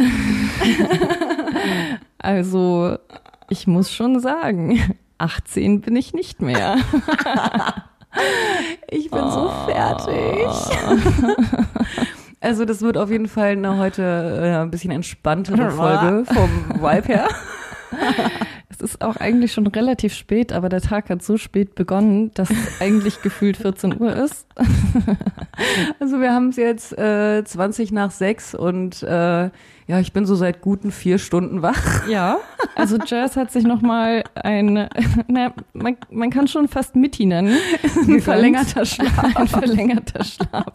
Also, ich muss schon sagen, 18 bin ich nicht mehr. Ich bin so fertig. Also das wird auf jeden Fall eine heute äh, ein bisschen entspanntere Folge vom Vibe her. Es ist auch eigentlich schon relativ spät, aber der Tag hat so spät begonnen, dass eigentlich gefühlt 14 Uhr ist. Also wir haben es jetzt äh, 20 nach 6 und äh, ja, ich bin so seit guten vier Stunden wach. Ja, also Jazz hat sich nochmal ein, na, man, man kann schon fast Mitti nennen. Ein verlängerter Schlaf. Ein verlängerter Schlaf.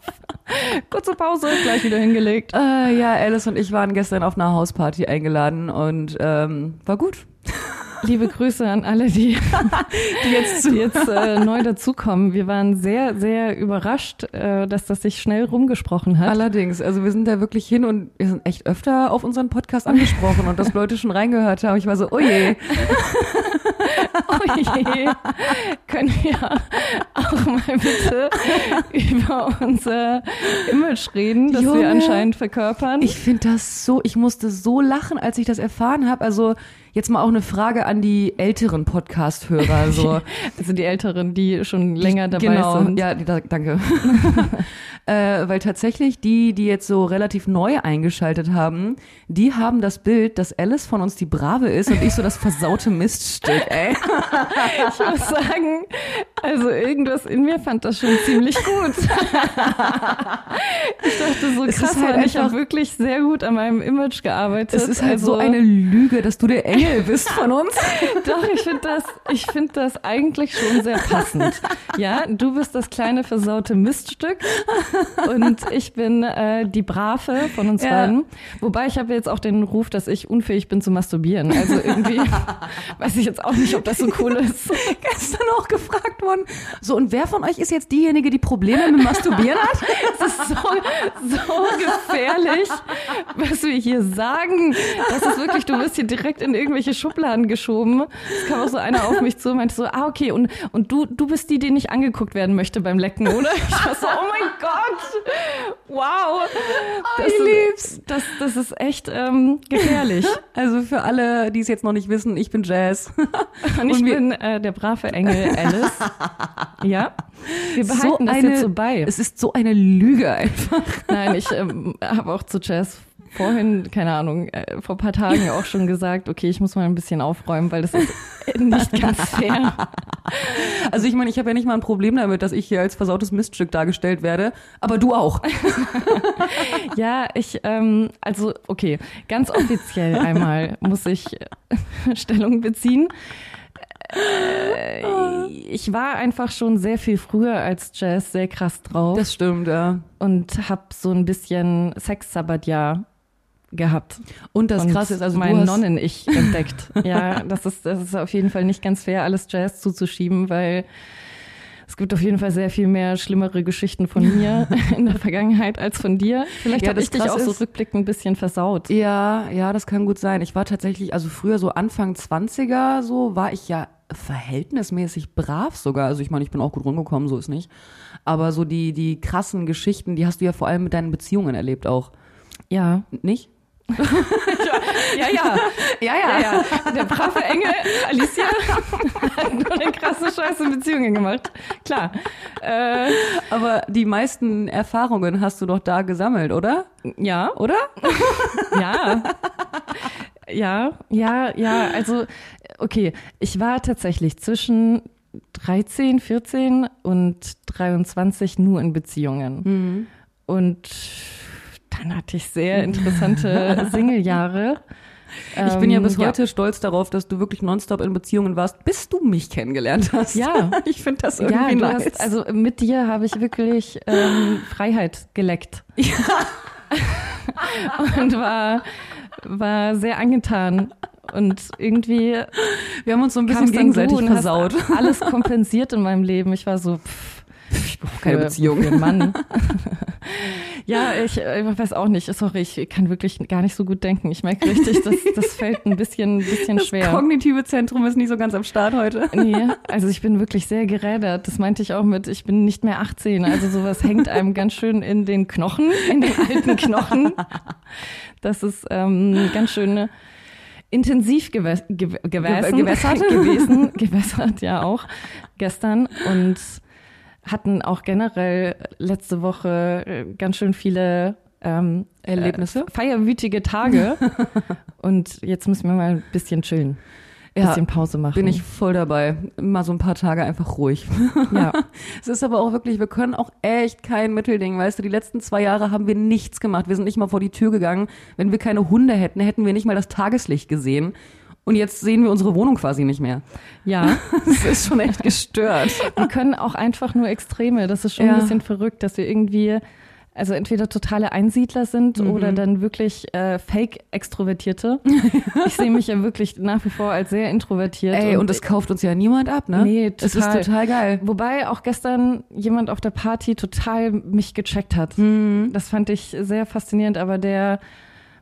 Kurze Pause, gleich wieder hingelegt. Äh, ja, Alice und ich waren gestern auf einer Hausparty eingeladen und ähm, war gut. Liebe Grüße an alle, die, die jetzt, die jetzt äh, neu dazukommen. Wir waren sehr, sehr überrascht, äh, dass das sich schnell rumgesprochen hat. Allerdings, also wir sind da wirklich hin und wir sind echt öfter auf unseren Podcast angesprochen und dass Leute schon reingehört haben. Ich war so, oh je. Oh je, können wir auch mal bitte über unser Image reden, das Junge, wir anscheinend verkörpern? Ich finde das so, ich musste so lachen, als ich das erfahren habe. Also jetzt mal auch eine Frage an die älteren Podcast-Hörer. So. also die Älteren, die schon länger dabei genau, sind. Ja, da, danke. äh, weil tatsächlich die, die jetzt so relativ neu eingeschaltet haben, die haben das Bild, dass Alice von uns die Brave ist und ich so das versaute Miststück, ey. Ich muss sagen, also irgendwas in mir fand das schon ziemlich gut. Ich dachte so Es krass, halt weil ich habe wirklich sehr gut an meinem Image gearbeitet. Es ist halt also, so eine Lüge, dass du der Engel bist von uns. Doch, ich finde das, ich finde das eigentlich schon sehr passend. Ja, du bist das kleine versaute Miststück und ich bin äh, die Brave von uns Ja. beiden. Wobei ich habe jetzt auch den Ruf, dass ich unfähig bin zu masturbieren. Also irgendwie weiß ich jetzt auch nicht, ob das so cool ist. Gestern auch gefragt worden. So, und wer von euch ist jetzt diejenige, die Probleme mit Masturbieren hat? Es ist so, so gefährlich, was wir hier sagen. Das ist wirklich, du wirst hier direkt in irgendwelche Schubladen geschoben. Es kam auch so einer auf mich zu und meinte so, ah, okay, und, und du, du bist die, die nicht angeguckt werden möchte beim Lecken, oder? Ich war so, oh mein Gott, wow. Das, ich lieb's. Das, das ist echt ähm, gefährlich. Also für alle, die es jetzt noch nicht wissen, ich bin Jazz. Und ich wir- bin äh, der brave Engel Alice. Ja, wir behalten so das eine, jetzt so bei. Es ist so eine Lüge einfach. Nein, ich ähm, habe auch zu Jazz vorhin, keine Ahnung, äh, vor ein paar Tagen auch schon gesagt, okay, ich muss mal ein bisschen aufräumen, weil das ist nicht ganz fair. Also ich meine, ich habe ja nicht mal ein Problem damit, dass ich hier als versautes Miststück dargestellt werde, aber du auch. Ja, ich, ähm, also okay, ganz offiziell einmal muss ich äh, Stellung beziehen. Äh, ich war einfach schon sehr viel früher als Jazz sehr krass drauf Das stimmt, ja. und habe so ein bisschen Sex-Sabbatjahr gehabt. Und das und Krasse ist, also mein hast, Nonnen-Ich entdeckt. ja, das ist, das ist auf jeden Fall nicht ganz fair, alles Jazz zuzuschieben, weil es gibt auf jeden Fall sehr viel mehr schlimmere Geschichten von mir in der Vergangenheit als von dir. Vielleicht Ja, habe ich dich auch so rückblickend ein bisschen versaut. Ja, ja, das kann gut sein. Ich war tatsächlich, also früher so Anfang 20er, so war ich ja verhältnismäßig brav sogar. Also ich meine, ich bin auch gut rumgekommen, so ist nicht. Aber so die, die krassen Geschichten, die hast du ja vor allem mit deinen Beziehungen erlebt auch. Ja. Nicht? Ja, ja. Ja, Ja, ja. Der brave Engel, Alicia, hat nur eine krasse Scheiße in Beziehungen gemacht. Klar. Äh, Aber die meisten Erfahrungen hast du doch da gesammelt, oder? ja, Oder? Ja. Ja, ja, ja, also, okay, ich war tatsächlich zwischen 13, 14 und 23 nur in Beziehungen. Und dann hatte ich sehr interessante Single-Jahre. Ich bin ja Ähm, bis heute stolz darauf, dass du wirklich nonstop in Beziehungen warst, bis du mich kennengelernt hast. Ja. Ich finde das Ja, irgendwie du nice. hast, also mit dir habe ich wirklich ähm, Freiheit geleckt. Und war, war sehr angetan. Und irgendwie wir haben uns so ein bisschen gegenseitig versaut. Alles kompensiert in meinem Leben. Ich war so, pff, Ich brauche keine Beziehung. Für Mann. ja, ich, ich weiß auch nicht. Sorry, ich kann wirklich gar nicht so gut denken. Ich merke richtig, das, das fällt ein bisschen, bisschen Das schwer. kognitive Zentrum ist nicht so ganz am Start heute. Nee, also ich bin wirklich sehr gerädert. Das meinte ich auch mit, ich bin nicht mehr 18. Also sowas hängt einem ganz schön in den Knochen, in den alten Knochen. Das ist ähm, ganz schön intensiv gewäs gew gewesen, gewässert? gewesen, gewässert ja auch gestern und hatten auch generell letzte Woche äh, ganz schön viele ähm, Erlebnisse? äh, feierwütige Tage und jetzt müssen wir mal ein bisschen chillen, Ja, bisschen Pause machen. Bin ich voll dabei. Mal so ein paar Tage einfach ruhig. ja. Es ist aber auch wirklich, wir können auch echt kein Mittelding, weißt du, die letzten zwei Jahre haben wir nichts gemacht. Wir sind nicht mal vor die Tür gegangen. Wenn wir keine Hunde hätten, hätten wir nicht mal das Tageslicht gesehen. Und jetzt sehen wir unsere Wohnung quasi nicht mehr. Ja, Das ist schon echt gestört. wir können auch einfach nur Extreme. Das ist schon Ja. ein bisschen verrückt, dass wir irgendwie, also entweder totale Einsiedler sind Mhm. oder dann wirklich äh, Fake-Extrovertierte. ich sehe mich ja wirklich nach wie vor als sehr introvertiert. Ey, und das kauft uns ja niemand ab, ne? Nee, Es ist total. total geil. Wobei auch gestern jemand auf der Party total mich gecheckt hat. Mhm. Das fand ich sehr faszinierend, aber der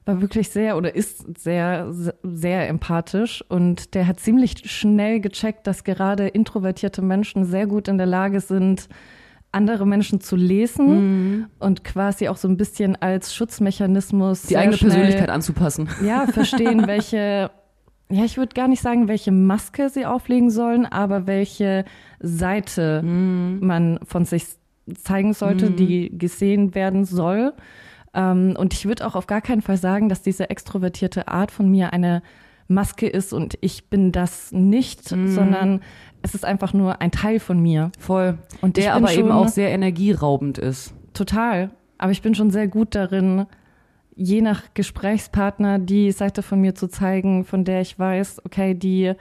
war wirklich sehr oder ist sehr, sehr empathisch und der hat ziemlich schnell gecheckt, dass gerade introvertierte Menschen sehr gut in der Lage sind, andere Menschen zu lesen und quasi auch so ein bisschen als Schutzmechanismus Die eigene schnell, Persönlichkeit anzupassen. ja, verstehen, welche, ja, ich würde gar nicht sagen, welche Maske sie auflegen sollen, aber welche Seite man von sich zeigen sollte, die gesehen werden soll. Ähm, und ich würde auch auf gar keinen Fall sagen, dass diese extrovertierte Art von mir eine Maske ist und ich bin das nicht, sondern es ist einfach nur ein Teil von mir. Voll. Und Der aber eben auch sehr energieraubend ist. Total. Aber ich bin schon sehr gut darin, je nach Gesprächspartner die Seite von mir zu zeigen, von der ich weiß, okay, die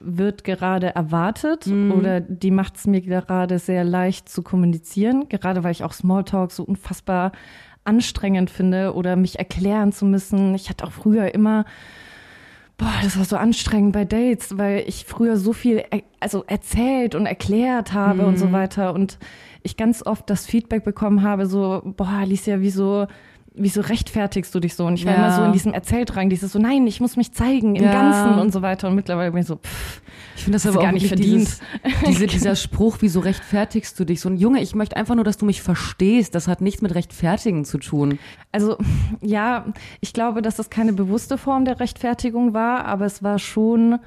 wird gerade erwartet oder die macht es mir gerade sehr leicht zu kommunizieren, gerade weil ich auch Smalltalk so unfassbar anstrengend finde oder mich erklären zu müssen. Ich hatte auch früher immer Boah, das war so anstrengend bei Dates, weil ich früher so viel er also erzählt und erklärt habe und so weiter und ich ganz oft das Feedback bekommen habe, so, boah, Alicia, wieso, wieso rechtfertigst du dich so? Und ich war Ja. immer so in diesem Erzähldrang, dieses so, nein, ich muss mich zeigen im Ja. Ganzen und so weiter. Und mittlerweile bin ich so, pff, Ich finde das aber gar nicht wirklich dieses, diese, dieser Spruch, wieso rechtfertigst du dich? So ein Junge, ich möchte einfach nur, dass du mich verstehst. Das hat nichts mit rechtfertigen zu tun. Also ja, ich glaube, dass das keine bewusste Form der Rechtfertigung war, aber es war schon Eine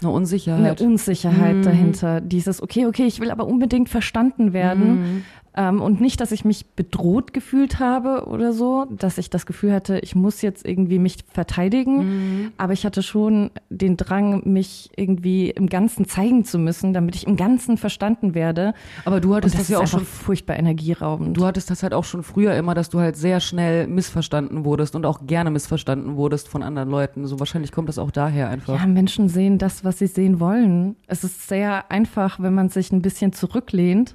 eine Unsicherheit. Unsicherheit dahinter. Dieses, okay, okay, ich will aber unbedingt verstanden werden. Ähm, und nicht, dass ich mich bedroht gefühlt habe oder so, dass ich das Gefühl hatte, ich muss jetzt irgendwie mich verteidigen. Aber ich hatte schon den Drang, mich irgendwie im Ganzen zeigen zu müssen, damit ich im Ganzen verstanden werde. aber du Und hattest das, das, ist ja auch schon furchtbar energieraubend. Du hattest das halt auch schon früher immer, dass du halt sehr schnell missverstanden wurdest und auch gerne missverstanden wurdest von anderen Leuten. So wahrscheinlich kommt das auch daher einfach. Ja, Menschen sehen das, was sie sehen wollen. Es ist sehr einfach, wenn man sich ein bisschen zurücklehnt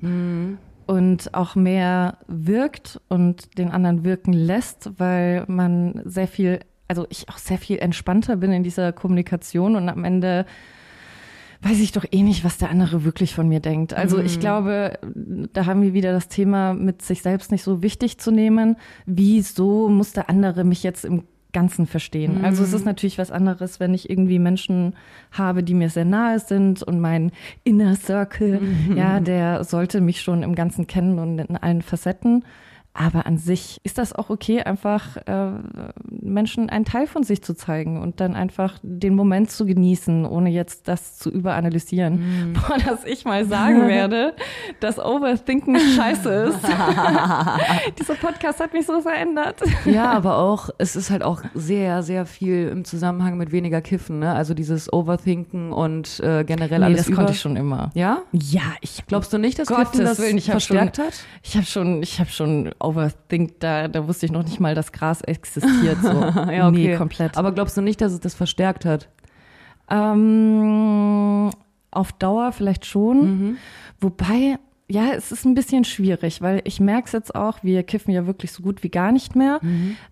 und auch mehr wirkt und den anderen wirken lässt, weil man sehr viel, also ich auch sehr viel entspannter bin in dieser Kommunikation und am Ende weiß ich doch eh nicht, was der andere wirklich von mir denkt. Also ich glaube, da haben wir wieder das Thema mit sich selbst nicht so wichtig zu nehmen. Wieso muss der andere mich jetzt im Ganzen verstehen? Also es ist natürlich was anderes, wenn ich irgendwie Menschen habe, die mir sehr nahe sind und mein Inner Circle, ja, der sollte mich schon im Ganzen kennen und in allen Facetten. Aber an sich ist das auch okay, einfach äh, Menschen einen Teil von sich zu zeigen und dann einfach den Moment zu genießen, ohne jetzt das zu überanalysieren. Boah, dass ich mal sagen werde, dass Overthinken scheiße ist. Dieser Podcast hat mich so verändert. Ja, aber auch, es ist halt auch sehr, sehr viel im Zusammenhang mit weniger Kiffen, ne? Also dieses Overthinken und äh, generell Nee, alles das über. konnte ich schon immer. Ja? Ja, ich Glaubst du nicht, dass Gottes Kiffen das Willen, ich verstärkt schon- hat? Ich habe schon, ich habe schon overthink, da, da wusste ich noch nicht mal, dass Gras existiert. So. Ja, okay. Nee, komplett. Aber glaubst du nicht, dass es das verstärkt hat? Ähm, auf Dauer vielleicht schon. Wobei, ja, es ist ein bisschen schwierig, weil ich merke es jetzt auch, wir kiffen ja wirklich so gut wie gar nicht mehr.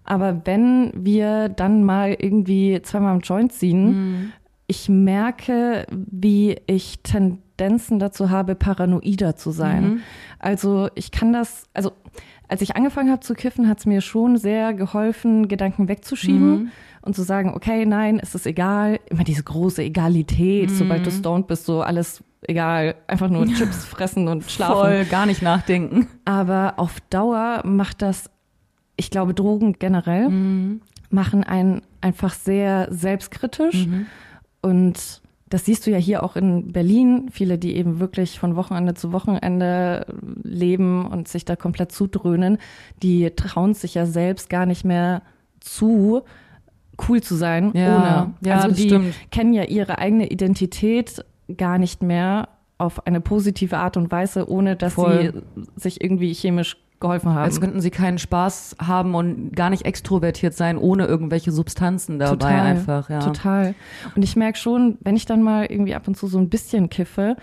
Aber wenn wir dann mal irgendwie zweimal am Joint ziehen, ich merke, wie ich Tendenzen dazu habe, paranoider zu sein. Mhm. Also ich kann das, also als ich angefangen habe zu kiffen, hat es mir schon sehr geholfen, Gedanken wegzuschieben Mhm. und zu sagen, okay, nein, es ist egal. Immer diese große Egalität, Mhm. sobald du stoned bist, so alles egal, einfach nur Chips fressen und schlafen. Voll, gar nicht nachdenken. Aber auf Dauer macht das, ich glaube, Drogen generell Mhm. machen einen einfach sehr selbstkritisch. Und das siehst du ja hier auch in Berlin. Viele, die eben wirklich von Wochenende zu Wochenende leben und sich da komplett zudröhnen, die trauen sich ja selbst gar nicht mehr zu, cool zu sein Ja, ohne. ja, also das die stimmt. kennen ja ihre eigene Identität gar nicht mehr auf eine positive Art und Weise, ohne dass Voll. sie sich irgendwie chemisch geholfen haben. Als könnten sie keinen Spaß haben und gar nicht extrovertiert sein, ohne irgendwelche Substanzen dabei einfach. Ja. Total. Und ich merke schon, wenn ich dann mal irgendwie ab und zu so ein bisschen kiffe,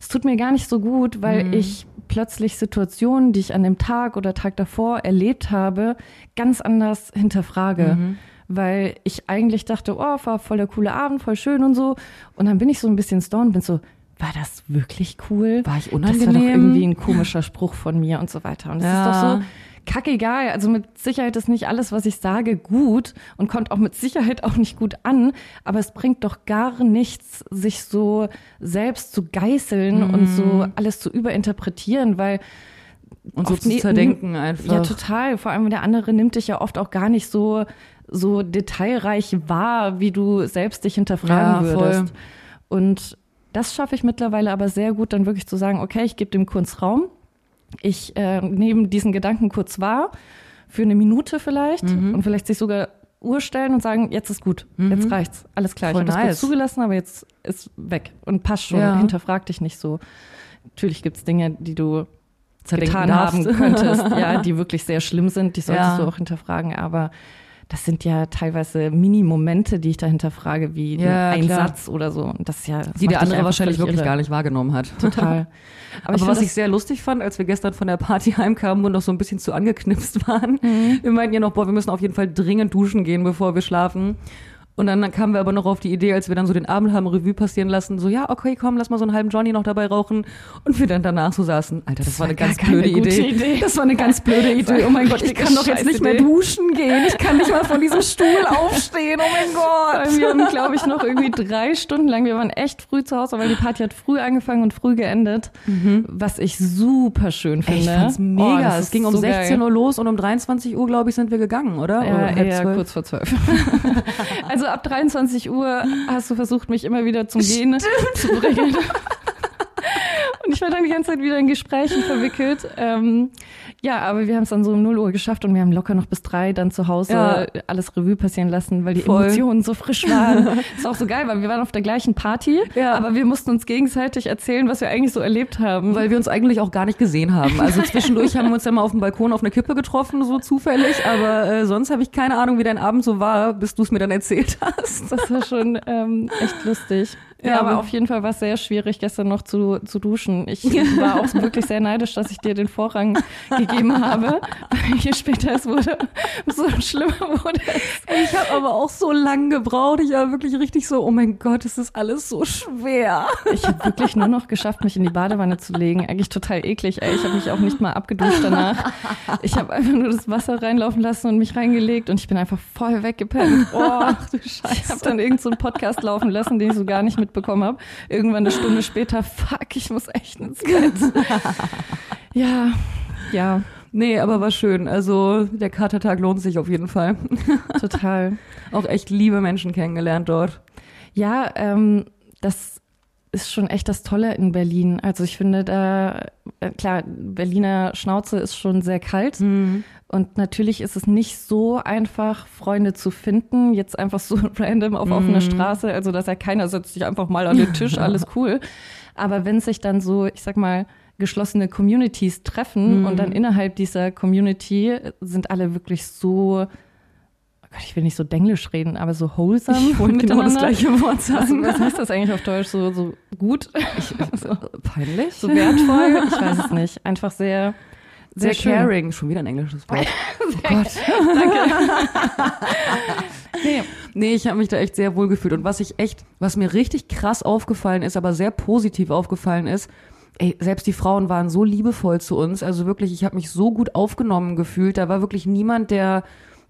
es tut mir gar nicht so gut, weil Mhm. ich plötzlich Situationen, die ich an dem Tag oder Tag davor erlebt habe, ganz anders hinterfrage. Mhm. Weil ich eigentlich dachte, oh, war voll der coole Abend, voll schön und so. Und dann bin ich so ein bisschen stoned, bin so, war das wirklich cool? War ich Das war doch unangenehm? irgendwie ein komischer Spruch von mir und so weiter. Und es Ja. ist doch so kackegal. Also mit Sicherheit ist nicht alles, was ich sage, gut und kommt auch mit Sicherheit auch nicht gut an. Aber es bringt doch gar nichts, sich so selbst zu geißeln und so alles zu überinterpretieren, weil Und so zu ne- zerdenken einfach. ja, total. Vor allem der andere nimmt dich ja oft auch gar nicht so, so detailreich wahr, wie du selbst dich hinterfragen Ja, voll. würdest. Und das schaffe ich mittlerweile aber sehr gut, dann wirklich zu sagen, okay, ich gebe dem kurz Raum. Ich äh, nehme diesen Gedanken kurz wahr, für eine Minute vielleicht Mhm. und vielleicht sich sogar Uhr stellen und sagen, jetzt ist gut, jetzt reicht's, alles klar. Voll ich habe das nice. kurz zugelassen, aber jetzt ist weg und passt schon, Ja. hinterfrag dich nicht so. Natürlich gibt's Dinge, die du Zerdenken getan darfst. haben könntest, ja, die wirklich sehr schlimm sind, die solltest Ja. du auch hinterfragen, aber das sind ja teilweise Mini-Momente, die ich da hinterfrage, wie Ja, ein klar. Satz oder so. Und das ist ja, das die der andere wahrscheinlich wirklich irre. gar nicht wahrgenommen hat. Total. Aber, ich was ich sehr lustig fand, als wir gestern von der Party heimkamen und noch so ein bisschen zu angeknipst waren, Mhm. wir meinten ja noch, boah, wir müssen auf jeden Fall dringend duschen gehen, bevor wir schlafen. Und dann kamen wir aber noch auf die Idee, als wir dann so den Abend haben Revue passieren lassen, so, ja, okay, komm, lass mal so einen halben Johnny noch dabei rauchen. Und wir dann danach so saßen, Alter, das, war eine ganz blöde Idee. Idee. Das war eine ganz blöde Idee. Oh mein Gott, ich kann doch jetzt nicht mehr duschen gehen. Ich kann nicht mal von diesem Stuhl aufstehen. Oh mein Gott. wir haben, glaube ich, noch irgendwie drei Stunden lang, wir waren echt früh zu Hause, weil die Party hat früh angefangen und früh geendet, was ich super schön finde. Ich fand's Oh, mega. das es ging um so 16 geil. Uhr los und um 23 Uhr, glaube ich, sind wir gegangen, oder? Ja, oder zwölf? kurz vor zwölf. also ab 23 Uhr hast du versucht, mich immer wieder zum Gehen zu bringen. Und ich war dann die ganze Zeit wieder in Gesprächen verwickelt. Ähm, ja, aber wir haben es dann so um 0 Uhr geschafft und wir haben locker noch bis drei dann zu Hause Ja. alles Revue passieren lassen, weil die Voll. Emotionen so frisch waren. ist auch so geil, weil wir waren auf der gleichen Party, Ja. aber wir mussten uns gegenseitig erzählen, was wir eigentlich so erlebt haben. Weil wir uns eigentlich auch gar nicht gesehen haben. Also zwischendurch haben wir uns dann mal auf dem Balkon auf eine Kippe getroffen, so zufällig. Aber äh, sonst habe ich keine Ahnung, wie dein Abend so war, bis du es mir dann erzählt hast. Das war schon ähm, echt lustig. Ja, aber auf jeden Fall war es sehr schwierig, gestern noch zu, zu duschen. Ich war auch wirklich sehr neidisch, dass ich dir den Vorrang gegeben habe. Je später es wurde, so schlimmer wurde es. Ich habe aber auch so lang gebraucht. Ich war wirklich richtig so, oh mein Gott, es ist alles so schwer. Ich habe wirklich nur noch geschafft, mich in die Badewanne zu legen. Eigentlich total eklig. Ey. Ich habe mich auch nicht mal abgeduscht danach. Ich habe einfach nur das Wasser reinlaufen lassen und mich reingelegt und ich bin einfach voll weggepennt. Oh, Ach du Scheiße. Ich habe dann irgend so einen Podcast laufen lassen, den ich so gar nicht mitbekommen habe. Irgendwann eine Stunde später, fuck, ich muss echt ins Bett. Ja, ja, Nee, aber war schön. Also der Katertag lohnt sich auf jeden Fall. total. Auch echt liebe Menschen kennengelernt dort. Ja, ähm, das ist schon echt das Tolle in Berlin. Also ich finde da, äh, klar, Berliner Schnauze ist schon sehr kalt. Und natürlich ist es nicht so einfach, Freunde zu finden, jetzt einfach so random auf offener Straße. Also, dass ja keiner setzt sich einfach mal an den Tisch, alles cool. Aber wenn sich dann so, ich sag mal, geschlossene Communities treffen und dann innerhalb dieser Community sind alle wirklich so, oh Gott, ich will nicht so denglisch reden, aber so wholesome Ich wollte genau das miteinander. gleiche Wort Was, sagen. was heißt das eigentlich auf Deutsch? So, so gut? so, Peinlich? so wertvoll? Ich weiß es nicht. Einfach sehr, Sehr, sehr, caring. Schon wieder ein englisches Wort. Oh Gott. Nee, Nee, ich habe mich da echt sehr wohl gefühlt. Und was ich echt, was mir richtig krass aufgefallen ist, aber sehr positiv aufgefallen ist, ey, selbst die Frauen waren so liebevoll zu uns. Also wirklich, ich habe mich so gut aufgenommen gefühlt. Da war wirklich niemand, der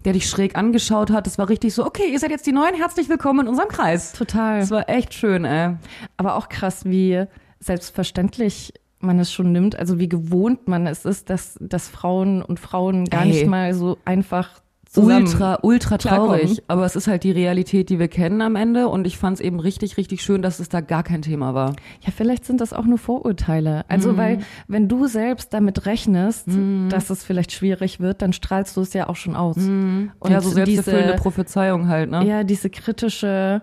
der dich schräg angeschaut hat. Das war richtig so, okay, ihr seid jetzt die Neuen, herzlich willkommen in unserem Kreis. Total. Das war echt schön, ey. Aber auch krass, wie selbstverständlich man es schon nimmt, also wie gewohnt man es ist, dass, dass Frauen und Frauen gar Ey. nicht mal so einfach ultra, ultra klarkommen. traurig. Aber es ist halt die Realität, die wir kennen am Ende. Und ich fand es eben richtig, richtig schön, dass es da gar kein Thema war. Ja, vielleicht sind das auch nur Vorurteile. Also, Mhm. weil, wenn du selbst damit rechnest, dass es vielleicht schwierig wird, dann strahlst du es ja auch schon aus. Und Und ja, so selbsterfüllende diese, Prophezeiung halt, ne? ja, diese kritische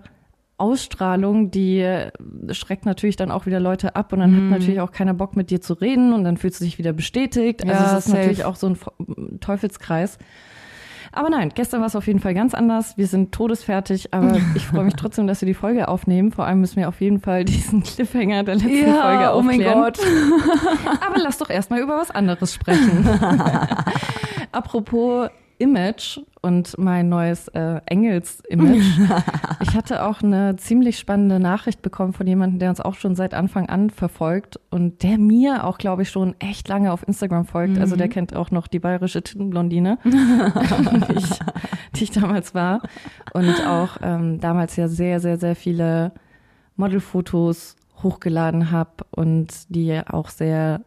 Ausstrahlung, die schreckt natürlich dann auch wieder Leute ab und dann Mhm. hat natürlich auch keiner Bock mit dir zu reden und dann fühlst du dich wieder bestätigt. Also Ja, es ist safe. natürlich auch so ein Teufelskreis. Aber nein, gestern war es auf jeden Fall ganz anders. Wir sind todesfertig, aber ich freue mich trotzdem, dass wir die Folge aufnehmen. Vor allem müssen wir auf jeden Fall diesen Cliffhanger der letzten Folge oh mein aufklären. Gott. Aber lass doch erstmal über was anderes sprechen. Apropos Image und mein neues äh, Engels-Image. Ich hatte auch eine ziemlich spannende Nachricht bekommen von jemandem, der uns auch schon seit Anfang an verfolgt und der mir auch, glaube ich, schon echt lange auf Instagram folgt. Also der kennt auch noch die bayerische Tintenblondine, die, ich, die ich damals war. Und auch ähm, damals ja sehr, sehr, sehr viele Modelfotos hochgeladen habe und die auch sehr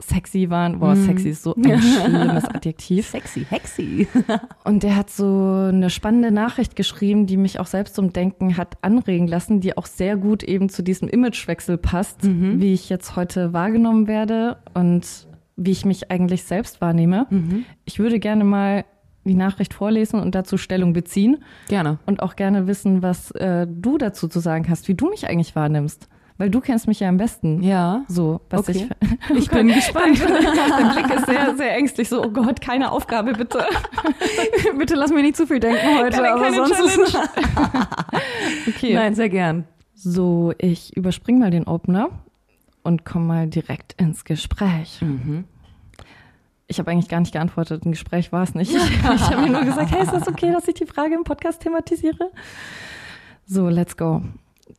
sexy waren. Boah, sexy ist so ein schlimmes Adjektiv. Sexy, hexy. Und der hat so eine spannende Nachricht geschrieben, die mich auch selbst zum Denken hat anregen lassen, die auch sehr gut eben zu diesem Imagewechsel passt, wie ich jetzt heute wahrgenommen werde und wie ich mich eigentlich selbst wahrnehme. Ich würde gerne mal die Nachricht vorlesen und dazu Stellung beziehen Gerne. und auch gerne wissen, was äh, du dazu zu sagen hast, wie du mich eigentlich wahrnimmst. Weil du kennst mich ja am besten. Ja. So, was Okay. ich. Ich bin gespannt. Dein Blick ist sehr, sehr ängstlich. So, oh Gott, keine Aufgabe, bitte. Bitte lass mir nicht zu viel denken heute, Keine- aber keine sonst ist Okay. Nein, sehr gern. So, ich überspring mal den Opener und komme mal direkt ins Gespräch. Mhm. Ich habe eigentlich gar nicht geantwortet. Ein Gespräch war es nicht. Ich, ich habe mir nur gesagt, hey, ist das okay, dass ich die Frage im Podcast thematisiere? So, let's go.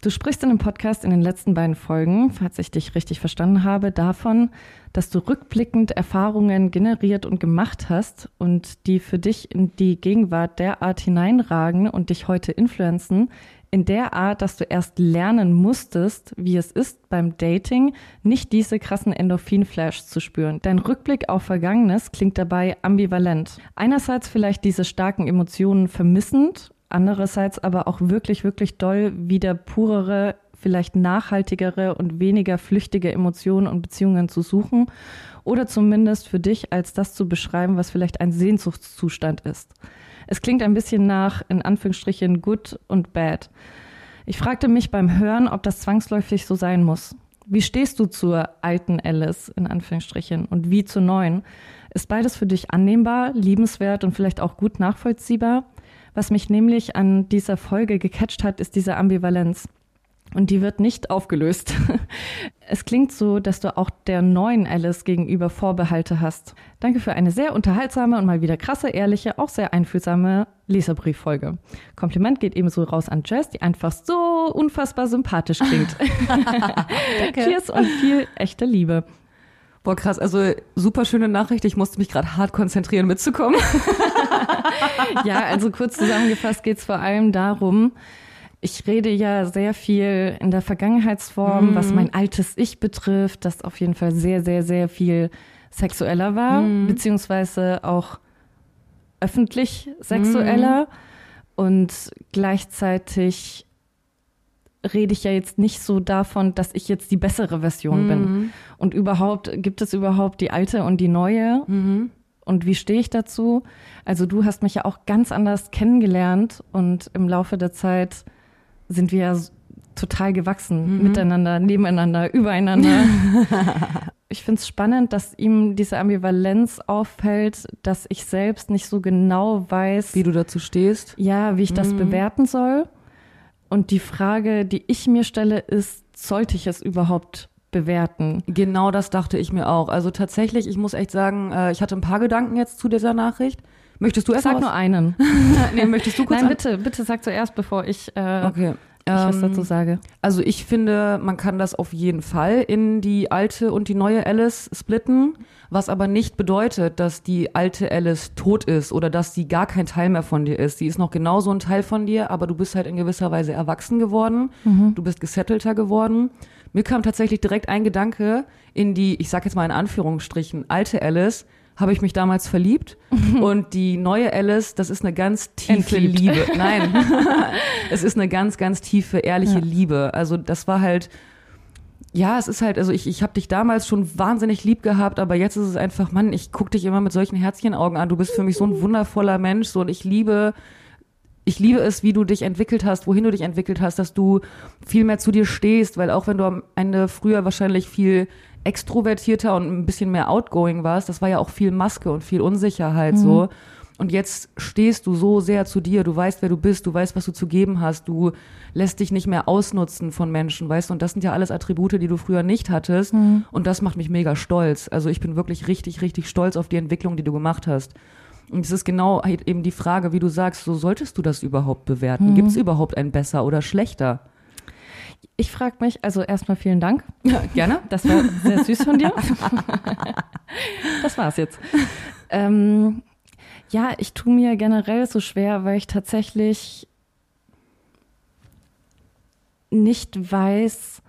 Du sprichst in dem Podcast in den letzten beiden Folgen, falls ich dich richtig verstanden habe, davon, dass du rückblickend Erfahrungen generiert und gemacht hast und die für dich in die Gegenwart derart hineinragen und dich heute influenzen, in der Art, dass du erst lernen musstest, wie es ist, beim Dating nicht diese krassen Endorphin-Flash zu spüren. Dein Rückblick auf Vergangenes klingt dabei ambivalent. Einerseits vielleicht diese starken Emotionen vermissend, andererseits aber auch wirklich, wirklich doll wieder purere, vielleicht nachhaltigere und weniger flüchtige Emotionen und Beziehungen zu suchen oder zumindest für dich als das zu beschreiben, was vielleicht ein Sehnsuchtszustand ist. Es klingt ein bisschen nach, in Anführungsstrichen, good und bad. Ich fragte mich beim Hören, ob das zwangsläufig so sein muss. Wie stehst du zur alten Alice, in Anführungsstrichen, und wie zur neuen? Ist beides für dich annehmbar, liebenswert und vielleicht auch gut nachvollziehbar? Was mich nämlich an dieser Folge gecatcht hat, ist diese Ambivalenz. Und die wird nicht aufgelöst. Es klingt so, dass du auch der neuen Alice gegenüber Vorbehalte hast. Danke für eine sehr unterhaltsame und mal wieder krasse, ehrliche, auch sehr einfühlsame Leserbrieffolge. Kompliment geht ebenso raus an Jess, die einfach so unfassbar sympathisch klingt. Cheers und viel echte Liebe. Boah, krass, also super schöne Nachricht. Ich musste mich gerade hart konzentrieren, mitzukommen. Ja, also kurz zusammengefasst geht es vor allem darum, ich rede ja sehr viel in der Vergangenheitsform, was mein altes Ich betrifft, das auf jeden Fall sehr, sehr, sehr viel sexueller war, beziehungsweise auch öffentlich sexueller. Und gleichzeitig rede ich ja jetzt nicht so davon, dass ich jetzt die bessere Version bin. Und überhaupt, gibt es überhaupt die alte und die neue? Und wie stehe ich dazu? Also du hast mich ja auch ganz anders kennengelernt und im Laufe der Zeit sind wir ja total gewachsen, miteinander, nebeneinander, übereinander. ich finde es spannend, dass ihm diese Ambivalenz auffällt, dass ich selbst nicht so genau weiß, Wie du dazu stehst. ja, wie ich das bewerten soll. Und die Frage, die ich mir stelle, ist, sollte ich es überhaupt bewerten? Genau das dachte ich mir auch. Also tatsächlich, ich muss echt sagen, äh, ich hatte ein paar Gedanken jetzt zu dieser Nachricht. Möchtest du erst Sag mal nur was? einen. nee, möchtest du kurz Nein, bitte, bitte sag zuerst, bevor ich, äh, Okay. ich was Ähm, dazu sage. Also ich finde, man kann das auf jeden Fall in die alte und die neue Alice splitten, was aber nicht bedeutet, dass die alte Alice tot ist oder dass sie gar kein Teil mehr von dir ist. Sie ist noch genauso ein Teil von dir, aber du bist halt in gewisser Weise erwachsen geworden, du bist gesettelter geworden. Mir kam tatsächlich direkt ein Gedanke in die, ich sag jetzt mal in Anführungsstrichen, alte Alice, habe ich mich damals verliebt und die neue Alice, das ist eine ganz tiefe Entliebt. Liebe. Nein, es ist eine ganz, ganz tiefe, ehrliche Ja. Liebe. Also das war halt, ja, es ist halt, also ich, ich habe dich damals schon wahnsinnig lieb gehabt, aber jetzt ist es einfach, Mann, ich guck dich immer mit solchen Herzchenaugen an. Du bist für mich so ein wundervoller Mensch, so und ich liebe, ich liebe es, wie du dich entwickelt hast, wohin du dich entwickelt hast, dass du viel mehr zu dir stehst, weil auch wenn du am Ende früher wahrscheinlich viel extrovertierter und ein bisschen mehr outgoing warst, das war ja auch viel Maske und viel Unsicherheit so. Und jetzt stehst du so sehr zu dir, du weißt, wer du bist, du weißt, was du zu geben hast, du lässt dich nicht mehr ausnutzen von Menschen, weißt du, und das sind ja alles Attribute, die du früher nicht hattest und das macht mich mega stolz. Also ich bin wirklich richtig, richtig stolz auf die Entwicklung, die du gemacht hast. Und es ist genau halt eben die Frage, wie du sagst, so solltest du das überhaupt bewerten? Gibt es überhaupt ein besser oder schlechter? Ich frage mich, also erstmal vielen Dank. Ja, gerne. Das war sehr süß von dir. das war's jetzt. Ähm, ja, ich tue mir generell so schwer, weil ich tatsächlich nicht weiß,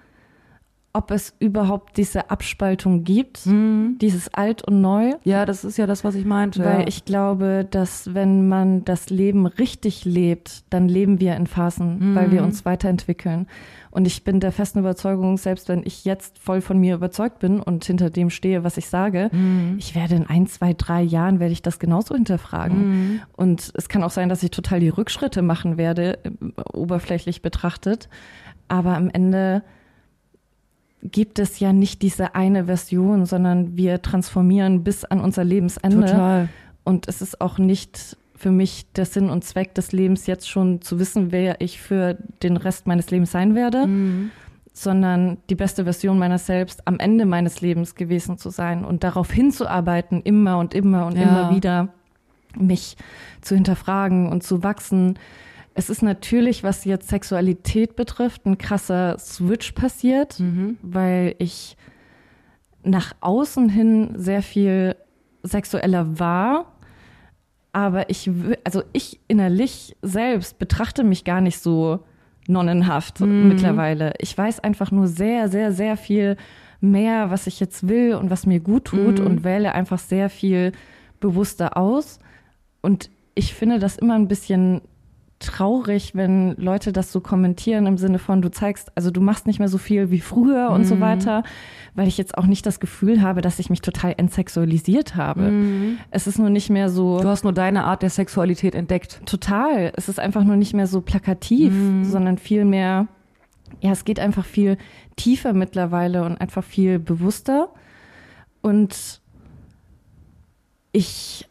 ob es überhaupt diese Abspaltung gibt, dieses Alt und Neu. Ja, das ist ja das, was ich meinte. Weil ja. ich glaube, dass wenn man das Leben richtig lebt, dann leben wir in Phasen, weil wir uns weiterentwickeln. Und ich bin der festen Überzeugung, selbst wenn ich jetzt voll von mir überzeugt bin und hinter dem stehe, was ich sage, ich werde in ein, zwei, drei Jahren werde ich das genauso hinterfragen. Und es kann auch sein, dass ich total die Rückschritte machen werde, äh, oberflächlich betrachtet. Aber am Ende gibt es ja nicht diese eine Version, sondern wir transformieren bis an unser Lebensende. Total. Und es ist auch nicht für mich der Sinn und Zweck des Lebens, jetzt schon zu wissen, wer ich für den Rest meines Lebens sein werde, Mhm. sondern die beste Version meiner selbst am Ende meines Lebens gewesen zu sein und darauf hinzuarbeiten, immer und immer und Ja. immer wieder mich zu hinterfragen und zu wachsen. Es ist natürlich, was jetzt Sexualität betrifft, ein krasser Switch passiert, weil ich nach außen hin sehr viel sexueller war, aber ich, also ich innerlich selbst betrachte mich gar nicht so nonnenhaft mittlerweile. Ich weiß einfach nur sehr, sehr, sehr viel mehr, was ich jetzt will und was mir gut tut und wähle einfach sehr viel bewusster aus. Und ich finde das immer ein bisschen traurig, wenn Leute das so kommentieren im Sinne von, du zeigst, also du machst nicht mehr so viel wie früher und so weiter, weil ich jetzt auch nicht das Gefühl habe, dass ich mich total entsexualisiert habe. Es ist nur nicht mehr so Du hast nur deine Art der Sexualität entdeckt. total. Es ist einfach nur nicht mehr so plakativ, sondern viel mehr, ja, es geht einfach viel tiefer mittlerweile und einfach viel bewusster. Und ich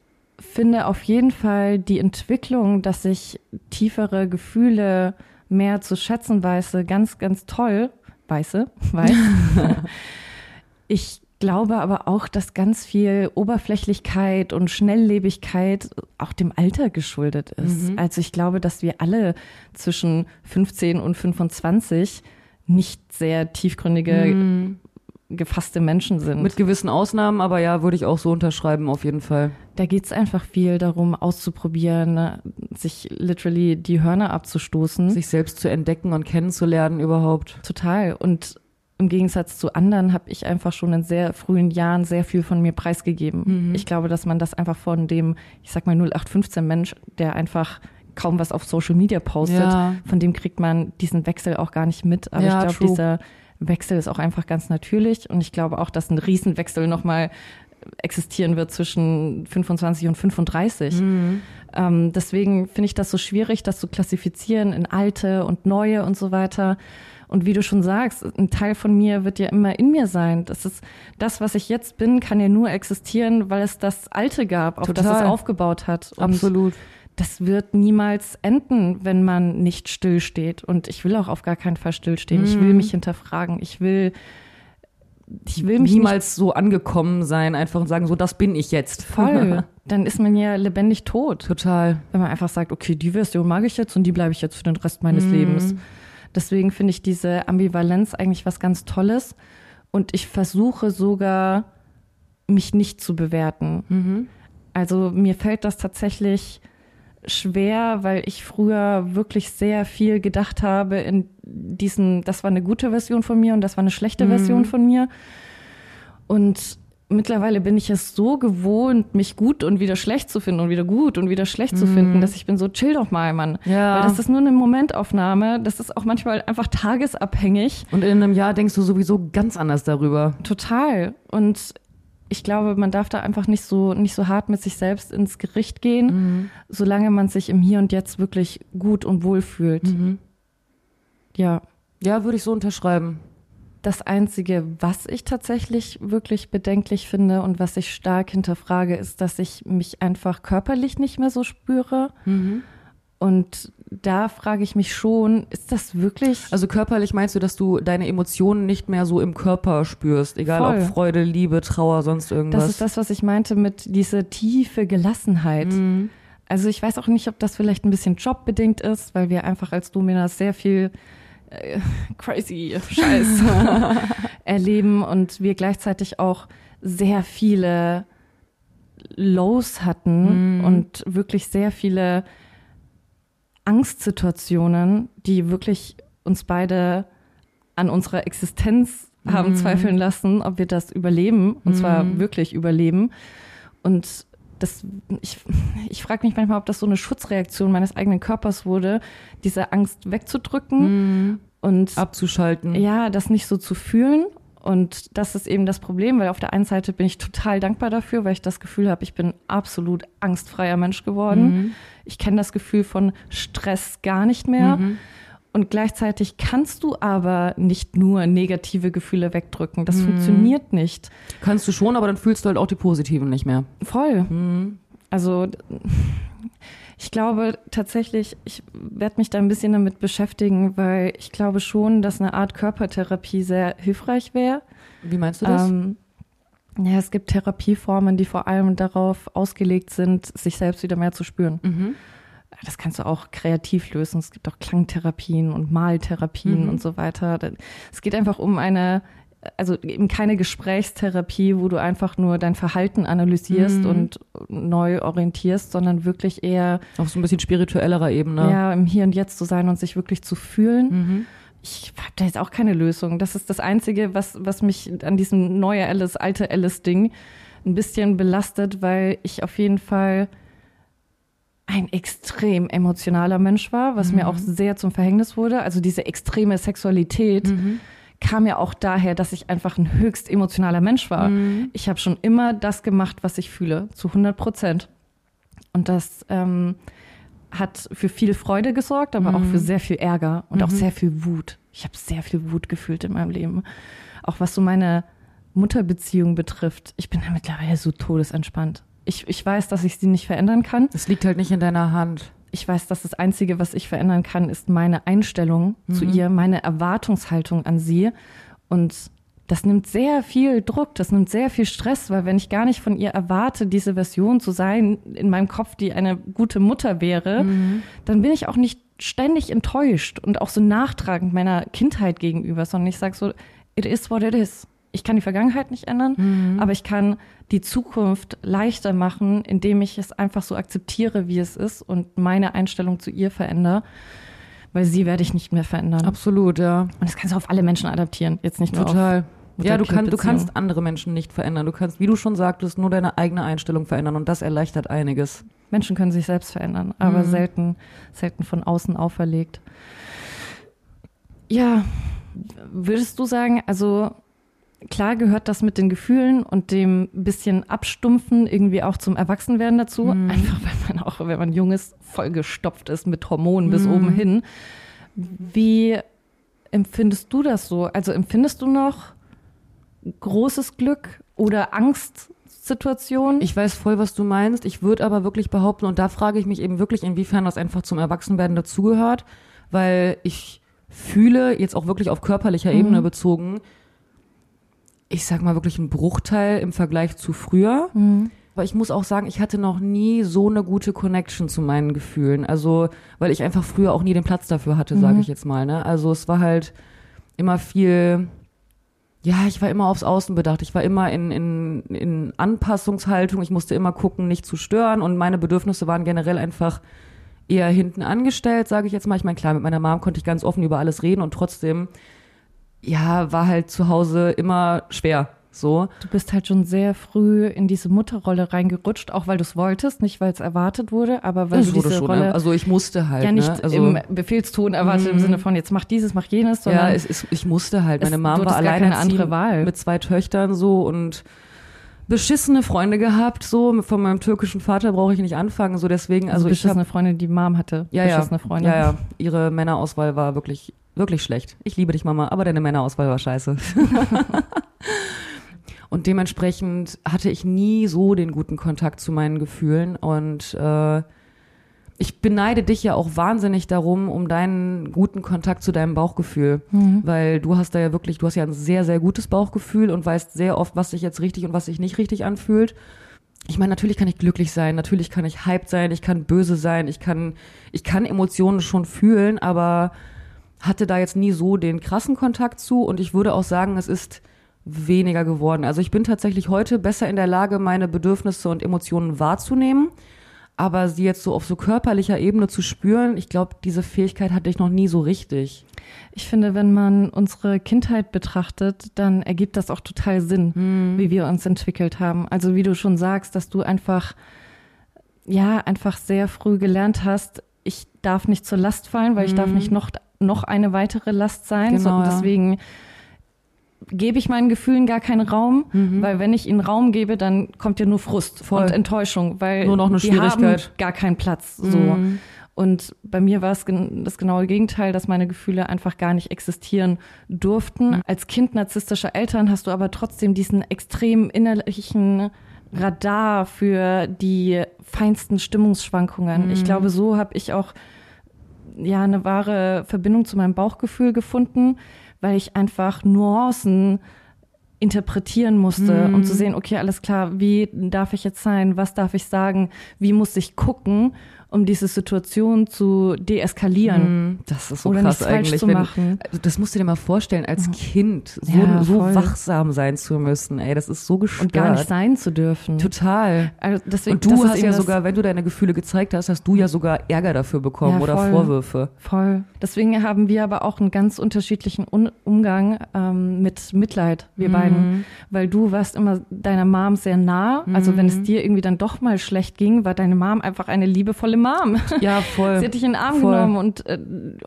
finde auf jeden Fall die Entwicklung, dass ich tiefere Gefühle mehr zu schätzen weiß, ganz, ganz toll. Weiße, weiß. ich glaube aber auch, dass ganz viel Oberflächlichkeit und Schnelllebigkeit auch dem Alter geschuldet ist. Also ich glaube, dass wir alle zwischen 15 und 25 nicht sehr tiefgründige, gefasste Menschen sind. Mit gewissen Ausnahmen, aber ja, würde ich auch so unterschreiben, auf jeden Fall. Da geht's einfach viel darum, auszuprobieren, ne? sich literally die Hörner abzustoßen. Sich selbst zu entdecken und kennenzulernen überhaupt. Total. Und im Gegensatz zu anderen habe ich einfach schon in sehr frühen Jahren sehr viel von mir preisgegeben. Ich glaube, dass man das einfach von dem, ich sag mal 0815 Mensch, der einfach kaum was auf Social Media postet, Ja. von dem kriegt man diesen Wechsel auch gar nicht mit. Aber Ja, ich glaube, dieser Wechsel ist auch einfach ganz natürlich. Und ich glaube auch, dass ein Riesenwechsel nochmal existieren wird zwischen 25 und 35. Ähm, deswegen finde ich das so schwierig, das zu klassifizieren in alte und neue und so weiter. Und wie du schon sagst, ein Teil von mir wird ja immer in mir sein. Das ist das, was ich jetzt bin, kann ja nur existieren, weil es das Alte gab, auf das Total. es aufgebaut hat. Und Absolut. Das wird niemals enden, wenn man nicht stillsteht. Und ich will auch auf gar keinen Fall stillstehen. Ich will mich hinterfragen. Ich will ich will mich niemals so angekommen sein, einfach und sagen, so das bin ich jetzt. Voll. Dann ist man ja lebendig tot. Total. Wenn man einfach sagt, okay, die Version mag ich jetzt und die bleibe ich jetzt für den Rest meines Lebens. Deswegen finde ich diese Ambivalenz eigentlich was ganz Tolles. Und ich versuche sogar, mich nicht zu bewerten. Also mir fällt das tatsächlich schwer, weil ich früher wirklich sehr viel gedacht habe in diesem, das war eine gute Version von mir und das war eine schlechte Version von mir. Und mittlerweile bin ich es so gewohnt, mich gut und wieder schlecht zu finden und wieder gut und wieder schlecht zu finden, dass ich bin so, chill doch mal, Mann. Ja. Weil das ist nur eine Momentaufnahme, das ist auch manchmal einfach tagesabhängig. Und in einem Jahr denkst du sowieso ganz anders darüber. Total. Und ich glaube, man darf da einfach nicht so, nicht so hart mit sich selbst ins Gericht gehen, solange man sich im Hier und Jetzt wirklich gut und wohl fühlt. Ja. Ja, würde ich so unterschreiben. Das Einzige, was ich tatsächlich wirklich bedenklich finde und was ich stark hinterfrage, ist, dass ich mich einfach körperlich nicht mehr so spüre. Und da frage ich mich schon, ist das wirklich. Also körperlich meinst du, dass du deine Emotionen nicht mehr so im Körper spürst, egal Voll. ob Freude, Liebe, Trauer, sonst irgendwas. Das ist das, was ich meinte mit dieser tiefe Gelassenheit. Also ich weiß auch nicht, ob das vielleicht ein bisschen jobbedingt ist, weil wir einfach als Dominas sehr viel äh, crazy Scheiß erleben und wir gleichzeitig auch sehr viele Lows hatten und wirklich sehr viele Angstsituationen, die wirklich uns beide an unserer Existenz haben zweifeln lassen, ob wir das überleben, und zwar wirklich überleben. Und das, ich, ich frage mich manchmal, ob das so eine Schutzreaktion meines eigenen Körpers wurde, diese Angst wegzudrücken und abzuschalten. ja, das nicht so zu fühlen. Und das ist eben das Problem, weil auf der einen Seite bin ich total dankbar dafür, weil ich das Gefühl habe, ich bin absolut angstfreier Mensch geworden. Ich kenne das Gefühl von Stress gar nicht mehr. Und gleichzeitig kannst du aber nicht nur negative Gefühle wegdrücken. Das funktioniert nicht. Kannst du schon, aber dann fühlst du halt auch die positiven nicht mehr. Voll. Also ich glaube tatsächlich, ich werde mich da ein bisschen damit beschäftigen, weil ich glaube schon, dass eine Art Körpertherapie sehr hilfreich wäre. Wie meinst du das? Ähm, ja, es gibt Therapieformen, die vor allem darauf ausgelegt sind, sich selbst wieder mehr zu spüren. Das kannst du auch kreativ lösen. Es gibt auch Klangtherapien und Maltherapien und so weiter. Es geht einfach um eine, also eben keine Gesprächstherapie, wo du einfach nur dein Verhalten analysierst und neu orientierst, sondern wirklich eher Auf so ein bisschen spirituellerer Ebene. ja, im Hier und Jetzt zu sein und sich wirklich zu fühlen. Ich habe da jetzt auch keine Lösung. Das ist das Einzige, was, was mich an diesem neue Alice, alte Alice-Ding ein bisschen belastet, weil ich auf jeden Fall ein extrem emotionaler Mensch war, was mir auch sehr zum Verhängnis wurde. Also diese extreme Sexualität kam ja auch daher, dass ich einfach ein höchst emotionaler Mensch war. Ich habe schon immer das gemacht, was ich fühle, zu 100 Prozent. Und das ähm, hat für viel Freude gesorgt, aber auch für sehr viel Ärger und auch sehr viel Wut. Ich habe sehr viel Wut gefühlt in meinem Leben. Auch was so meine Mutterbeziehung betrifft. Ich bin da mittlerweile so todesentspannt. Ich, ich weiß, dass ich sie nicht verändern kann. Das liegt halt nicht in deiner Hand. Ich weiß, dass das Einzige, was ich verändern kann, ist meine Einstellung zu ihr, meine Erwartungshaltung an sie. Und das nimmt sehr viel Druck, das nimmt sehr viel Stress, weil wenn ich gar nicht von ihr erwarte, diese Version zu sein in meinem Kopf, die eine gute Mutter wäre, dann bin ich auch nicht ständig enttäuscht und auch so nachtragend meiner Kindheit gegenüber, sondern ich sage so, it is what it is. Ich kann die Vergangenheit nicht ändern, aber ich kann die Zukunft leichter machen, indem ich es einfach so akzeptiere, wie es ist und meine Einstellung zu ihr verändere, weil sie werde ich nicht mehr verändern. Absolut, ja. Und das kannst du auf alle Menschen adaptieren, jetzt nicht nur Total. Ja, du, kann, du kannst andere Menschen nicht verändern. Du kannst, wie du schon sagtest, nur deine eigene Einstellung verändern und das erleichtert einiges. Menschen können sich selbst verändern, aber selten, selten von außen auferlegt. Ja, würdest du sagen, also klar gehört das mit den Gefühlen und dem bisschen Abstumpfen irgendwie auch zum Erwachsenwerden dazu. Einfach weil man auch, wenn man jung ist, vollgestopft ist mit Hormonen bis oben hin. Wie empfindest du das so? Also empfindest du noch großes Glück oder Angstsituationen? Ich weiß voll, was du meinst. Ich würde aber wirklich behaupten, und da frage ich mich eben wirklich, inwiefern das einfach zum Erwachsenwerden dazugehört, weil ich fühle, jetzt auch wirklich auf körperlicher Ebene bezogen, ich sag mal wirklich ein Bruchteil im Vergleich zu früher. Mhm. Aber ich muss auch sagen, ich hatte noch nie so eine gute Connection zu meinen Gefühlen. Also, weil ich einfach früher auch nie den Platz dafür hatte, sage ich jetzt mal. Ne? Also es war halt immer viel, ja, ich war immer aufs Außen bedacht. Ich war immer in, in, in Anpassungshaltung. Ich musste immer gucken, nicht zu stören. Und meine Bedürfnisse waren generell einfach eher hinten angestellt, sage ich jetzt mal. Ich meine, klar, mit meiner Mom konnte ich ganz offen über alles reden und trotzdem, ja, war halt zu Hause immer schwer. So. Du bist halt schon sehr früh in diese Mutterrolle reingerutscht, auch weil du es wolltest, nicht weil es erwartet wurde, aber weil Das du wurde diese schon, Rolle ne? also ich musste halt, ja nicht ne? Also, im Befehlston erwartet im Sinne von jetzt mach dieses, mach jenes, sondern ja, es ist, ich musste halt. Meine du war alleine keine andere Wahl. mit zwei Töchtern so und beschissene Freunde gehabt. So von meinem türkischen Vater brauche ich nicht anfangen. So deswegen, also also ich habe beschissene Freundin, die Mom hatte, ja, ja, beschissene Freunde. ja, ja, ihre Männerauswahl war wirklich wirklich schlecht. Ich liebe dich, Mama, aber deine Männerauswahl war scheiße. Und dementsprechend hatte ich nie so den guten Kontakt zu meinen Gefühlen und äh, ich beneide dich ja auch wahnsinnig darum, um deinen guten Kontakt zu deinem Bauchgefühl, weil du hast da ja wirklich, du hast ja ein sehr, sehr gutes Bauchgefühl und weißt sehr oft, was sich jetzt richtig und was sich nicht richtig anfühlt. Ich meine, natürlich kann ich glücklich sein, natürlich kann ich hyped sein, ich kann böse sein, ich kann, ich kann Emotionen schon fühlen, aber hatte da jetzt nie so den krassen Kontakt zu und ich würde auch sagen, es ist weniger geworden. Also ich bin tatsächlich heute besser in der Lage, meine Bedürfnisse und Emotionen wahrzunehmen, aber sie jetzt so auf so körperlicher Ebene zu spüren, ich glaube, diese Fähigkeit hatte ich noch nie so richtig. Ich finde, wenn man unsere Kindheit betrachtet, dann ergibt das auch total Sinn, Mhm. wie wir uns entwickelt haben. Also wie du schon sagst, dass du einfach, ja, einfach sehr früh gelernt hast, ich darf nicht zur Last fallen, weil ich darf nicht noch, noch eine weitere Last sein. Mhm. Genau, so, ja. deswegen gebe ich meinen Gefühlen gar keinen Raum, weil wenn ich ihnen Raum gebe, dann kommt ja nur Frust Mhm. Voll. und Enttäuschung, weil Nur noch eine die Schwierigkeit. haben gar keinen Platz. So. Mhm. Und bei mir war es das genaue Gegenteil, dass meine Gefühle einfach gar nicht existieren durften. Als Kind narzisstischer Eltern hast du aber trotzdem diesen extrem innerlichen Radar für die feinsten Stimmungsschwankungen. Ich glaube, so habe ich auch ja eine wahre Verbindung zu meinem Bauchgefühl gefunden, weil ich einfach Nuancen interpretieren musste, um zu sehen, okay, alles klar, wie darf ich jetzt sein, was darf ich sagen, wie muss ich gucken, um diese Situation zu deeskalieren. Das ist so Oder krass eigentlich. zu machen. Also das musst du dir mal vorstellen, als Kind so, Ja, so wachsam sein zu müssen. Ey, das ist so gestört. Und gar nicht sein zu dürfen. Total. Also deswegen, Und du hast ja sogar, wenn du deine Gefühle gezeigt hast, hast du ja sogar Ärger dafür bekommen Ja, oder voll. Vorwürfe. Voll. Deswegen haben wir aber auch einen ganz unterschiedlichen Un Umgang ähm, mit Mitleid, Mhm. wir beiden. Weil du warst immer deiner Mom sehr nah. Also wenn Mhm. es dir irgendwie dann doch mal schlecht ging, war deine Mom einfach eine liebevolle Mom. Ja, voll. Sie hat dich in den Arm Voll. genommen und äh,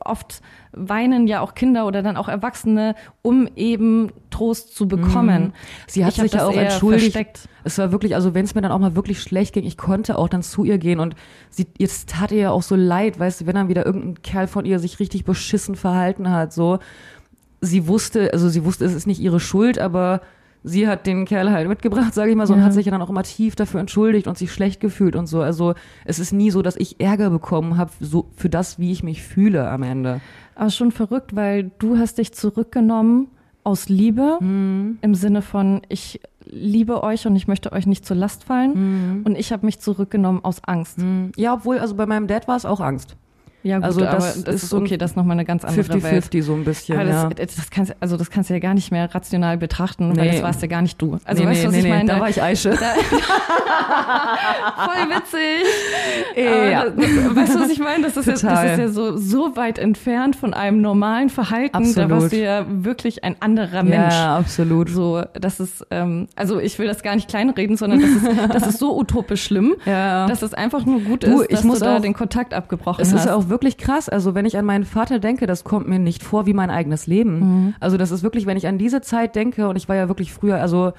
oft weinen ja auch Kinder oder dann auch Erwachsene, um eben Trost zu bekommen. Mhm. Sie hat Ich sich ja auch entschuldigt. versteckt. Es war wirklich, also wenn es mir dann auch mal wirklich schlecht ging, ich konnte auch dann zu ihr gehen und sie, jetzt tat ihr ja auch so leid, weißt du, wenn dann wieder irgendein Kerl von ihr sich richtig beschissen verhalten hat, so. Sie wusste, also sie wusste, es ist nicht ihre Schuld, aber sie hat den Kerl halt mitgebracht, sage ich mal so, und Ja. hat sich ja dann auch immer tief dafür entschuldigt und sich schlecht gefühlt und so. Also es ist nie so, dass ich Ärger bekommen habe, so für das, wie ich mich fühle am Ende. Aber schon verrückt, weil du hast dich zurückgenommen aus Liebe Mhm. im Sinne von ich liebe euch und ich möchte euch nicht zur Last fallen Mhm. und ich habe mich zurückgenommen aus Angst. Ja, obwohl, also bei meinem Dad war es auch Angst. Ja gut, Also aber das ist ist so okay, das ist nochmal eine ganz andere Welt. 50-50 so ein bisschen, Aber ja. das, kannst, also das kannst du ja gar nicht mehr rational betrachten, weil Nee. das warst ja gar nicht du. Also nee, weißt du, nee, was ich meine? Da war ich Eiche. Voll witzig. Ja. Das, weißt du, was ich meine? Das ist, ja, das ist ja so, so weit entfernt von einem normalen Verhalten. Da Absolut. warst du ja wirklich ein anderer Mensch. Ja, absolut. So, das ist, ähm, also ich will das gar nicht kleinreden, sondern das ist, das ist so utopisch schlimm, Ja. dass es einfach nur gut Du, ist, ich dass muss du da auch- den Kontakt abgebrochen hast. Wirklich krass. Also wenn ich an meinen Vater denke, das kommt mir nicht vor wie mein eigenes Leben. Mhm. Also das ist wirklich, wenn ich an diese Zeit denke, und ich war ja wirklich früher, also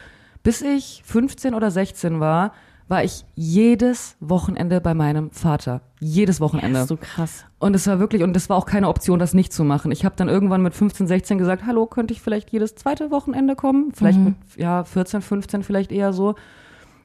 bis ich 15 oder 16 war, war ich jedes Wochenende bei meinem Vater. Jedes Wochenende. das ist so krass. Und es war wirklich, und es war auch keine Option, das nicht zu machen. Ich habe dann irgendwann mit 15, 16 gesagt, hallo, könnte ich vielleicht jedes zweite Wochenende kommen? Vielleicht mit, ja, 14, 15 vielleicht eher so.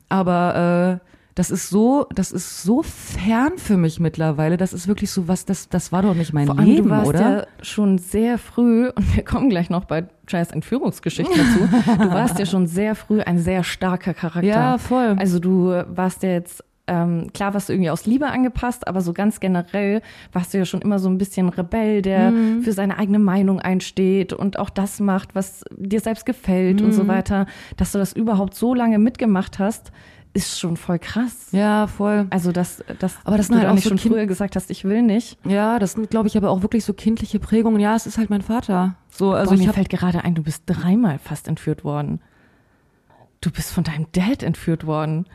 Aber äh, das ist so, das ist so fern für mich mittlerweile. Das ist wirklich so was, das, das war doch nicht mein Vor allem, Leben, du warst oder? ja schon sehr früh, und wir kommen gleich noch bei Chais Entführungsgeschichten dazu, du warst ja schon sehr früh ein sehr starker Charakter. Ja, voll. Also du warst ja jetzt, ähm, klar warst du irgendwie aus Liebe angepasst, aber so ganz generell warst du ja schon immer so ein bisschen Rebell, der Mhm. für seine eigene Meinung einsteht und auch das macht, was dir selbst gefällt und Mhm. so weiter. Dass du das überhaupt so lange mitgemacht hast, ist schon voll krass. ja, voll. Also, dass, dass Aber das du sind halt auch nicht so schon Kind- früher gesagt hast, ich will nicht. Ja, das sind, glaube ich, aber auch wirklich so kindliche Prägungen. Ja, es ist halt mein Vater. So, also Boah, mir fällt gerade ein, du bist dreimal fast entführt worden. Du bist von deinem Dad entführt worden.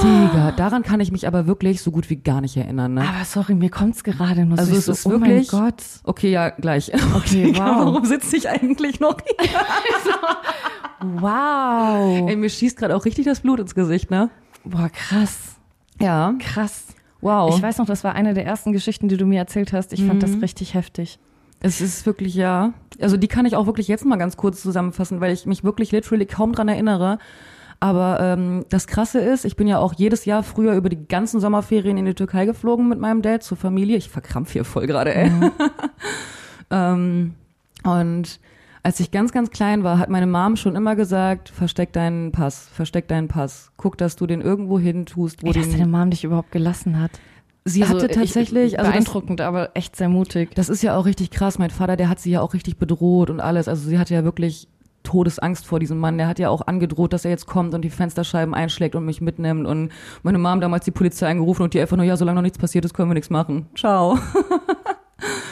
Digga, daran kann ich mich aber wirklich so gut wie gar nicht erinnern. Ne? Aber sorry, mir kommt's gerade nur Also so. es ich ist so, oh wirklich- mein Gott. Okay, ja, gleich. Okay, wow. Warum sitze ich eigentlich noch hier? Wow. Ey, mir schießt gerade auch richtig das Blut ins Gesicht, ne? Boah, krass. Ja. Krass. Wow. Ich weiß noch, das war eine der ersten Geschichten, die du mir erzählt hast. Ich fand das richtig heftig. Es ist wirklich, ja. Also die kann ich auch wirklich jetzt mal ganz kurz zusammenfassen, weil ich mich wirklich literally kaum dran erinnere. Aber ähm, das Krasse ist, ich bin ja auch jedes Jahr früher über die ganzen Sommerferien in die Türkei geflogen mit meinem Dad zur Familie. Ich verkrampf hier voll gerade, ey. ähm, und als ich ganz, ganz klein war, hat meine Mom schon immer gesagt, versteck deinen Pass, versteck deinen Pass. Guck, dass du den irgendwo hin tust, wo Ey, dass deine Mom dich überhaupt gelassen hat. Sie Also, hatte tatsächlich... Ich, also das- beeindruckend, aber echt sehr mutig. das ist ja auch richtig krass. Mein Vater, der hat sie ja auch richtig bedroht und alles. Also sie hatte ja wirklich Todesangst vor diesem Mann. Der hat ja auch angedroht, dass er jetzt kommt und die Fensterscheiben einschlägt und mich mitnimmt. Und meine Mom damals die Polizei angerufen und die einfach nur, ja, solange noch nichts passiert ist, können wir nichts machen. Ciao.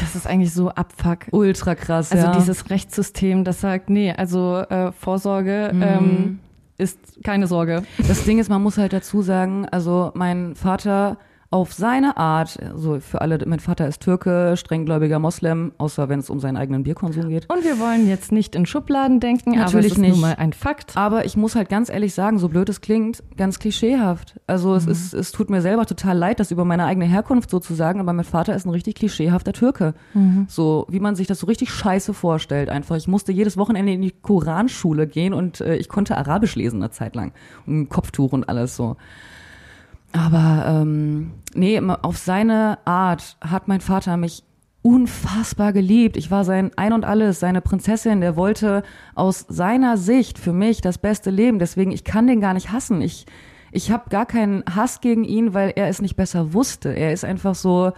Das ist eigentlich so Abfuck. Ultra krass, Also ja. dieses Rechtssystem, das sagt, nee, also äh, Vorsorge Mhm. ähm, ist keine Sorge. Das Ding ist, man muss halt dazu sagen, also mein Vater auf seine Art, also für alle, mein Vater ist Türke, strenggläubiger Moslem, außer wenn es um seinen eigenen Bierkonsum geht. Und wir wollen jetzt nicht in Schubladen denken, aber Natürlich es ist nicht. nun mal ein Fakt. Aber ich muss halt ganz ehrlich sagen, so blöd es klingt, ganz klischeehaft. Also es ist, es tut mir selber total leid, das über meine eigene Herkunft so zu sagen, aber mein Vater ist ein richtig klischeehafter Türke. So, wie man sich das so richtig scheiße vorstellt einfach. Ich musste jedes Wochenende in die Koranschule gehen und äh, ich konnte Arabisch lesen eine Zeit lang. Und ein Kopftuch und alles so. Aber ähm, nee, auf seine Art hat mein Vater mich unfassbar geliebt. Ich war sein Ein und Alles, seine Prinzessin. Der wollte aus seiner Sicht für mich das beste Leben. Deswegen, ich kann den gar nicht hassen. Ich, ich habe gar keinen Hass gegen ihn, weil er es nicht besser wusste. Er ist einfach so.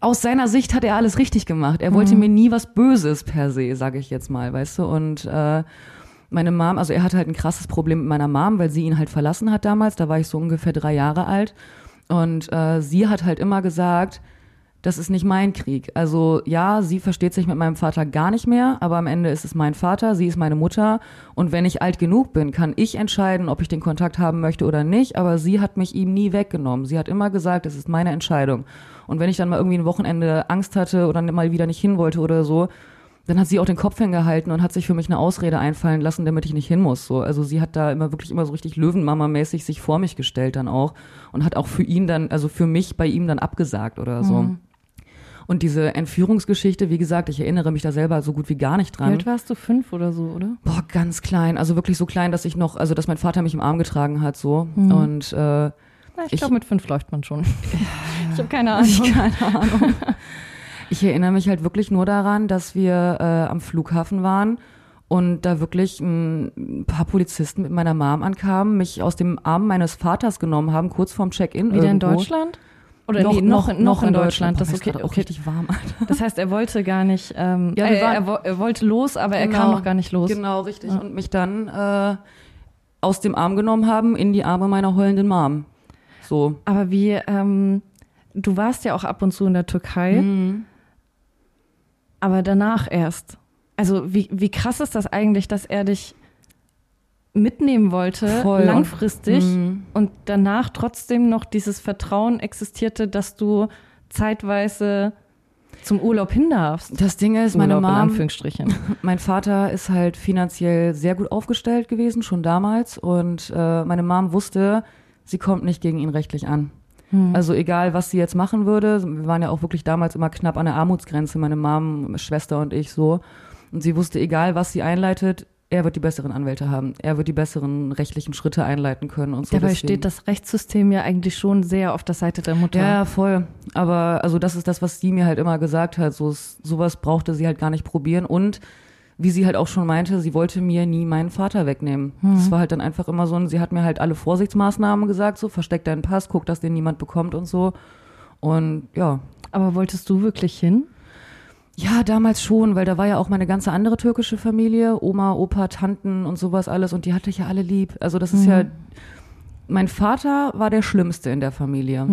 Aus seiner Sicht hat er alles richtig gemacht. Er wollte mir nie was Böses per se, sage ich jetzt mal, weißt du. Und äh, meine Mom, also er hatte halt ein krasses Problem mit meiner Mom, weil sie ihn halt verlassen hat damals. Da war ich so ungefähr drei Jahre alt. Und äh, sie hat halt immer gesagt, das ist nicht mein Krieg. Also ja, sie versteht sich mit meinem Vater gar nicht mehr, aber am Ende ist es mein Vater, sie ist meine Mutter. Und wenn ich alt genug bin, kann ich entscheiden, ob ich den Kontakt haben möchte oder nicht. Aber sie hat mich ihm nie weggenommen. Sie hat immer gesagt, es ist meine Entscheidung. Und wenn ich dann mal irgendwie ein Wochenende Angst hatte oder mal wieder nicht hin wollte oder so, dann hat sie auch den Kopf hingehalten und hat sich für mich eine Ausrede einfallen lassen, damit ich nicht hin muss. So, also sie hat da immer wirklich immer so richtig Löwenmama-mäßig sich vor mich gestellt dann auch und hat auch für ihn dann, also für mich bei ihm dann abgesagt oder so. Und diese Entführungsgeschichte, wie gesagt, ich erinnere mich da selber so gut wie gar nicht Wie dran. alt warst du? Fünf oder so, oder? Boah, ganz klein, also wirklich so klein, dass ich noch, also dass mein Vater mich im Arm getragen hat so und äh, Na, ich Ich- glaube, mit fünf läuft man schon. ich habe keine Ahnung. keine Ahnung. Ich erinnere mich halt wirklich nur daran, dass wir äh, am Flughafen waren und da wirklich ein paar Polizisten mit meiner Mom ankamen, mich aus dem Arm meines Vaters genommen haben, kurz vorm Check-in. Wieder in irgendwo. Deutschland? Oder nee, noch, in- noch in Deutschland. Das Boah, ist okay. okay. richtig warm. Alter. Das heißt, er wollte gar nicht, ähm, Ja, äh, waren- er, er wollte los, aber er Genau. kam noch gar nicht los. Genau, richtig. Und mich dann äh, aus dem Arm genommen haben in die Arme meiner heulenden Mom. So. Aber wie, ähm, du warst ja auch ab und zu in der Türkei, Mhm. Aber danach erst. Also wie, wie krass ist das eigentlich, dass er dich mitnehmen wollte, Voll. langfristig, Mhm. und danach trotzdem noch dieses Vertrauen existierte, dass du zeitweise zum Urlaub hin darfst. Das Ding ist, meine Urlaub in Mom, Anführungsstrichen. mein Vater ist halt finanziell sehr gut aufgestellt gewesen, schon damals. Und äh, meine Mom wusste, sie kommt nicht gegen ihn rechtlich an. Also egal, was sie jetzt machen würde, wir waren ja auch wirklich damals immer knapp an der Armutsgrenze, meine Mom, Schwester und ich so. Und sie wusste, egal was sie einleitet, er wird die besseren Anwälte haben, er wird die besseren rechtlichen Schritte einleiten können und so. Dabei Deswegen- steht das Rechtssystem ja eigentlich schon sehr auf der Seite der Mutter. Ja, voll. Aber also das ist das, was sie mir halt immer gesagt hat. So sowas brauchte sie halt gar nicht probieren. Und wie sie halt auch schon meinte, sie wollte mir nie meinen Vater wegnehmen. Das war halt dann einfach immer so ein, sie hat mir halt alle Vorsichtsmaßnahmen gesagt, so versteck deinen Pass, guck, dass den niemand bekommt und so. Und ja. Aber wolltest du wirklich hin? Ja, damals schon, weil da war ja auch meine ganze andere türkische Familie, Oma, Opa, Tanten und sowas alles und die hatte ich ja alle lieb. Also das ist ja, mein Vater war der Schlimmste in der Familie.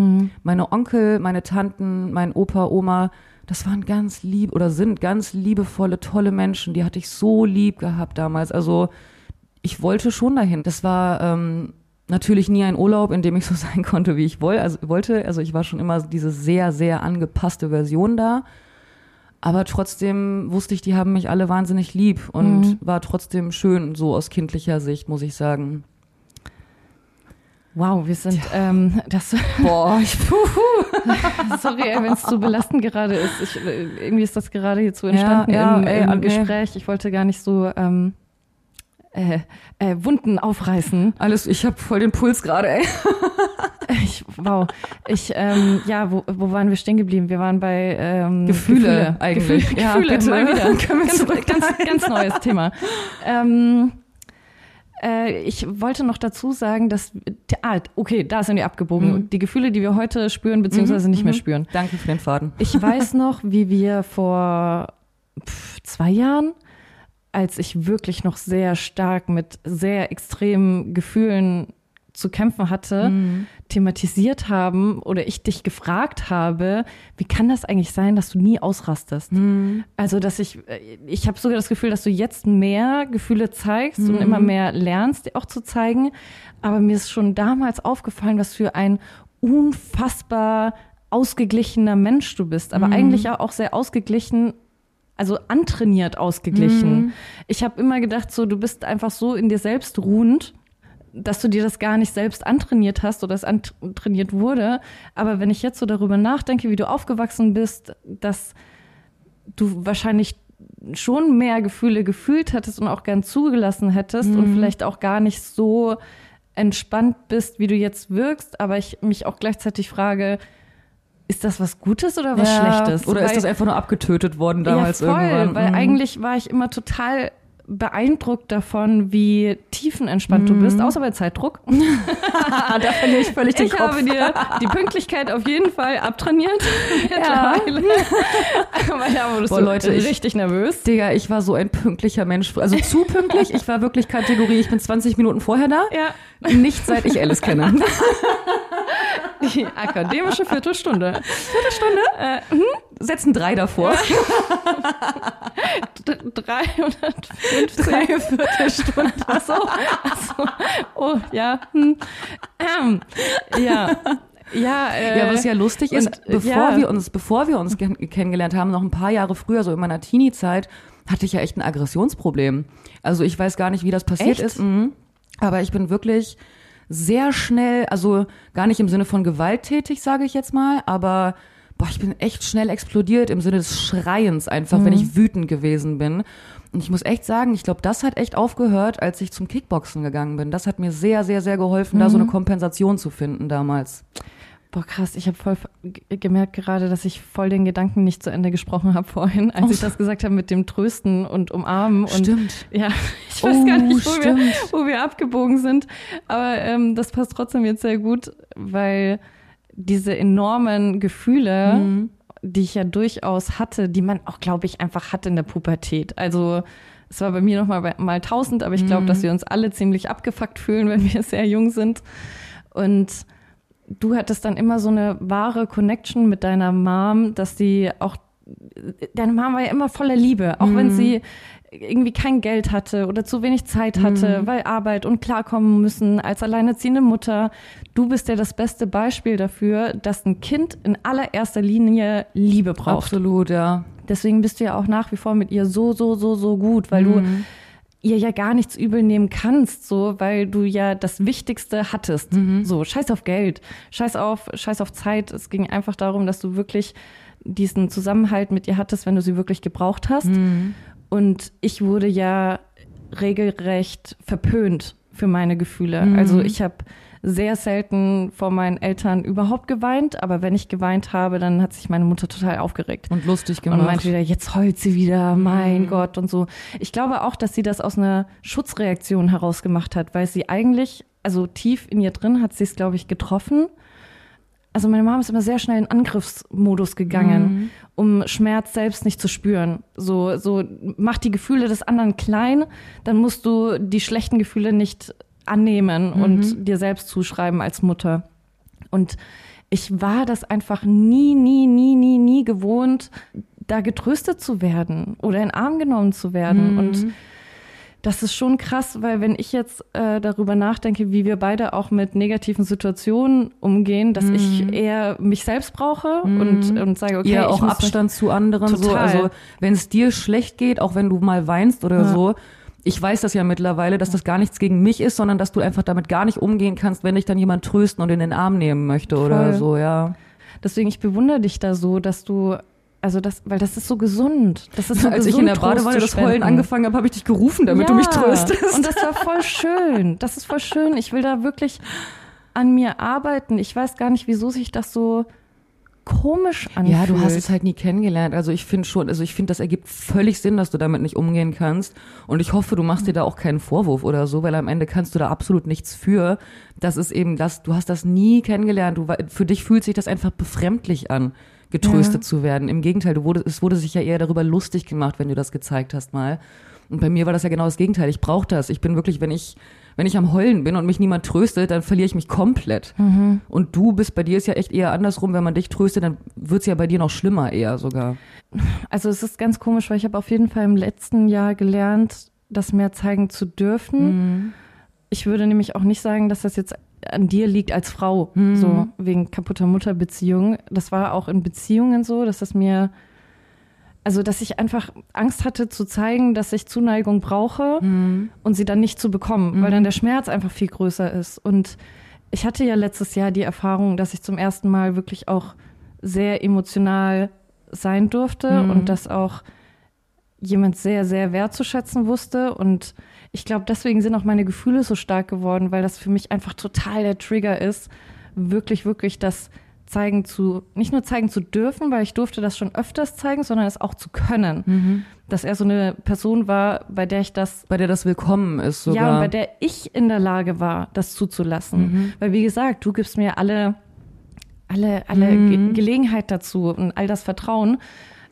Meine Onkel, meine Tanten, mein Opa, Oma, das waren ganz lieb oder sind ganz liebevolle, tolle Menschen. Die hatte ich so lieb gehabt damals. Also ich wollte schon dahin. Das war ähm, natürlich nie ein Urlaub, in dem ich so sein konnte, wie ich woll, also, wollte. Also ich war schon immer diese sehr, sehr angepasste Version da. Aber trotzdem wusste ich, die haben mich alle wahnsinnig lieb und war trotzdem schön, so aus kindlicher Sicht, muss ich sagen. Wow, wir sind, ähm, das, Boah, ich, sorry, wenn es zu belastend gerade ist. Ich, äh, irgendwie ist das gerade hier so entstanden ja, im, ey, im. Gespräch. Ich wollte gar nicht so ähm, äh, äh, Wunden aufreißen. alles, ich habe voll den Puls gerade, ey. Ich, wow. Ich, ähm, ja, wo, wo waren wir stehen geblieben? Wir waren bei ähm, Gefühle eigentlich. Gefühle, Ja, Gefühle bitte. mal wieder. Können wir ganz, ganz, ganz neues Thema. Ähm, äh, ich wollte noch dazu sagen, dass, ah, okay, da sind wir abgebogen. Mhm. Die Gefühle, die wir heute spüren, beziehungsweise nicht mehr spüren. Danke für den Faden. Ich weiß noch, wie wir vor zwei Jahren, als ich wirklich noch sehr stark mit sehr extremen Gefühlen zu kämpfen hatte, thematisiert haben oder ich dich gefragt habe, wie kann das eigentlich sein, dass du nie ausrastest? Also, dass ich, äh, ich habe sogar das Gefühl, dass du jetzt mehr Gefühle zeigst und immer mehr lernst, auch zu zeigen. Aber mir ist schon damals aufgefallen, was für ein unfassbar ausgeglichener Mensch du bist. Aber eigentlich auch sehr ausgeglichen also antrainiert ausgeglichen. Ich habe immer gedacht, so du bist einfach so in dir selbst ruhend, dass du dir das gar nicht selbst antrainiert hast oder es antrainiert wurde. Aber wenn ich jetzt so darüber nachdenke, wie du aufgewachsen bist, dass du wahrscheinlich schon mehr Gefühle gefühlt hättest und auch gern zugelassen hättest und vielleicht auch gar nicht so entspannt bist, wie du jetzt wirkst, aber ich mich auch gleichzeitig frage, ist das was Gutes oder was Schlechtes? Oder ist Weil- das einfach nur abgetötet worden damals ja, voll, irgendwann? weil Mhm. eigentlich war ich immer total beeindruckt davon, wie tiefenentspannt du bist, außer bei Zeitdruck. da verliere ich völlig den ich Kopf. habe dir die Pünktlichkeit auf jeden Fall abtrainiert. Ja. Weil da wurdest Boah, du Leute, ich- richtig nervös. Digga, ich war so ein pünktlicher Mensch. Also zu pünktlich. Ich war wirklich Kategorie, ich bin 20 Minuten vorher da. Ja, Nicht seit ich Alice kenne. Die akademische Viertelstunde. Viertelstunde? Äh, setzen drei davor. D 350. Drei Viertelstunden. Ach so, ach so. Oh, ja. Hm. Ähm, ja. Ja, äh, Ja, was ja lustig ist, und, äh, bevor ja. wir uns, bevor wir uns ken- kennengelernt haben, noch ein paar Jahre früher, so in meiner Teenie-Zeit, hatte ich ja echt ein Aggressionsproblem. Also ich weiß gar nicht, wie das passiert Echt? ist. Mhm. Aber ich bin wirklich sehr schnell, also gar nicht im Sinne von gewalttätig, sage ich jetzt mal, aber boah, ich bin echt schnell explodiert im Sinne des Schreiens einfach, wenn ich wütend gewesen bin. Und ich muss echt sagen, ich glaube, das hat echt aufgehört, als ich zum Kickboxen gegangen bin. Das hat mir sehr, sehr, sehr geholfen, da so eine Kompensation zu finden damals. Boah, krass, ich habe voll gemerkt gerade, dass ich voll den Gedanken nicht zu Ende gesprochen habe vorhin, als ich das gesagt habe mit dem Trösten und Umarmen. Und Stimmt. ja, ich weiß Oh, gar nicht, wo wir, stimmt. wo wir abgebogen sind. Aber ähm, das passt trotzdem jetzt sehr gut, weil diese enormen Gefühle, Mhm. die ich ja durchaus hatte, die man auch, glaube ich, einfach hat in der Pubertät. Also es war bei mir noch mal, tausend, aber ich glaube, dass wir uns alle ziemlich abgefuckt fühlen, wenn wir sehr jung sind. Und du hattest dann immer so eine wahre Connection mit deiner Mom, dass sie auch, deine Mom war ja immer voller Liebe, auch wenn sie irgendwie kein Geld hatte oder zu wenig Zeit hatte, weil Arbeit und klarkommen müssen als alleinerziehende Mutter. Du bist ja das beste Beispiel dafür, dass ein Kind in allererster Linie Liebe braucht. Absolut, ja. Deswegen bist du ja auch nach wie vor mit ihr so, so, so, so gut, weil du ihr ja gar nichts übel nehmen kannst, so, weil du ja das Wichtigste hattest. So, scheiß auf Geld, scheiß auf, scheiß auf Zeit. Es ging einfach darum, dass du wirklich diesen Zusammenhalt mit ihr hattest, wenn du sie wirklich gebraucht hast. Und ich wurde ja regelrecht verpönt für meine Gefühle. Mhm. Also ich habe sehr selten vor meinen Eltern überhaupt geweint, aber wenn ich geweint habe, dann hat sich meine Mutter total aufgeregt. Und lustig gemacht. Und meinte wieder, jetzt heult sie wieder, mein mhm. Gott und so. Ich glaube auch, dass sie das aus einer Schutzreaktion heraus gemacht hat, weil sie eigentlich, also tief in ihr drin hat sie es, glaube ich, getroffen. Also meine Mama ist immer sehr schnell in Angriffsmodus gegangen, mhm. um Schmerz selbst nicht zu spüren. So, so mach die Gefühle des anderen klein, dann musst du die schlechten Gefühle nicht annehmen mhm. und dir selbst zuschreiben als Mutter. Und ich war das einfach nie, nie, nie, nie, nie gewohnt, da getröstet zu werden oder in Arm genommen zu werden. Mhm. Und das ist schon krass, weil wenn ich jetzt äh, darüber nachdenke, wie wir beide auch mit negativen Situationen umgehen, dass mhm. ich eher mich selbst brauche mhm. und, und sage, okay, ja, auch Abstand zu anderen. Total. So. Also wenn es dir schlecht geht, auch wenn du mal weinst oder ja. so, ich weiß das ja mittlerweile, dass das gar nichts gegen mich ist, sondern dass du einfach damit gar nicht umgehen kannst, wenn dich dann jemand trösten und in den Arm nehmen möchte Voll. oder so, ja. Deswegen, ich bewundere dich da so, dass du also das, weil das ist so gesund. Das ist so Als gesund, ich in der Badewanne das Heulen angefangen habe, habe ich dich gerufen, damit ja, du mich tröstest. Und das war voll schön. Das ist voll schön. Ich will da wirklich an mir arbeiten. Ich weiß gar nicht, wieso sich das so komisch anfühlt. Ja, du hast es halt nie kennengelernt. Also ich finde schon, also ich finde, das ergibt völlig Sinn, dass du damit nicht umgehen kannst. Und ich hoffe, du machst dir da auch keinen Vorwurf oder so, weil am Ende kannst du da absolut nichts für. Das ist eben das, du hast das nie kennengelernt. Du, für dich fühlt sich das einfach befremdlich an, getröstet ja. zu werden. Im Gegenteil, du wurde, es wurde sich ja eher darüber lustig gemacht, wenn du das gezeigt hast mal. Und bei mir war das ja genau das Gegenteil. Ich brauche das. Ich bin wirklich, wenn ich wenn ich am Heulen bin und mich niemand tröstet, dann verliere ich mich komplett. Mhm. Und du bist, bei dir ist ja echt eher andersrum, wenn man dich tröstet, dann wird's ja bei dir noch schlimmer eher sogar. Also es ist ganz komisch, weil ich habe auf jeden Fall im letzten Jahr gelernt, das mehr zeigen zu dürfen. Mhm. Ich würde nämlich auch nicht sagen, dass das jetzt an dir liegt als Frau, mhm. so wegen kaputter Mutterbeziehung. Das war auch in Beziehungen so, dass das mir also dass ich einfach Angst hatte zu zeigen, dass ich Zuneigung brauche mhm. und sie dann nicht zu bekommen, mhm. weil dann der Schmerz einfach viel größer ist. Und ich hatte ja letztes Jahr die Erfahrung, dass ich zum ersten Mal wirklich auch sehr emotional sein durfte mhm. und dass auch jemand sehr, sehr wertzuschätzen wusste. Und ich glaube, deswegen sind auch meine Gefühle so stark geworden, weil das für mich einfach total der Trigger ist, wirklich, wirklich das zeigen zu, nicht nur zeigen zu dürfen, weil ich durfte das schon öfters zeigen, sondern es auch zu können. Mhm. Dass er so eine Person war, bei der ich das. Bei der das willkommen ist sogar. Ja, und bei der ich in der Lage war, das zuzulassen. Mhm. Weil, wie gesagt, du gibst mir alle, alle, alle mhm. Ge Gelegenheit dazu und all das Vertrauen.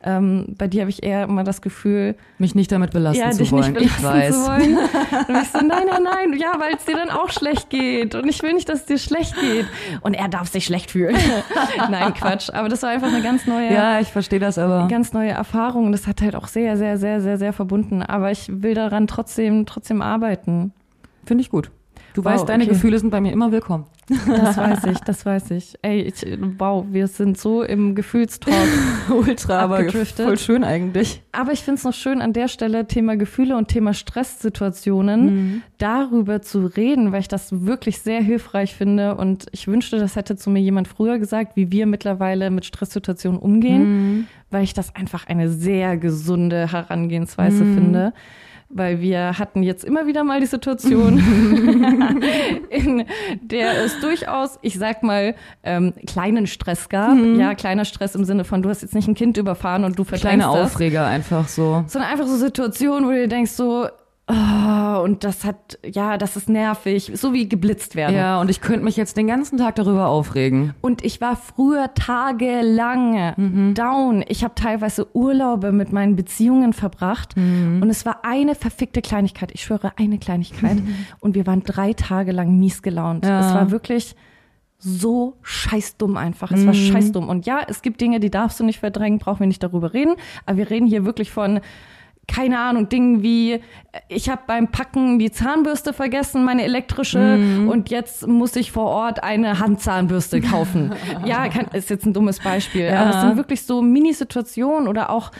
Ähm, bei dir habe ich eher immer das Gefühl, mich nicht damit belasten ja, zu dich wollen. Nicht belasten ich weiß. Zu wollen. Und ich so, nein, nein, nein, ja, weil es dir dann auch schlecht geht. Und ich will nicht, dass es dir schlecht geht. Und er darf sich schlecht fühlen. nein, Quatsch. Aber das war einfach eine ganz neue. Ja, ich verstehe das aber. Ganz neue Erfahrung. Und das hat halt auch sehr, sehr, sehr, sehr, sehr verbunden. Aber ich will daran trotzdem, trotzdem arbeiten. Finde ich gut. Du wow, weißt, deine okay. Gefühle sind bei mir immer willkommen. Das weiß ich, das weiß ich. Ey, ich, wow, wir sind so im Gefühlstalk ultra, aber voll schön eigentlich. Aber ich finde es noch schön an der Stelle Thema Gefühle und Thema Stresssituationen mhm. darüber zu reden, weil ich das wirklich sehr hilfreich finde und ich wünschte, das hätte zu mir jemand früher gesagt, wie wir mittlerweile mit Stresssituationen umgehen, mhm. weil ich das einfach eine sehr gesunde Herangehensweise mhm. finde weil wir hatten jetzt immer wieder mal die Situation, in der es durchaus, ich sag mal, ähm, kleinen Stress gab. Mhm. Ja, kleiner Stress im Sinne von, du hast jetzt nicht ein Kind überfahren und du verdrängst Kleine Aufreger das, einfach so. Sondern einfach so Situationen, wo du dir denkst so, Oh, und das hat, ja, das ist nervig, so wie geblitzt werden. Ja, und ich könnte mich jetzt den ganzen Tag darüber aufregen. Und ich war früher tagelang mhm. down. Ich habe teilweise Urlaube mit meinen Beziehungen verbracht mhm. und es war eine verfickte Kleinigkeit. Ich schwöre, eine Kleinigkeit. Mhm. Und wir waren drei Tage lang mies gelaunt. Ja. Es war wirklich so scheißdumm einfach. Es war mhm. scheißdumm. Und ja, es gibt Dinge, die darfst du nicht verdrängen, brauchen wir nicht darüber reden. Aber wir reden hier wirklich von keine Ahnung, Dingen wie, ich habe beim Packen die Zahnbürste vergessen, meine elektrische, mhm. und jetzt muss ich vor Ort eine Handzahnbürste kaufen. ja, kann, ist jetzt ein dummes Beispiel, ja. aber es sind wirklich so Mini-Situationen oder auch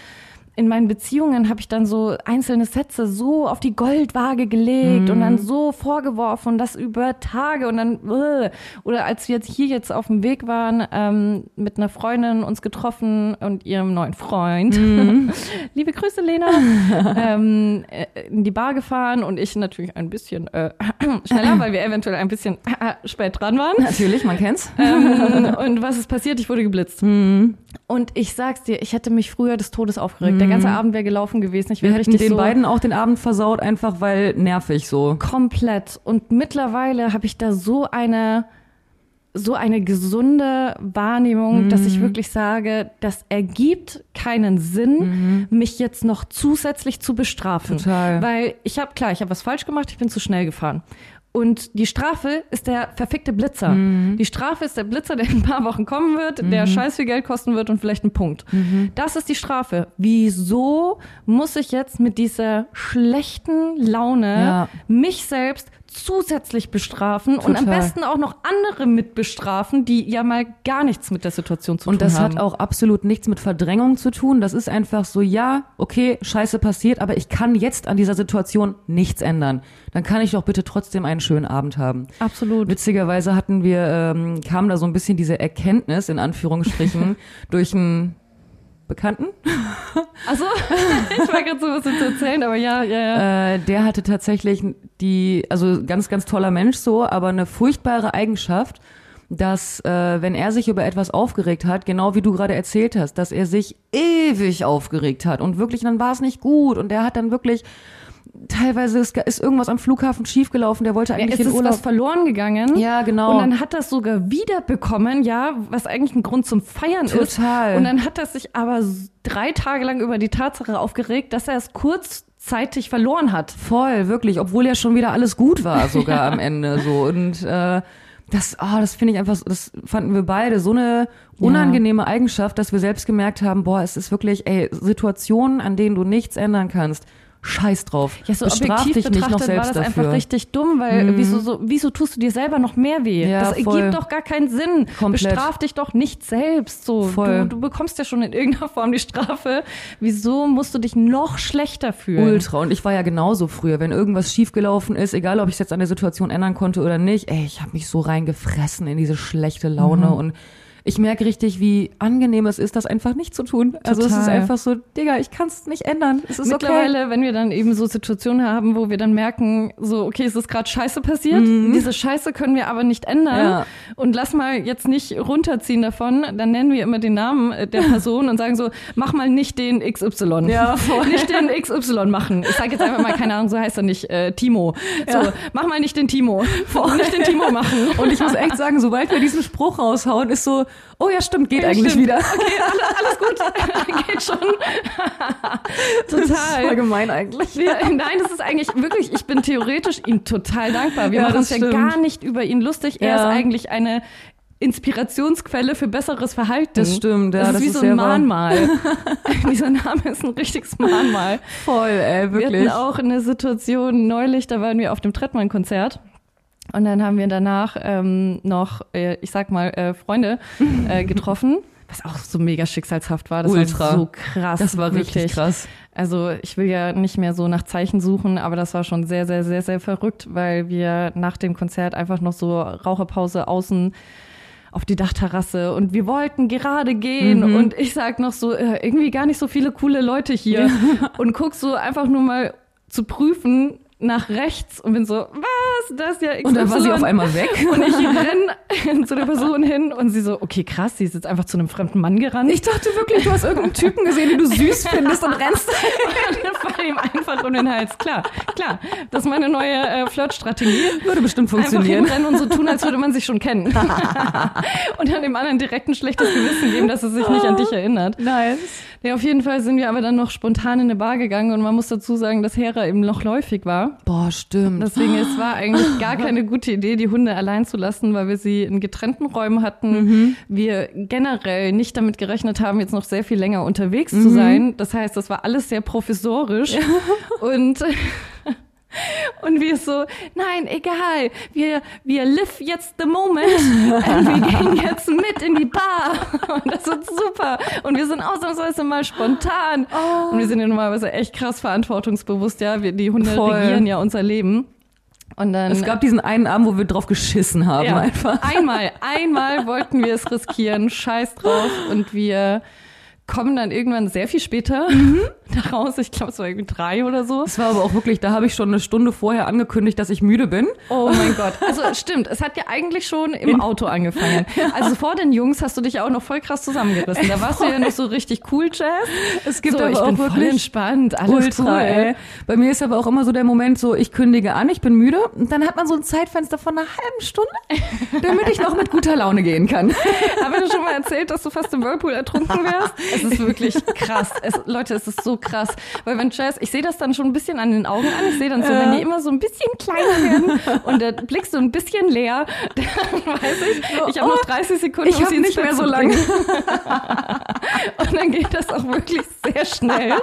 in meinen Beziehungen habe ich dann so einzelne Sätze so auf die Goldwaage gelegt und dann so vorgeworfen das über Tage und dann äh. oder als wir jetzt hier jetzt auf dem Weg waren ähm, mit einer Freundin uns getroffen und ihrem neuen Freund, liebe Grüße Lena, ähm, äh, in die Bar gefahren und ich natürlich ein bisschen äh, schneller, weil wir eventuell ein bisschen äh, spät dran waren. Natürlich, man kennt's. Ähm, und was ist passiert? Ich wurde geblitzt. Mhm. Und ich sag's dir, ich hätte mich früher des Todes aufgeregt. Der ganze Abend wäre gelaufen gewesen. Ich wäre richtig den so beiden auch den Abend versaut, einfach weil nervig so. komplett. Und mittlerweile habe ich da so eine so eine gesunde Wahrnehmung, dass Mhm. ich wirklich sage, das ergibt keinen Sinn, mich jetzt noch zusätzlich zu bestrafen. Mhm. Total. Weil ich habe klar, ich habe was falsch gemacht, ich bin zu schnell gefahren. Und die Strafe ist der verfickte Blitzer. Mhm. Die Strafe ist der Blitzer, der in ein paar Wochen kommen wird, der scheiß viel Geld kosten wird und vielleicht einen Punkt. Mhm. Das ist die Strafe. Wieso muss ich jetzt mit dieser schlechten Laune Ja. mich selbst zusätzlich bestrafen und am Total. besten auch noch andere mit bestrafen, die ja mal gar nichts mit der Situation zu Und tun das haben. hat auch absolut nichts mit Verdrängung zu tun. Das ist einfach so, ja, okay, scheiße passiert, aber ich kann jetzt an dieser Situation nichts ändern. Dann kann ich doch bitte trotzdem einen schönen Abend haben. Absolut. Witzigerweise hatten wir, ähm, kam da so ein bisschen diese Erkenntnis, in Anführungsstrichen, durch einen Bekannten. Also, ich war gerade so was zu erzählen, aber ja, ja, ja. Äh, der hatte tatsächlich die, also ganz, ganz toller Mensch so, aber eine furchtbare Eigenschaft, dass äh, wenn er sich über etwas aufgeregt hat, genau wie du gerade erzählt hast, dass er sich ewig aufgeregt hat und wirklich, dann war es nicht gut und der hat dann wirklich teilweise ist, ist irgendwas am Flughafen schiefgelaufen, der wollte Ja, eigentlich es in ist Urlaub. was verloren gegangen. Ja, genau. Und dann hat das sogar wiederbekommen, ja, was eigentlich ein Grund zum Feiern ist. Total. Und dann hat er sich aber drei Tage lang über die Tatsache aufgeregt, dass er es kurzzeitig verloren hat. Voll, wirklich, obwohl ja schon wieder alles gut war, sogar am Ende so. Und äh, das, ah, das finde ich einfach, das fanden wir beide so eine unangenehme Eigenschaft, dass wir selbst gemerkt haben, boah, es ist wirklich, ey, Situationen, an denen du nichts ändern kannst. Scheiß drauf. Ja, so Bestraf objektiv dich nicht betrachtet noch selbst war das dafür. Mhm. einfach richtig dumm, weil wieso, so, wieso tust du dir selber noch mehr weh? Ja, das voll. ergibt doch gar keinen Sinn. Komplett. Bestraf dich doch nicht selbst. So, Voll. Du, du bekommst ja schon in irgendeiner Form die Strafe. Wieso musst du dich noch schlechter fühlen? Ultra. Und ich war ja genauso früher. Wenn irgendwas schiefgelaufen ist, egal ob ich es jetzt an der Situation ändern konnte oder nicht, ey, ich habe mich so reingefressen in diese schlechte Laune Mhm. und ich merke richtig, wie angenehm es ist, das einfach nicht zu tun. Also es ist Total. einfach so, Digga, ich kann es nicht ändern. Es ist okay. Mittlerweile, wenn wir dann eben so Situationen haben, wo wir dann merken, so, okay, es ist gerade Scheiße passiert, diese Scheiße können wir aber nicht ändern Mhm. Ja. und lass mal jetzt nicht runterziehen davon, dann nennen wir immer den Namen äh, der Person und sagen so, mach mal nicht den XY. Ja, voll. Nicht den XY machen. Ich sage jetzt einfach mal, keine Ahnung, so heißt er nicht, äh, Timo. So, Ja. mach mal nicht den Timo. Nicht den Timo machen. Und ich muss echt sagen, sobald wir diesen Spruch raushauen, ist so, oh ja, stimmt, geht eigentlich Stimmt. wieder. Okay, alles, alles gut. Geht schon. Das ist Total. voll gemein eigentlich. Wir, nein, das ist eigentlich wirklich, ich bin theoretisch ihm total dankbar. Wir Ja, machen uns ja gar nicht über ihn lustig. Er Ja. ist eigentlich eine Inspirationsquelle für besseres Verhalten. Das stimmt, ja, Das ist das wie ist so ein. Mahnmal. Dieser Name ist ein richtiges Mahnmal. Voll, ey, Wir hatten wirklich. auch eine Situation neulich, da waren wir auf dem Trettmann-Konzert. Und dann haben wir danach ähm, noch, äh, ich sag mal, äh, Freunde äh, getroffen, was auch so mega schicksalshaft war. Das Ultra. war so krass. Das war richtig wirklich. krass. Also ich will ja nicht mehr so nach Zeichen suchen, aber das war schon sehr, sehr, sehr, sehr verrückt, weil wir nach dem Konzert einfach noch so Raucherpause außen auf die Dachterrasse und wir wollten gerade gehen Mhm. und ich sag noch so, äh, irgendwie gar nicht so viele coole Leute hier und guck so einfach nur mal zu prüfen nach rechts und bin so, was, das ist ja XY. Und dann war sie auf einmal weg. Und ich renn zu der Person hin und sie so, okay, krass, sie ist jetzt einfach zu einem fremden Mann gerannt. Ich dachte wirklich, du hast irgendeinen Typen gesehen, den du süß findest und rennst. Fall ihm einfach um den Hals. Klar, klar. Das ist meine neue äh, Flirtstrategie. Würde bestimmt Einfach funktionieren. hinrennen und so tun, als würde man sich schon kennen. und dann dem anderen direkt ein schlechtes Gewissen geben, dass er sich nicht an dich erinnert. Nice. Ja, auf jeden Fall sind wir aber dann noch spontan in eine Bar gegangen und man muss dazu sagen, dass Hera eben noch läufig war. Boah, stimmt. Deswegen, es war eigentlich gar keine gute Idee, die Hunde allein zu lassen, weil wir sie in getrennten Räumen hatten. Wir generell nicht damit gerechnet haben, jetzt noch sehr viel länger unterwegs zu sein. Das heißt, das war alles sehr provisorisch. Und Und wir so, nein, egal, wir, wir live jetzt the moment. Und wir gehen jetzt mit in die Bar. Und das wird super. Und wir sind ausnahmsweise mal spontan. Und wir sind ja normalerweise echt krass verantwortungsbewusst, ja, wir, die Hunde Voll. regieren ja unser Leben. Und dann Es gab diesen einen Abend, wo wir drauf geschissen haben ja, einfach. einmal, einmal wollten wir es riskieren, scheiß drauf. Und wir kommen dann irgendwann sehr viel später raus, ich glaube es war irgendwie drei oder so. Es war aber auch wirklich, da habe ich schon eine Stunde vorher angekündigt, dass ich müde bin. Oh mein Gott. Also stimmt, es hat ja eigentlich schon im Auto angefangen. Also vor den Jungs hast du dich ja auch noch voll krass zusammengerissen. Da warst du ja noch so richtig cool, Jazz. Es gibt so, aber ich auch bin voll wirklich entspannt, alles Ultra, cool. ey. Bei mir ist aber auch immer so der Moment so, ich kündige an, ich bin müde und dann hat man so ein Zeitfenster von einer halben Stunde, damit ich noch mit guter Laune gehen kann. Habe ich dir schon mal erzählt, dass du fast im Whirlpool ertrunken wärst? Es ist wirklich krass. Es, Leute, es ist so krass. Weil wenn Jazz, ich sehe das dann schon ein bisschen an den Augen an. Ich sehe dann so, wenn die immer so ein bisschen kleiner werden und der Blick so ein bisschen leer, dann weiß ich, ich habe noch 30 Sekunden, Ich um hab sie ins nicht mehr so lange. Und dann geht das auch wirklich sehr schnell.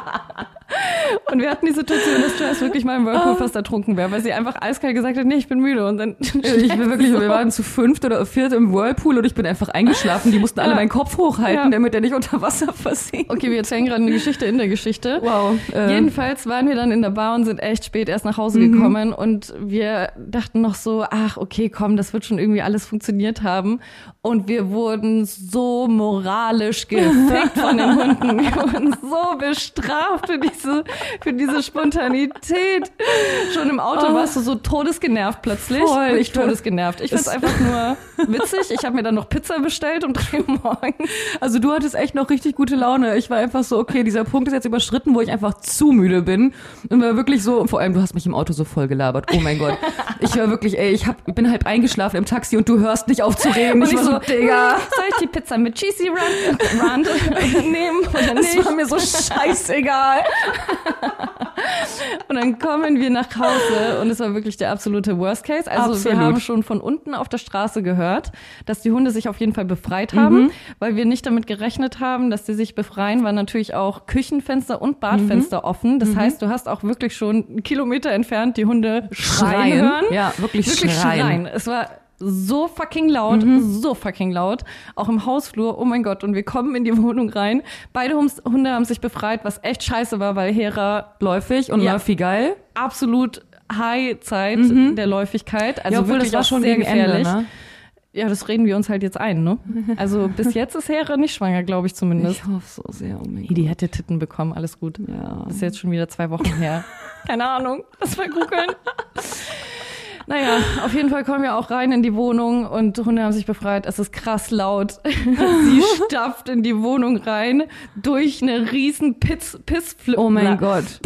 Und wir hatten die Situation, dass Jazz wirklich mal im Whirlpool fast ertrunken wäre, weil sie einfach eiskalt gesagt hat, nee, ich bin müde. Und dann Ich bin wirklich, wir waren zu fünft oder viert im Whirlpool und ich bin einfach eingeschlafen. Die mussten alle Ja. meinen Kopf hochhalten, Ja. damit er nicht unter Wasser versinkt. Okay, wir erzählen gerade eine Geschichte in der Geschichte. Wow. Äh, Jedenfalls waren wir dann in der Bar und sind echt spät erst nach Hause Mhm. gekommen und wir dachten noch so, ach okay, komm, das wird schon irgendwie alles funktioniert haben. Und wir wurden so moralisch gefickt von den Hunden. Wir wurden so bestraft für diese, für diese Spontanität. Schon im Auto Oh. warst du so todesgenervt plötzlich. Voll. Ich war- todesgenervt. Ich find's Es- einfach nur witzig. Ich habe mir dann noch Pizza bestellt um drei Uhr morgens. Also du hattest echt noch richtig gute Laune. Ich war einfach so, okay, dieser Punkt ist jetzt überschritten, wo ich einfach zu müde bin. Und war wirklich so, vor allem du hast mich im Auto so voll gelabert. Oh mein Gott. Ich war wirklich, ey, ich hab, ich bin halb eingeschlafen im Taxi und du hörst nicht auf zu reden. Und ich war so, Digga. "Hm, soll ich die Pizza mit Cheesy Rand, Rand nehmen oder Das nicht? war mir so scheißegal. Und dann kommen wir nach Hause und es war wirklich der absolute Worst Case. Also Absolut. wir haben schon von unten auf der Straße gehört, dass die Hunde sich auf jeden Fall befreit haben, Mhm. weil wir nicht damit gerechnet haben, dass sie sich befreien, waren natürlich auch Küchenfenster und Badfenster Mhm. offen. Das heißt, du hast auch wirklich schon einen Kilometer entfernt die Hunde schreien, hören. Ja, wirklich, Wirklich schreien. schreien. Es war so fucking laut, Mhm. so fucking laut. Auch im Hausflur, oh mein Gott. Und wir kommen in die Wohnung rein. Beide Hunde haben sich befreit, was echt scheiße war, weil Hera Läufig und Ja. Murphy geil. absolut High-Zeit der Läufigkeit. Also Mhm. ja, obwohl wirklich das war auch schon sehr gefährlich. Ende, ne? Ja, das reden wir uns halt jetzt ein, ne? Also bis jetzt ist Hera nicht schwanger, glaube ich zumindest. Ich hoffe so sehr, oh mein Nee, die hätte Titten bekommen, alles gut. Ja. Das ist jetzt schon wieder zwei Wochen her. Keine Ahnung, lass mal googeln. Naja, auf jeden Fall kommen wir auch rein in die Wohnung und Hunde haben sich befreit. Es ist krass laut. Sie stapft in die Wohnung rein durch eine riesen Piss, Pissflip. Oh mein Gott.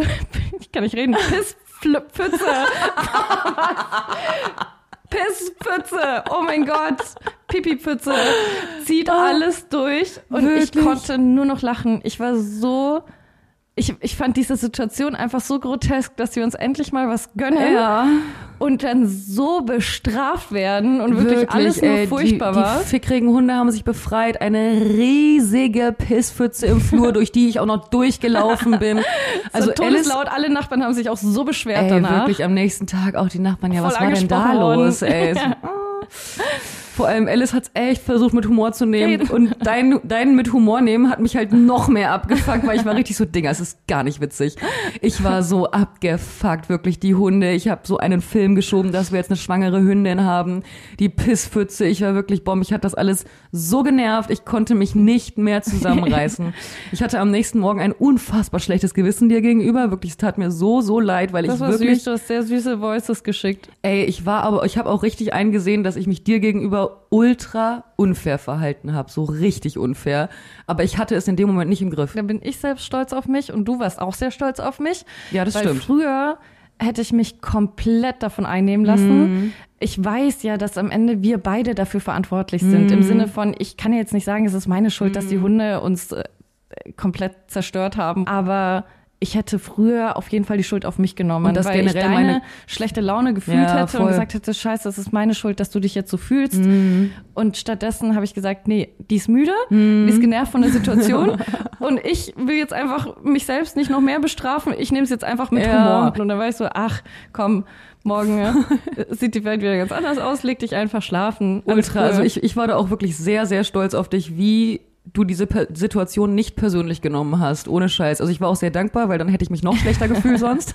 Ich kann nicht reden. Pisspfütze. Pisspfütze. Oh mein Gott. Pipi-Pfütze. Zieht alles durch. Und ich Wirklich? konnte nur noch lachen. Ich war so. Ich, ich fand diese Situation einfach so grotesk, dass wir uns endlich mal was gönnen Ja. und dann so bestraft werden und wirklich, alles nur ey, furchtbar die, war. Die fickrigen Hunde haben sich befreit. Eine riesige Pisspfütze im Flur, durch die ich auch noch durchgelaufen bin. Also so Alice, todeslaut, alle Nachbarn haben sich auch so beschwert ey, danach. wirklich am nächsten Tag auch die Nachbarn. Ja, Voll was war denn da worden. los? Ey. So, ah. Vor allem Alice hat's echt versucht mit Humor zu nehmen Geht. und dein, dein mit Humor nehmen hat mich halt noch mehr abgefuckt, weil ich war richtig so, Dinger, es ist gar nicht witzig. Ich war so abgefuckt, wirklich die Hunde. Ich habe so einen Film geschoben, dass wir jetzt eine schwangere Hündin haben. Die Pisspfütze, ich war wirklich bomb. Ich hat das alles so genervt, ich konnte mich nicht mehr zusammenreißen. Ich hatte am nächsten Morgen ein unfassbar schlechtes Gewissen dir gegenüber. Wirklich, es tat mir so, so leid, weil das ich war wirklich süß, du hast sehr süße Voices geschickt. Ey, ich war aber, ich habe auch richtig eingesehen, dass ich mich dir gegenüber ultra unfair verhalten habe, so richtig unfair. Aber ich hatte es in dem Moment nicht im Griff. Da bin ich selbst stolz auf mich und du warst auch sehr stolz auf mich. Ja, das weil stimmt. Früher hätte ich mich komplett davon einnehmen lassen. Mhm. Ich weiß ja, dass am Ende wir beide dafür verantwortlich sind. Mhm. Im Sinne von, ich kann jetzt nicht sagen, es ist meine Schuld, dass die Hunde uns äh, komplett zerstört haben. Aber ich hätte früher auf jeden Fall die Schuld auf mich genommen, Und das weil ich generell deine meine- schlechte Laune gefühlt Ja, hätte und voll. gesagt hätte, scheiße, das ist meine Schuld, dass du dich jetzt so fühlst. Und stattdessen habe ich gesagt, nee, die ist müde, die ist genervt von der Situation und ich will jetzt einfach mich selbst nicht noch mehr bestrafen, ich nehme es jetzt einfach mit Ja. Humor. Und dann war ich so, ach, komm, morgen ja, sieht die Welt wieder ganz anders aus, leg dich einfach schlafen. Ultra. Also ich, ich war da auch wirklich sehr, sehr stolz auf dich, wie du diese per Situation nicht persönlich genommen hast, ohne Scheiß. Also ich war auch sehr dankbar, weil dann hätte ich mich noch schlechter gefühlt sonst.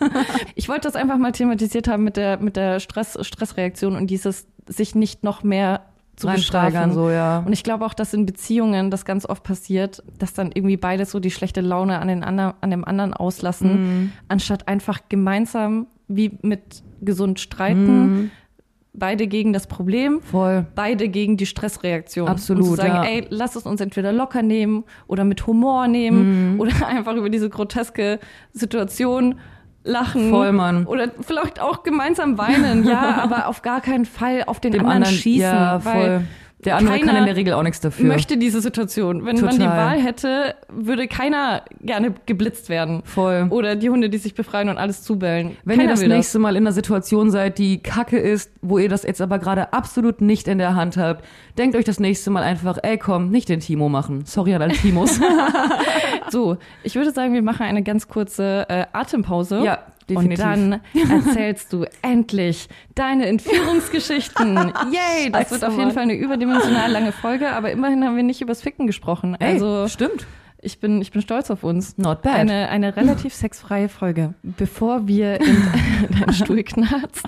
Ich wollte das einfach mal thematisiert haben mit der, mit der Stress, Stressreaktion und dieses sich nicht noch mehr zu bestrafen. so, ja. Und ich glaube auch, dass in Beziehungen das ganz oft passiert, dass dann irgendwie beide so die schlechte Laune an, den andern, an dem anderen auslassen, Mhm. anstatt einfach gemeinsam wie mit gesund streiten, beide gegen das Problem, Voll. beide gegen die Stressreaktion. Absolut, Und zu sagen, ja. ey, lass es uns entweder locker nehmen oder mit Humor nehmen Mhm. oder einfach über diese groteske Situation lachen. Voll, Mann. Oder vielleicht auch gemeinsam weinen, ja, aber auf gar keinen Fall auf den Dem anderen, anderen schießen. Ja, weil voll. Der andere kann keiner in der Regel auch nichts dafür. möchte diese Situation. Wenn man die Total. Wahl hätte, würde keiner gerne geblitzt werden. Voll. Oder die Hunde, die sich befreien und alles zubellen. Wenn keiner ihr das nächste Mal in einer Situation seid, die kacke ist, wo ihr das jetzt aber gerade absolut nicht in der Hand habt, denkt euch das nächste Mal einfach, ey komm, nicht den Timo machen. Sorry an alle Timos. So, ich würde sagen, wir machen eine ganz kurze äh, Atempause. Ja, definitiv. Und dann erzählst du endlich deine Entführungsgeschichten. Yay! Das Scheiße, wird auf jeden Mann. Fall eine überdimensional lange Folge, aber immerhin haben wir nicht übers Ficken gesprochen. Ey, Also stimmt. ich bin, ich bin stolz auf uns. Not bad. Eine, eine relativ sexfreie Folge. Bevor wir in deinen Stuhl knarzt,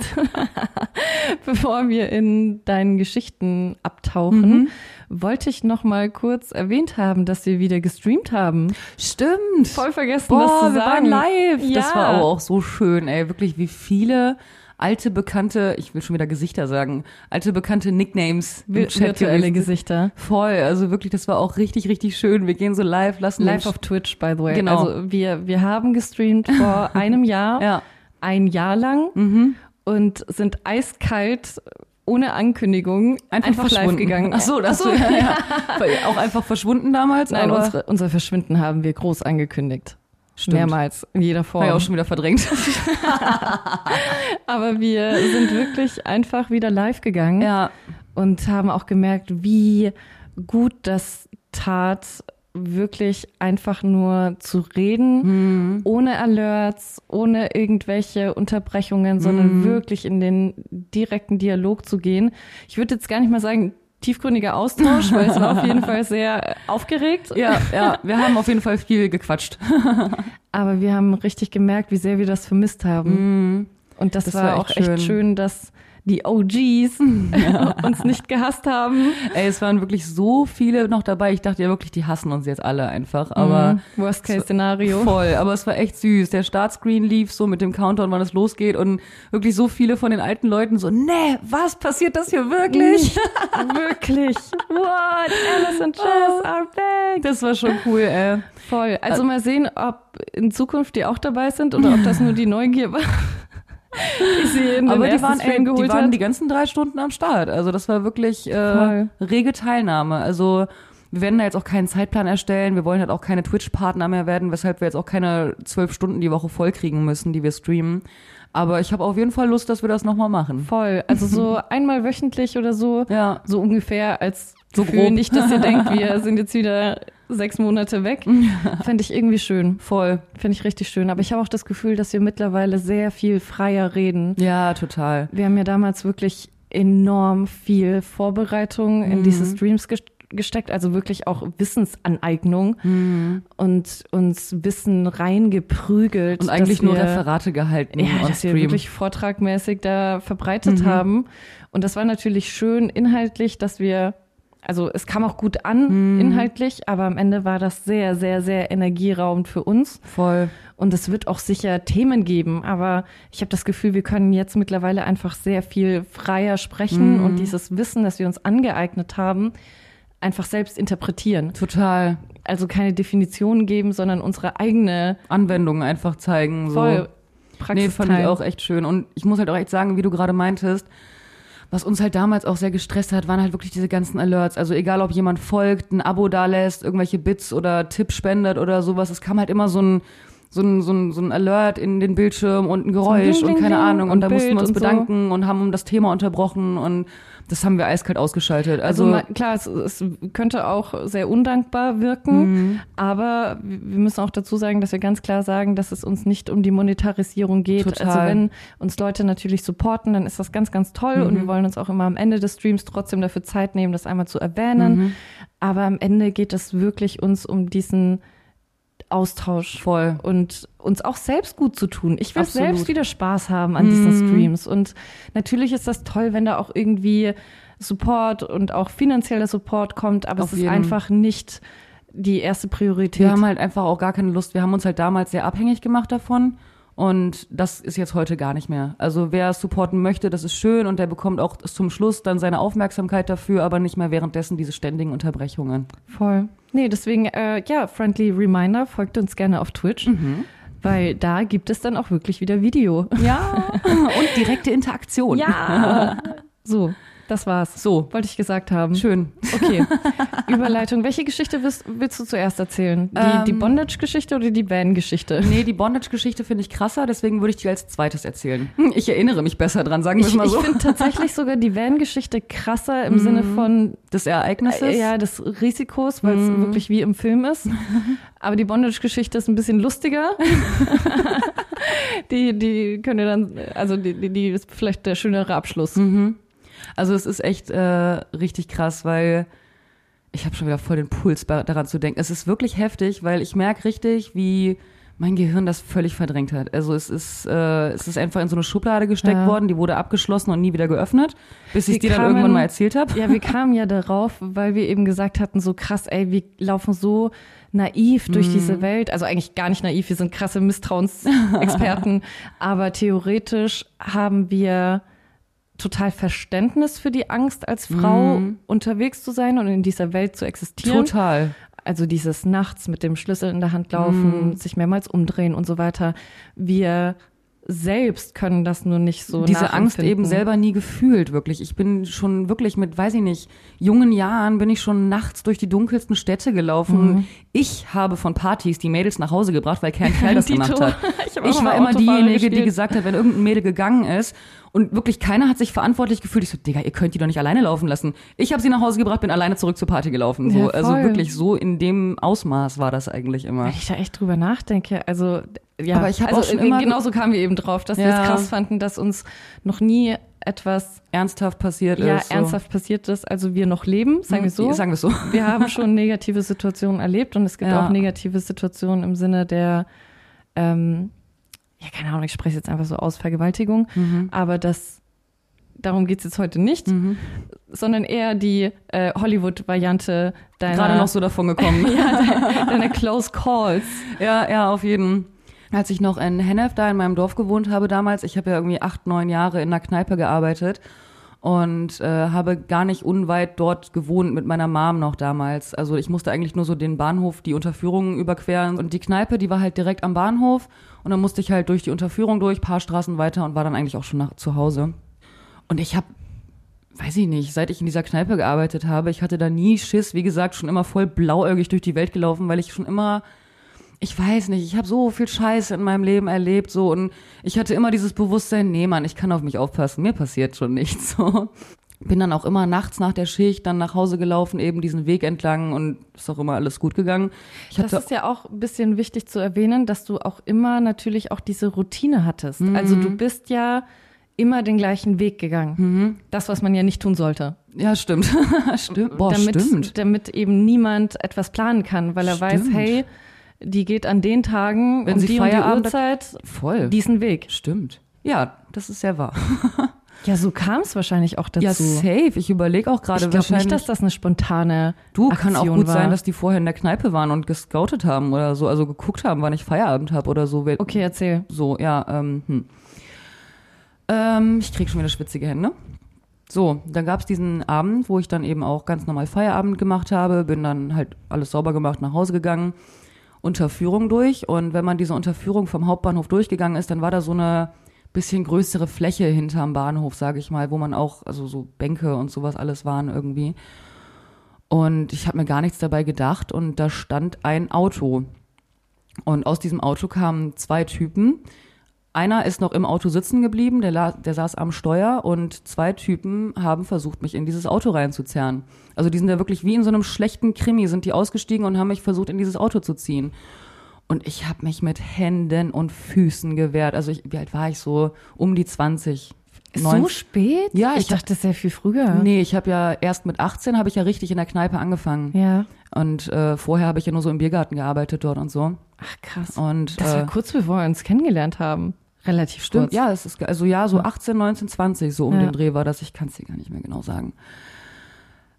bevor wir in deinen Geschichten abtauchen, Mhm. Wollte ich noch mal kurz erwähnt haben, dass wir wieder gestreamt haben. Stimmt. Voll vergessen, Boah, das zu wir waren sagen. live. Ja. Das war aber auch so schön, ey. Wirklich, wie viele alte, bekannte, ich will schon wieder Gesichter sagen, alte, bekannte Nicknames im Chat virtuelle gewesen. Gesichter. Voll, also wirklich, das war auch richtig, richtig schön. Wir gehen so live, lassen Live auf Twitch, by the way. Genau. Also wir, wir haben gestreamt vor einem Jahr, Ja. ein Jahr lang Mhm. und sind eiskalt, ohne Ankündigung, einfach, live verschwunden. gegangen. Ach so, das Ach so, ja, ja. Auch einfach verschwunden damals, Nein, aber unsere, unser Verschwinden haben wir groß angekündigt. Stimmt. Mehrmals, in jeder Form. war ja auch schon wieder verdrängt. Aber wir sind wirklich einfach wieder live gegangen ja, und haben auch gemerkt, wie gut das tat, wirklich einfach nur zu reden, Mhm. ohne Alerts, ohne irgendwelche Unterbrechungen, sondern Mhm. wirklich in den direkten Dialog zu gehen. Ich würde jetzt gar nicht mal sagen, tiefgründiger Austausch, weil es war auf jeden Fall sehr aufgeregt. ja, ja. Wir haben auf jeden Fall viel gequatscht. Aber wir haben richtig gemerkt, wie sehr wir das vermisst haben. Und das, Das war, war auch echt echt schön. schön, dass die OGs uns nicht gehasst haben. Ey, es waren wirklich so viele noch dabei. Ich dachte ja wirklich, die hassen uns jetzt alle einfach. Aber Mhm. Worst Case Szenario. voll. Aber es war echt süß. Der Startscreen lief so mit dem Countdown, wann es losgeht. Und wirklich so viele von den alten Leuten so, nee, was passiert das hier wirklich? Wirklich. What? Alice and Jess are back. Das war schon cool, ey. Voll. Also mal sehen, ob in Zukunft die auch dabei sind oder ob das nur die Neugier war. Aber die waren, ey, die waren die ganzen drei Stunden am Start. Also das war wirklich äh, rege Teilnahme. Also wir werden da jetzt auch keinen Zeitplan erstellen. Wir wollen halt auch keine Twitch-Partner mehr werden, weshalb wir jetzt auch keine zwölf Stunden die Woche vollkriegen müssen, die wir streamen. Aber ich habe auf jeden Fall Lust, dass wir das nochmal machen. Voll. Also so einmal wöchentlich oder so. Ja. So ungefähr als So grob. Nicht, dass ihr denkt, wir sind jetzt wieder sechs Monate weg. Fände ich irgendwie schön. Voll. Finde ich richtig schön. Aber ich habe auch das Gefühl, dass wir mittlerweile sehr viel freier reden. Ja, total. Wir haben ja damals wirklich enorm viel Vorbereitung in diese Streams ges- gesteckt, also wirklich auch Wissensaneignung und uns Wissen reingeprügelt. Und eigentlich dass nur wir, Referate gehalten ja, dass wir Stream. wirklich vortragmäßig da verbreitet haben. Und das war natürlich schön inhaltlich, dass wir, also es kam auch gut an inhaltlich, aber am Ende war das sehr, sehr, sehr energieraubend für uns. Voll. Und es wird auch sicher Themen geben, aber ich habe das Gefühl, wir können jetzt mittlerweile einfach sehr viel freier sprechen und dieses Wissen, das wir uns angeeignet haben, einfach selbst interpretieren. Total. Also keine Definition geben, sondern unsere eigene Anwendungen einfach zeigen. So. voll Praxis Nee, fand ich auch echt schön. Und ich muss halt auch echt sagen, wie du gerade meintest, was uns halt damals auch sehr gestresst hat, waren halt wirklich diese ganzen Alerts. Also egal, ob jemand folgt, ein Abo dalässt, irgendwelche Bits oder Tipps spendet oder sowas. Es kam halt immer so ein so ein, so, ein, so ein Alert in den Bildschirm und ein Geräusch Bling, und Bling, keine Bling Ahnung. Und, und da mussten wir Bild uns und so. bedanken und haben das Thema unterbrochen und das haben wir eiskalt ausgeschaltet. Also, Also, ma- klar, es, es könnte auch sehr undankbar wirken, Mhm. aber wir müssen auch dazu sagen, dass wir ganz klar sagen, dass es uns nicht um die Monetarisierung geht. Total. Also wenn uns Leute natürlich supporten, dann ist das ganz, ganz toll und Mhm. wir wollen uns auch immer am Ende des Streams trotzdem dafür Zeit nehmen, das einmal zu erwähnen. Mhm. Aber am Ende geht es wirklich uns um diesen Austausch voll. und uns auch selbst gut zu tun. Ich will Absolut. selbst wieder Spaß haben an diesen Mhm. Streams. Und natürlich ist das toll, wenn da auch irgendwie Support und auch finanzieller Support kommt, aber Auf es ist jeden. einfach nicht die erste Priorität. Wir haben halt einfach auch gar keine Lust. Wir haben uns halt damals sehr abhängig gemacht davon. Und das ist jetzt heute gar nicht mehr. Also wer es supporten möchte, das ist schön und der bekommt auch zum Schluss dann seine Aufmerksamkeit dafür, aber nicht mehr währenddessen diese ständigen Unterbrechungen. Voll. Nee, deswegen, äh, ja, friendly reminder, folgt uns gerne auf Twitch, Mhm. weil da gibt es dann auch wirklich wieder Video. Ja. und direkte Interaktion. Ja. so, das war's. So, Wollte ich gesagt haben. schön. Okay. Überleitung. Welche Geschichte willst, willst du zuerst erzählen? Die, Ähm, die Bondage-Geschichte oder die Van-Geschichte? Nee, die Bondage-Geschichte finde ich krasser, deswegen würde ich die als zweites erzählen. Ich erinnere mich besser dran, sagen wir es Ich, mal ich so. finde tatsächlich sogar die Van-Geschichte krasser im Sinne von Des Ereignisses. äh, ja, des Risikos, weil es wirklich wie im Film ist. Aber die Bondage-Geschichte ist ein bisschen lustiger. die, die könnt ihr dann, also die, die, die ist vielleicht der schönere Abschluss. Also es ist echt äh, richtig krass, weil ich habe schon wieder voll den Puls daran zu denken. Es ist wirklich heftig, weil ich merke richtig, wie mein Gehirn das völlig verdrängt hat. Also es ist, äh, es ist einfach in so eine Schublade gesteckt Ja. worden, die wurde abgeschlossen und nie wieder geöffnet, bis ich Wir dir dann irgendwann mal erzählt habe. Ja, wir kamen ja darauf, weil wir eben gesagt hatten, so krass, ey, wir laufen so naiv durch diese Welt. Also eigentlich gar nicht naiv, wir sind krasse Misstrauensexperten. aber theoretisch haben wir total Verständnis für die Angst, als Frau unterwegs zu sein und in dieser Welt zu existieren. Total. Also dieses nachts mit dem Schlüssel in der Hand laufen, sich mehrmals umdrehen und so weiter. Wir selbst können das nur nicht so Diese Angst eben selber nie gefühlt, wirklich. Ich bin schon wirklich mit, weiß ich nicht, jungen Jahren bin ich schon nachts durch die dunkelsten Städte gelaufen. Mhm. Ich habe von Partys die Mädels nach Hause gebracht, weil kein Kerl das gemacht hat. Ich Ich war immer diejenige, die gespielt. gesagt hat, wenn irgendein Mädel gegangen ist und wirklich keiner hat sich verantwortlich gefühlt. Ich so, Digga, ihr könnt die doch nicht alleine laufen lassen. Ich habe sie nach Hause gebracht, bin alleine zurück zur Party gelaufen. So, Ja, also wirklich so in dem Ausmaß war das eigentlich immer. Wenn ich da echt drüber nachdenke, also ja, Aber ich hab also, auch schon immer- genauso kamen wir eben drauf, dass wir Ja. es krass fanden, dass uns noch nie etwas Ernsthaft passiert ja ist. so. ernsthaft passiert ist, also wir noch leben, sagen wir so. Sagen wir so. Wir haben schon negative Situationen erlebt und es gibt Ja. auch negative Situationen im Sinne der ähm, ja, keine Ahnung, ich spreche jetzt einfach so aus Vergewaltigung, Mhm. aber das darum geht's jetzt heute nicht, sondern eher die äh, Hollywood-Variante deiner, Gerade noch so davon gekommen. ja, deiner Close Calls. Ja, ja, auf jeden. Als ich noch in Hennef da in meinem Dorf gewohnt habe damals, ich habe ja irgendwie acht, neun Jahre in einer Kneipe gearbeitet und äh, habe gar nicht unweit dort gewohnt mit meiner Mom noch damals. Also ich musste eigentlich nur so den Bahnhof, die Unterführung überqueren und die Kneipe, die war halt direkt am Bahnhof und dann musste ich halt durch die Unterführung durch, paar Straßen weiter und war dann eigentlich auch schon nach, zu Hause. Und ich habe weiß ich nicht, seit ich in dieser Kneipe gearbeitet habe, ich hatte da nie Schiss, wie gesagt, schon immer voll blauäugig durch die Welt gelaufen, weil ich schon immer ich weiß nicht, ich habe so viel Scheiße in meinem Leben erlebt so und ich hatte immer dieses Bewusstsein, nee Mann, ich kann auf mich aufpassen, mir passiert schon nichts so. Bin dann auch immer nachts nach der Schicht dann nach Hause gelaufen, eben diesen Weg entlang und ist auch immer alles gut gegangen. Ich Das ist ja auch ein bisschen wichtig zu erwähnen, dass du auch immer natürlich auch diese Routine hattest. Also Mhm. du bist ja immer den gleichen Weg gegangen. Das, was man ja nicht tun sollte. ja, stimmt. stimmt. Boah, damit, stimmt. damit eben niemand etwas planen kann, weil er weiß, Stimmt. hey, die geht an den Tagen Wenn um sie die und die Feierabend- Uhrzeit Voll. diesen Weg. Stimmt. Ja, das ist sehr wahr. Ja, so kam es wahrscheinlich auch dazu. Ja, safe. Ich überlege auch gerade ich glaube wahrscheinlich. nicht, dass das eine spontane Du, Aktion kann auch gut war. sein, dass die vorher in der Kneipe waren und gescoutet haben oder so, also geguckt haben, wann ich Feierabend habe oder so. Okay, erzähl. So, ja, ähm, hm. ähm, ich krieg schon wieder schwitzige Hände. So, dann gab's diesen Abend, wo ich dann eben auch ganz normal Feierabend gemacht habe, bin dann halt alles sauber gemacht, nach Hause gegangen, Unterführung durch. Und wenn man diese Unterführung vom Hauptbahnhof durchgegangen ist, dann war da so eine bisschen größere Fläche hinterm Bahnhof, sage ich mal, wo man auch, also so Bänke und sowas alles waren irgendwie. Und ich habe mir gar nichts dabei gedacht und da stand ein Auto. Und aus diesem Auto kamen zwei Typen. Einer ist noch im Auto sitzen geblieben, der, der saß am Steuer und zwei Typen haben versucht, mich in dieses Auto reinzuzerren. Also die sind ja wirklich wie in so einem schlechten Krimi, sind die ausgestiegen und haben mich versucht, in dieses Auto zu ziehen. Und ich habe mich mit Händen und Füßen gewehrt. Also ich, wie alt war ich so? Um die 20. So 19. spät? Ja, ich ich dachte sehr viel früher. Nee, ich habe ja erst mit 18 habe ich ja richtig in der Kneipe angefangen. Ja. Und äh, vorher habe ich ja nur so im Biergarten gearbeitet dort und so. Ach krass. Und das war äh, kurz bevor wir uns kennengelernt haben. Relativ stimmt, kurz. ja, es ist also ja, so 18, 19, 20 so um Ja. den Dreh war das. Ich kann es dir gar nicht mehr genau sagen.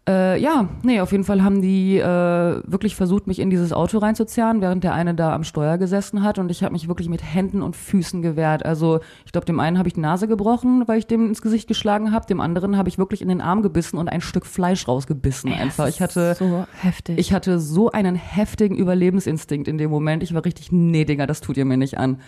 Äh, ja, nee, auf jeden Fall haben die äh, wirklich versucht, mich in dieses Auto reinzuzerren, während der eine da am Steuer gesessen hat und ich habe mich wirklich mit Händen und Füßen gewehrt. Also ich glaube, dem einen habe ich die Nase gebrochen, weil ich dem ins Gesicht geschlagen habe, dem anderen habe ich wirklich in den Arm gebissen und ein Stück Fleisch rausgebissen. einfach. Ich hatte so heftig. Ich hatte so einen heftigen Überlebensinstinkt in dem Moment. Ich war richtig, nee, Digga, das tut ihr mir nicht an.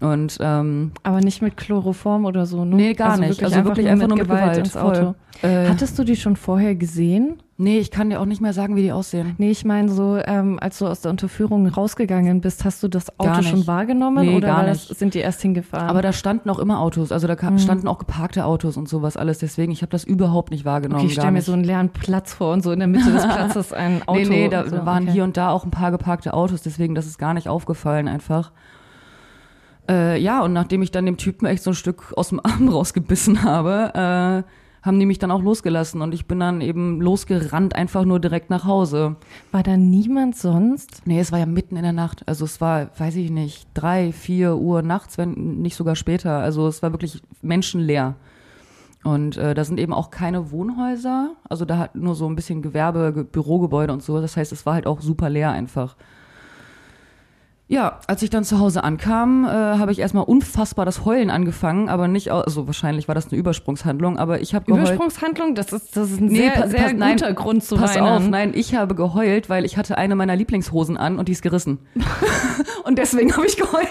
Und ähm, aber nicht mit Chloroform oder so, ne? nee, gar also nicht. Also wirklich einfach nur mit Gewalt. ins Auto. Äh, Hattest du die schon vorher gesehen? nee, ich kann dir auch nicht mehr sagen, wie die aussehen. Nee, ich meine so, ähm, als du aus der Unterführung rausgegangen bist, hast du das Auto schon wahrgenommen Nee, oder gar nicht. sind die erst hingefahren? Aber da standen auch immer Autos, also da Mhm. standen auch geparkte Autos und sowas alles. Deswegen, ich habe das überhaupt nicht wahrgenommen. okay, ich stelle mir so einen leeren Platz vor und so in der Mitte des Platzes ein Auto. Nee, nee, da so, waren okay. hier und da auch ein paar geparkte Autos, deswegen das ist gar nicht aufgefallen einfach. Äh, ja, und nachdem ich dann dem Typen echt so ein Stück aus dem Arm rausgebissen habe, äh, haben die mich dann auch losgelassen und ich bin dann eben losgerannt, einfach nur direkt nach Hause. War da niemand sonst? Nee, es war ja mitten in der Nacht. Also es war, weiß ich nicht, drei, vier Uhr nachts, wenn nicht sogar später. Also es war wirklich menschenleer. Und äh, da sind eben auch keine Wohnhäuser. Also da hat nur so ein bisschen Gewerbe, Ge Bürogebäude und so. Das heißt, es war halt auch super leer einfach. Ja, als ich dann zu Hause ankam, äh, habe ich erstmal unfassbar das Heulen angefangen, aber nicht, also wahrscheinlich war das eine Übersprungshandlung, aber ich habe geheult. Übersprungshandlung, das ist, das ist ein Nee, sehr, pa- sehr pass- nein, guter Grund zu Pass weinen. auf, nein, ich habe geheult, weil ich hatte eine meiner Lieblingshosen an und die ist gerissen. und deswegen habe ich geheult.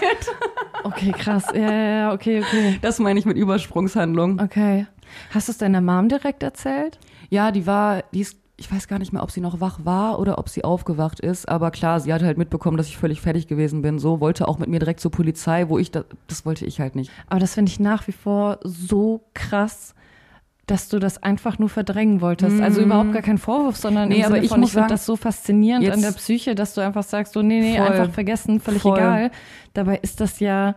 Okay, krass. Ja, ja, ja, okay, okay. Das meine ich mit Übersprungshandlung. Okay. Hast du es deiner Mom direkt erzählt? Ja, die war, die ist, ich weiß gar nicht mehr, ob sie noch wach war oder ob sie aufgewacht ist, aber klar, sie hat halt mitbekommen, dass ich völlig fertig gewesen bin, so, wollte auch mit mir direkt zur Polizei, wo ich, da, das wollte ich halt nicht. Aber das finde ich nach wie vor so krass, dass du das einfach nur verdrängen wolltest. Also überhaupt gar kein Vorwurf, sondern Mhm. Nee, im aber Sinne ich muss ich finde das so faszinierend an der Psyche, dass du einfach sagst, so nee, nee, Voll. einfach vergessen, völlig Voll. egal. Dabei ist das ja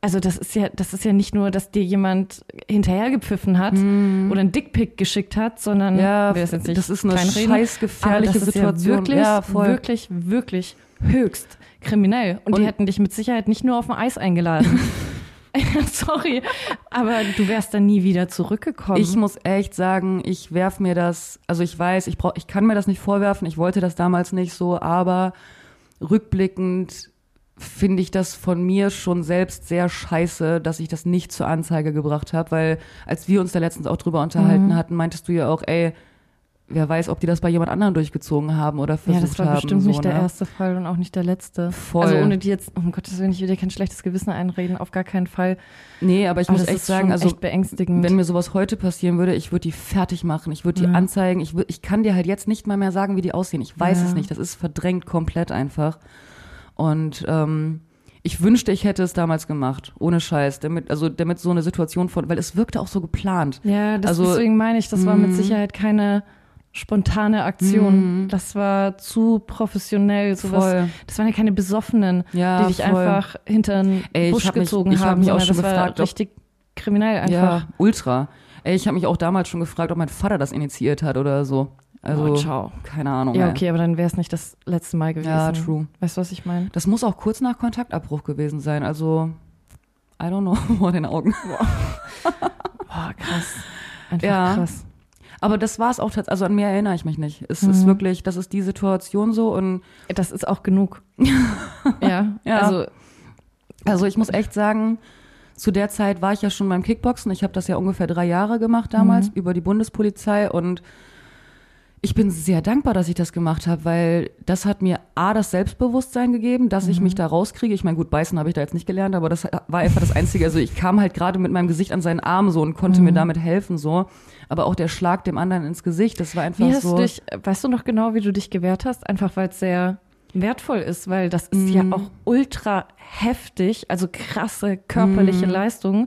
also das ist ja, das ist ja nicht nur, dass dir jemand hinterhergepfiffen hat oder einen Dickpick geschickt hat, sondern. Ja, das, ist eine scheiß gefährliche Situation. Ja wirklich, Ja, wirklich, wirklich höchst kriminell. Und, die Und- hätten dich mit Sicherheit nicht nur auf ein Eis eingeladen. Sorry, aber du wärst dann nie wieder zurückgekommen. Ich muss echt sagen, ich werf mir das, also ich weiß, ich brauch, ich kann mir das nicht vorwerfen, ich wollte das damals nicht so, aber rückblickend finde ich das von mir schon selbst sehr scheiße, dass ich das nicht zur Anzeige gebracht habe, weil als wir uns da letztens auch drüber unterhalten hatten, meintest du ja auch, ey, wer weiß, ob die das bei jemand anderem durchgezogen haben oder ja, versucht das war haben. bestimmt so, nicht der ne? erste Fall und auch nicht der letzte. Voll. Also ohne die jetzt, um Gottes Willen, ich will dir kein schlechtes Gewissen einreden, auf gar keinen Fall. Nee, aber ich Aber muss das echt sagen, also echt beängstigend. wenn mir sowas heute passieren würde, ich würde die fertig machen, ich würde die Ja. anzeigen, ich, würd, ich kann dir halt jetzt nicht mal mehr sagen, wie die aussehen. Ich weiß Ja. es nicht, das ist verdrängt komplett einfach. Und ähm, ich wünschte, ich hätte es damals gemacht, ohne Scheiß, damit, also damit so eine Situation von, weil es wirkte auch so geplant. Ja, das, Also, deswegen meine ich, das war mit mh. Sicherheit keine spontane Aktion. Mhm. Das war zu professionell. Sowas. Voll. Das waren ja keine Besoffenen, Ja, die dich voll. einfach hinter den Ey, ich Busch hab mich- gezogen ich hab haben, mich auch schon das gefragt, war richtig kriminell einfach. Ja, ultra. Ey, ich habe mich auch damals schon gefragt, ob mein Vater das initiiert hat oder so. Also, oh, ciao. keine Ahnung. Ja, ey. okay, aber dann wäre es nicht das letzte Mal gewesen. Ja, true. Weißt du, was ich meine? Das muss auch kurz nach Kontaktabbruch gewesen sein. Also, I don't know, vor den Augen. Boah, krass. Einfach Ja. krass. Aber das war es auch tatsächlich. Also an mehr erinnere ich mich nicht. Es Mhm. ist wirklich, das ist die Situation so und Das ist auch genug. ja, Ja. also also ich muss echt sagen, zu der Zeit war ich ja schon beim Kickboxen. Ich habe das ja ungefähr drei Jahre gemacht damals über die Bundespolizei und ich bin sehr dankbar, dass ich das gemacht habe, weil das hat mir A, das Selbstbewusstsein gegeben, dass ich mich da rauskriege. Ich meine, gut, beißen habe ich da jetzt nicht gelernt, aber das war einfach das Einzige. Also ich kam halt gerade mit meinem Gesicht an seinen Arm so und konnte mir damit helfen so. Aber auch der Schlag dem anderen ins Gesicht, das war einfach Wie hast so. du dich, weißt du noch genau, wie du dich gewehrt hast? Einfach weil es sehr wertvoll ist, weil das ist ja auch ultra heftig, also krasse körperliche Leistung,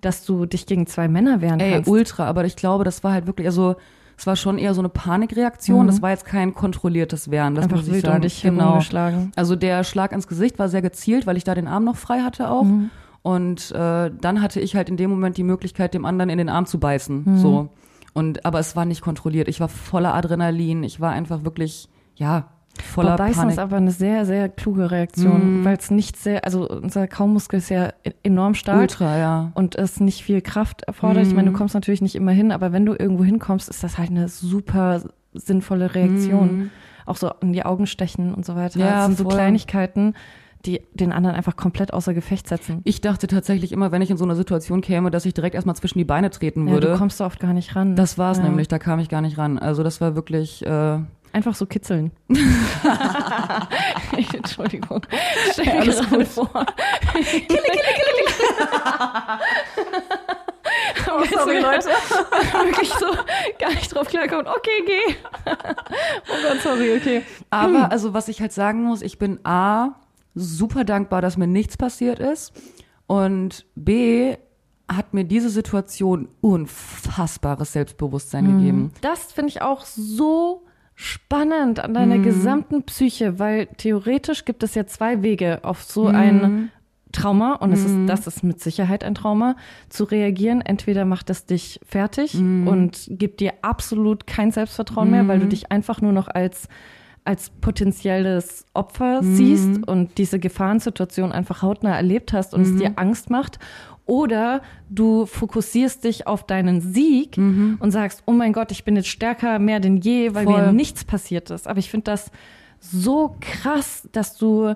dass du dich gegen zwei Männer wehren Ey, kannst. ultra, aber ich glaube, das war halt wirklich, also es war schon eher so eine Panikreaktion. Das war jetzt kein kontrolliertes Wehren. Das Mhm. Einfach muss ich sagen. dich genau. Also der Schlag ins Gesicht war sehr gezielt, weil ich da den Arm noch frei hatte auch. Mhm. Und äh, dann hatte ich halt in dem Moment die Möglichkeit, dem anderen in den Arm zu beißen. Mhm. So. Und aber es war nicht kontrolliert. Ich war voller Adrenalin. Ich war einfach wirklich, ja, voller Boah, Beißen Panik. ist aber eine sehr, sehr kluge Reaktion, weil es nicht sehr, also unser Kaummuskel ist ja e- enorm stark Ultra, ja. und es nicht viel Kraft erfordert. Ich Mhm. meine, du kommst natürlich nicht immer hin, aber wenn du irgendwo hinkommst, ist das halt eine super sinnvolle Reaktion. Auch so in die Augen stechen und so weiter. Mhm. Ja, das sind so voll. Kleinigkeiten, die den anderen einfach komplett außer Gefecht setzen. Ich dachte tatsächlich immer, wenn ich in so eine Situation käme, dass ich direkt erstmal zwischen die Beine treten Ja, würde. du kommst da oft gar nicht ran. das war's ja. nämlich, da kam ich gar nicht ran. Also das war wirklich, äh, Einfach so kitzeln. Entschuldigung. Stell dir Alles gerade vor. Kille, kille, kille, kille. oh, sorry, Leute. Wirklich so gar nicht drauf klarkommt. Okay, geh. oh Gott, sorry, okay. Aber also was ich halt sagen muss, ich bin A, super dankbar, dass mir nichts passiert ist. Und B, hat mir diese Situation unfassbares Selbstbewusstsein gegeben. Das finde ich auch so spannend an deiner gesamten Psyche, weil theoretisch gibt es ja zwei Wege auf so ein Trauma und es ist, das ist mit Sicherheit ein Trauma, zu reagieren. Entweder macht es dich fertig und gibt dir absolut kein Selbstvertrauen mehr, weil du dich einfach nur noch als als potenzielles Opfer siehst und diese Gefahrensituation einfach hautnah erlebt hast und es dir Angst macht. Oder du fokussierst dich auf deinen Sieg und sagst, oh mein Gott, ich bin jetzt stärker mehr denn je, weil mir Voll. nichts passiert ist. Aber ich finde das so krass, dass du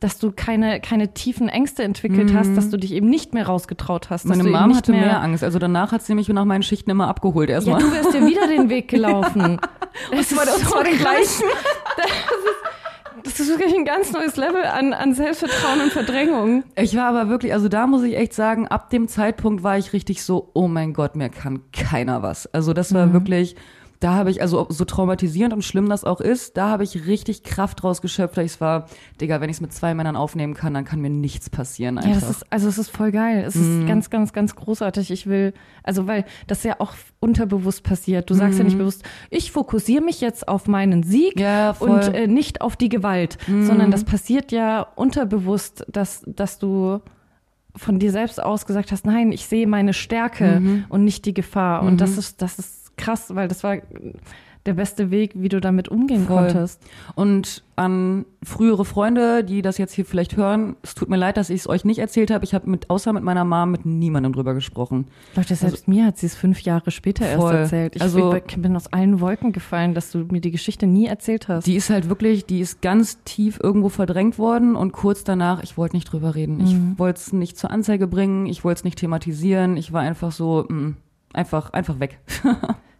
dass du keine, keine tiefen Ängste entwickelt hast, dass du dich eben nicht mehr rausgetraut hast. Meine Mom hatte mehr, Angst. Also danach hat sie mich nach meinen Schichten immer abgeholt Ja, erstmal. du wärst ja wieder den Weg gelaufen. Das war- ist das so war den krass. Das ist, das ist wirklich ein ganz neues Level an, an Selbstvertrauen und Verdrängung. Ich war aber wirklich, also da muss ich echt sagen, ab dem Zeitpunkt war ich richtig so, oh mein Gott, mir kann keiner was. Also das war wirklich, da habe ich, also so traumatisierend und schlimm das auch ist, da habe ich richtig Kraft draus geschöpft. Ich war, Digga, wenn ich es mit zwei Männern aufnehmen kann, dann kann mir nichts passieren einfach. Ja, das ist, also es ist voll geil. Es ist ganz, ganz, ganz großartig. Ich will, also weil das ja auch unterbewusst passiert. Du sagst ja nicht bewusst, ich fokussiere mich jetzt auf meinen Sieg Ja, und äh, nicht auf die Gewalt, sondern das passiert ja unterbewusst, dass, dass du von dir selbst aus gesagt hast, nein, ich sehe meine Stärke und nicht die Gefahr. Und das ist, das ist krass, weil das war der beste Weg, wie du damit umgehen Voll. konntest. Und an frühere Freunde, die das jetzt hier vielleicht hören, es tut mir leid, dass ich es euch nicht erzählt habe. Ich habe mit, außer mit meiner Mom mit niemandem drüber gesprochen. Leute, selbst mir hat sie es fünf Jahre später Voll. erst erzählt. Ich Also- bin- bin aus allen Wolken gefallen, dass du mir die Geschichte nie erzählt hast. Die ist halt wirklich, die ist ganz tief irgendwo verdrängt worden und kurz danach, ich wollte nicht drüber reden. Ich wollte es nicht zur Anzeige bringen, ich wollte es nicht thematisieren. Ich war einfach so, mm, einfach, einfach weg.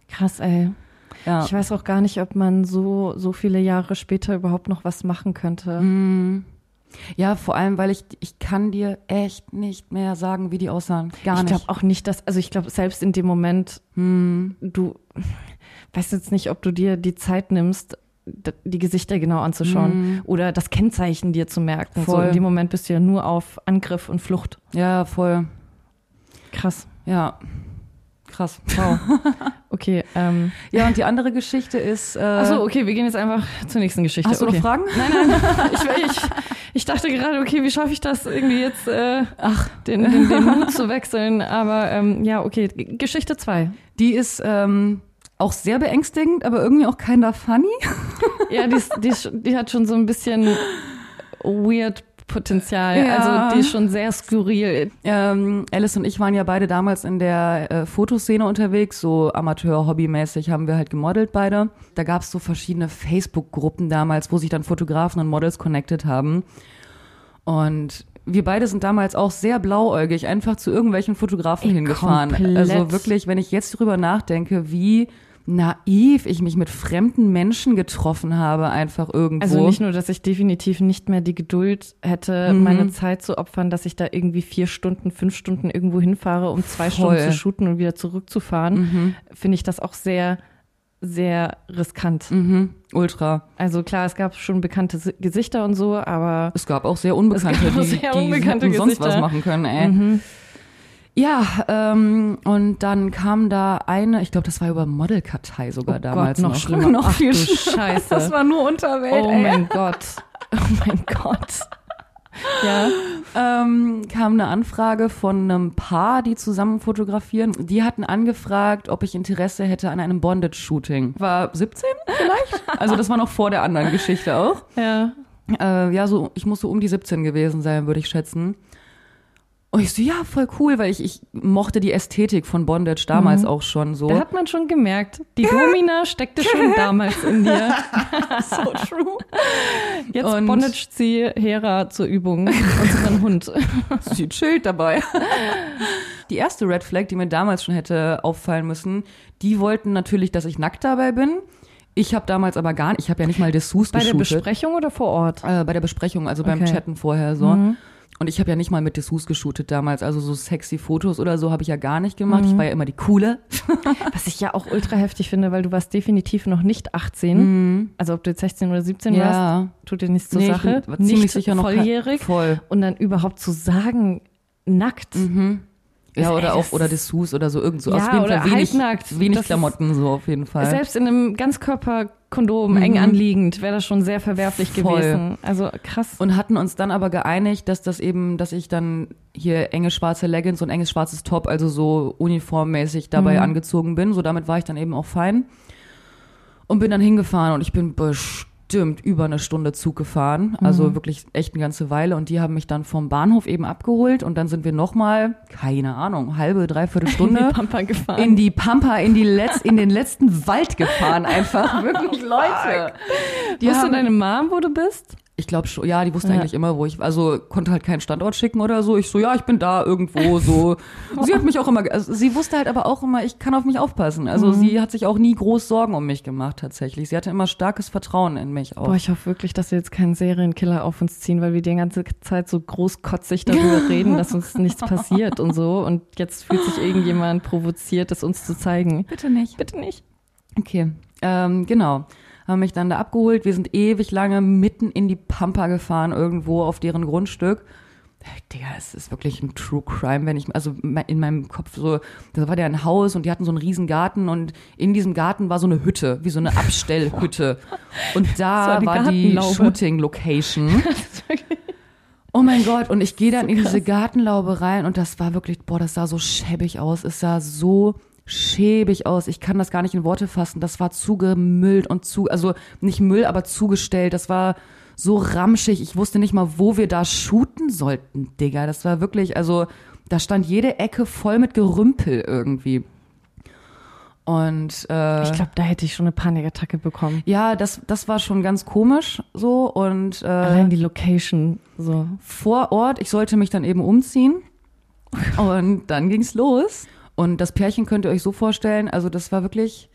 Krass, ey. ja. Ich weiß auch gar nicht, ob man so, so viele Jahre später überhaupt noch was machen könnte. Mhm. ja, vor allem, weil ich, ich kann dir echt nicht mehr sagen, wie die aussahen. Gar ich nicht. glaube auch nicht, dass, also ich glaube, selbst in dem Moment, Hm. du weißt jetzt nicht, ob du dir die Zeit nimmst, die Gesichter genau anzuschauen oder das Kennzeichen dir zu merken. So. Voll. in dem Moment bist du ja nur auf Angriff und Flucht. ja, voll. Krass. Ja. Krass. Wow. Okay, ähm, Ja, und die andere Geschichte ist. Äh, Achso, okay, wir gehen jetzt einfach zur nächsten Geschichte. Hast du okay. noch Fragen? Nein, nein, ich, ich, ich dachte gerade, okay, wie schaffe ich das irgendwie jetzt, äh, ach, den, den, den Mut zu wechseln. Aber ähm, ja, okay, Geschichte zwei. Die ist ähm, auch sehr beängstigend, aber irgendwie auch keiner funny. Ja, die, ist, die, ist, die hat schon so ein bisschen weird Potenzial. Ja. Also die ist schon sehr skurril. Ähm, Alice und ich waren ja beide damals in der äh, Fotoszene unterwegs, so Amateur-Hobbymäßig haben wir halt gemodelt beide. Da gab es so verschiedene Facebook-Gruppen damals, wo sich dann Fotografen und Models connected haben. Und wir beide sind damals auch sehr blauäugig einfach zu irgendwelchen Fotografen Ey, hingefahren. komplett. Also wirklich, wenn ich jetzt drüber nachdenke, wie naiv ich mich mit fremden Menschen getroffen habe, einfach irgendwo. Also nicht nur, dass ich definitiv nicht mehr die Geduld hätte, Mhm. meine Zeit zu opfern, dass ich da irgendwie vier Stunden, fünf Stunden irgendwo hinfahre, um zwei Voll. Mhm. Stunden zu shooten und wieder zurückzufahren, finde ich das auch sehr sehr riskant. Mhm. Ultra. Also klar, es gab schon bekannte Si- Gesichter und so, aber Es gab auch sehr Unbekannte, Es gab auch die, sehr die unbekannte hätten sonst was machen können, ey. Mhm. Ja, ähm, und dann kam da eine, ich glaube, das war über Modelkartei sogar Oh damals Gott, noch schlimmer. noch Ach viel. Scheiße. Das war nur Unterwelt, Oh ey. mein Gott. Oh mein Gott. Ja. ähm, kam eine Anfrage von einem Paar, die zusammen fotografieren. Die hatten angefragt, ob ich Interesse hätte an einem Bondage-Shooting. War 17 vielleicht? Also das war noch vor der anderen Geschichte auch. Ja. Äh, ja, so, ich muss so um die 17 gewesen sein, würde ich schätzen. Und ich so, ja, voll cool, weil ich, ich mochte die Ästhetik von Bondage damals auch schon so. Da hat man schon gemerkt, die Domina steckte schon damals in dir. so true. Jetzt Und- bondage sie Hera zur Übung, unseren Hund. Sie chillt dabei. Die erste Red Flag, die mir damals schon hätte auffallen müssen, die wollten natürlich, dass ich nackt dabei bin. Ich habe damals aber gar nicht, ich habe ja nicht mal Dessous Bei der geshootet. Besprechung oder vor Ort? Äh, bei der Besprechung, also beim Okay. Chatten vorher so. Und ich habe ja nicht mal mit Dessous geshootet damals, also so sexy Fotos oder so habe ich ja gar nicht gemacht. Ich war ja immer die coole. Was ich ja auch ultra heftig finde, weil du warst definitiv noch nicht 18. Also ob du jetzt 16 oder 17 warst, Ja, tut dir nichts zur Nee, ich Sache. bin- war ziemlich nicht sicher noch volljährig. voll. Und dann überhaupt zu sagen, nackt. Ja, Ey, oder auch oder Dessous oder so irgend so. Ja, Auf jeden oder Fall wenig, halbnackt. wenig Das Klamotten so auf jeden Fall. Selbst in einem Ganzkörperkondom eng anliegend wäre das schon sehr verwerflich Mhm. Voll. gewesen. Also krass. und hatten uns dann aber geeinigt, dass das eben, dass ich dann hier enge schwarze Leggings und enges schwarzes Top, also so uniformmäßig dabei Mhm. angezogen bin. So damit war ich dann eben auch fein. Und bin dann hingefahren und ich bin bestimmt über eine Stunde Zug gefahren. Mhm. Also wirklich echt eine ganze Weile. Und die haben mich dann vom Bahnhof eben abgeholt und dann sind wir nochmal, keine Ahnung, halbe, dreiviertel in Stunde die Pampa gefahren. in die Pampa, in die Letz in den letzten Wald gefahren einfach. Wirklich, Leute. Die Wusste haben, deine Mom, wo du bist? Ich glaube schon, ja, die wusste Ja. eigentlich immer, wo ich, also konnte halt keinen Standort schicken oder so. Ich so, ja, ich bin da irgendwo so. sie hat mich auch immer, also sie wusste halt aber auch immer, ich kann auf mich aufpassen. Also Mhm. sie hat sich auch nie groß Sorgen um mich gemacht tatsächlich. Sie hatte immer starkes Vertrauen in mich auch. Boah, ich hoffe wirklich, dass wir jetzt keinen Serienkiller auf uns ziehen, weil wir die ganze Zeit so großkotzig darüber reden, dass uns nichts passiert und so. Und jetzt fühlt sich irgendjemand provoziert, das uns zu zeigen. Bitte nicht. Bitte nicht. Okay, ähm, genau. Haben mich dann da abgeholt. Wir sind ewig lange mitten in die Pampa gefahren, irgendwo auf deren Grundstück. Digga, es ist wirklich ein True Crime, wenn ich, also in meinem Kopf so, da war der ein Haus und die hatten so einen riesen Garten und in diesem Garten war so eine Hütte, wie so eine Abstellhütte. Und So da eine war die. Shooting Location. Oh mein Gott, und ich gehe dann So in diese. Gartenlaube rein und das war wirklich, boah, das sah so schäbig aus. Es sah so schäbig aus. Ich kann das gar nicht in Worte fassen. Das war zugemüllt und zu, also nicht Müll, aber zugestellt. Das war so ramschig. Ich wusste nicht mal, wo wir da shooten sollten, Digga. Das war wirklich, also da stand jede Ecke voll mit Gerümpel irgendwie. Und äh, Ich glaube, da hätte ich schon eine Panikattacke bekommen. ja, das, das war schon ganz komisch so und äh, Allein die Location so. vor Ort. Ich sollte mich dann eben umziehen. Und dann ging's los. Und das Pärchen könnt ihr euch so vorstellen, also das war wirklich,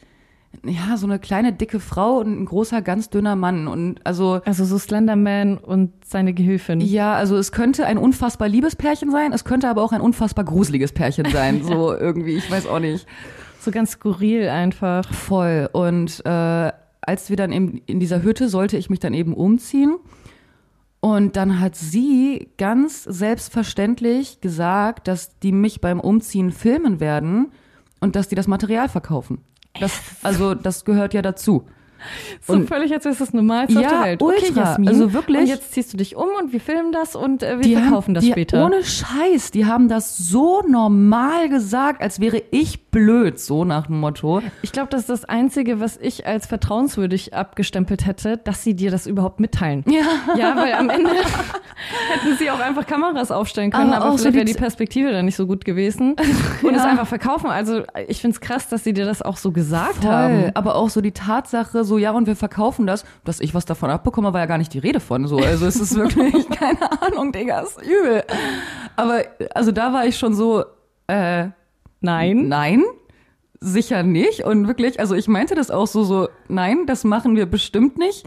ja, so eine kleine dicke Frau und ein großer, ganz dünner Mann. Und also, Also so Slenderman und seine Gehilfin. ja, also es könnte ein unfassbar liebes Pärchen sein, es könnte aber auch ein unfassbar gruseliges Pärchen sein. So irgendwie, ich weiß auch nicht. So ganz skurril einfach. Voll. Und äh, als wir dann in, in dieser Hütte, sollte ich mich dann eben umziehen. Und dann hat sie ganz selbstverständlich gesagt, dass die mich beim Umziehen filmen werden und dass die das Material verkaufen. Das, also das gehört ja dazu. So Und- völlig, als wäre es das Normalste auf Ja, der Welt. Okay, ultra. Jasmin. Also wirklich. Und jetzt ziehst du dich um und wir filmen das und äh, wir Die verkaufen haben, das die, später. Ohne Scheiß, die haben das so normal gesagt, als wäre ich blöd, so nach dem Motto. Ich glaube, das ist das Einzige, was ich als vertrauenswürdig abgestempelt hätte, dass sie dir das überhaupt mitteilen. Ja. Ja, weil am Ende hätten sie auch einfach Kameras aufstellen können, Aber aber, auch so vielleicht wäre die Perspektive dann nicht so gut gewesen. Und es einfach verkaufen. Also ich finde es krass, dass sie dir das auch so gesagt Voll. haben. Aber auch so die Tatsache, so ja, und wir verkaufen das, dass ich was davon abbekomme, war ja gar nicht die Rede von so. Also es ist wirklich, keine Ahnung, Digga, ist übel. Aber also da war ich schon so, äh, Nein. nein, sicher nicht. Und wirklich, also ich meinte das auch so, so, nein, das machen wir bestimmt nicht.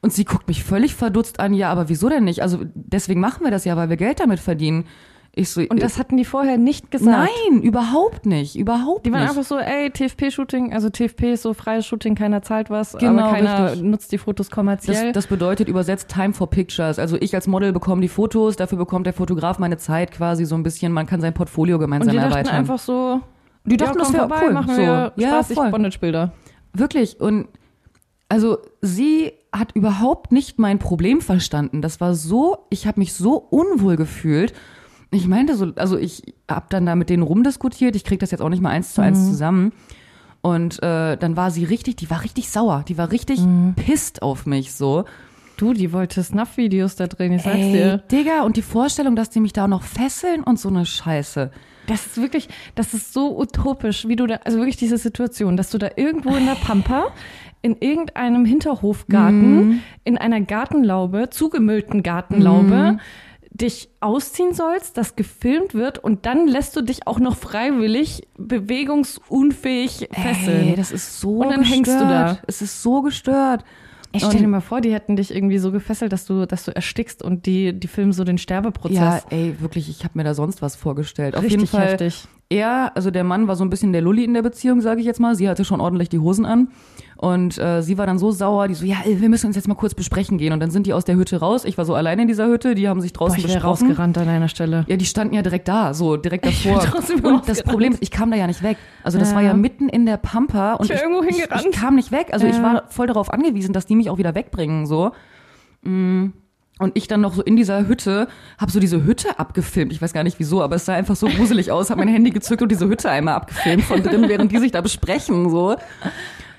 Und sie guckt mich völlig verdutzt an, ja, aber wieso denn nicht? Also deswegen machen wir das ja, weil wir Geld damit verdienen. Ich so, Und das hatten die vorher nicht gesagt. Nein, überhaupt nicht, überhaupt Die waren nicht. einfach so, ey, TFP-Shooting, also TFP ist so freies Shooting, keiner zahlt was, Genau, aber keiner richtig. nutzt die Fotos das, kommerziell. das bedeutet übersetzt Time for Pictures. Also ich als Model bekomme die Fotos, dafür bekommt der Fotograf meine Zeit quasi so ein bisschen. Man kann sein Portfolio und gemeinsam die dachten erweitern. einfach so, die dachten, ja, das komm wäre vorbei, cool. machen so. wir ja, spaßig voll. Bondage-Bilder. Wirklich. Und also sie hat überhaupt nicht mein Problem verstanden. Das war so, ich habe mich so unwohl gefühlt. Ich meinte so, also ich habe dann da mit denen rumdiskutiert. Ich krieg das jetzt auch nicht mal eins zu eins zusammen. Und äh, dann war sie richtig, die war richtig sauer. Die war richtig pisst auf mich so. Du, die wollte Snuff-Videos da drehen, ich sag's Ey, dir. Digga, und die Vorstellung, dass die mich da auch noch fesseln und so eine Scheiße. Das ist wirklich, das ist so utopisch, wie du da, also wirklich diese Situation, dass du da irgendwo in der Pampa, in irgendeinem Hinterhofgarten, Mhm. in einer Gartenlaube, zugemüllten Gartenlaube, Mhm. Dich ausziehen sollst, das gefilmt wird und dann lässt du dich auch noch freiwillig bewegungsunfähig fesseln. Ey, das ist so Und dann gestört. hängst du da. Es ist so gestört. Ich stell dir mal vor, die hätten dich irgendwie so gefesselt, dass du, dass du erstickst und die, die filmen so den Sterbeprozess. Ja, ey, wirklich, ich habe mir da sonst was vorgestellt. Auf Richtig jeden Fall. heftig. Er, also der Mann war so ein bisschen der Lulli in der Beziehung, sage ich jetzt mal. Sie hatte schon ordentlich die Hosen an. Und äh, sie war dann so sauer, die so, ja, wir müssen uns jetzt mal kurz besprechen gehen. Und dann sind die aus der Hütte raus. Ich war so alleine in dieser Hütte, die haben sich Boah, draußen ich wäre besprochen. rausgerannt an deiner Stelle. Ja, die standen ja direkt da, so direkt davor. Und das. Problem ist, ich kam da ja nicht weg. Also das Ja. war ja mitten in der Pampa und Ich ich, hingerannt. ich kam nicht weg. Also ich Ja. war voll darauf angewiesen, dass die mich auch wieder wegbringen, so. Mm. Und ich dann noch so in dieser Hütte, habe so diese Hütte abgefilmt. Ich weiß gar nicht wieso, aber es sah einfach so gruselig aus. Habe mein Handy gezückt und diese Hütte einmal abgefilmt von drin, während die sich da besprechen, so.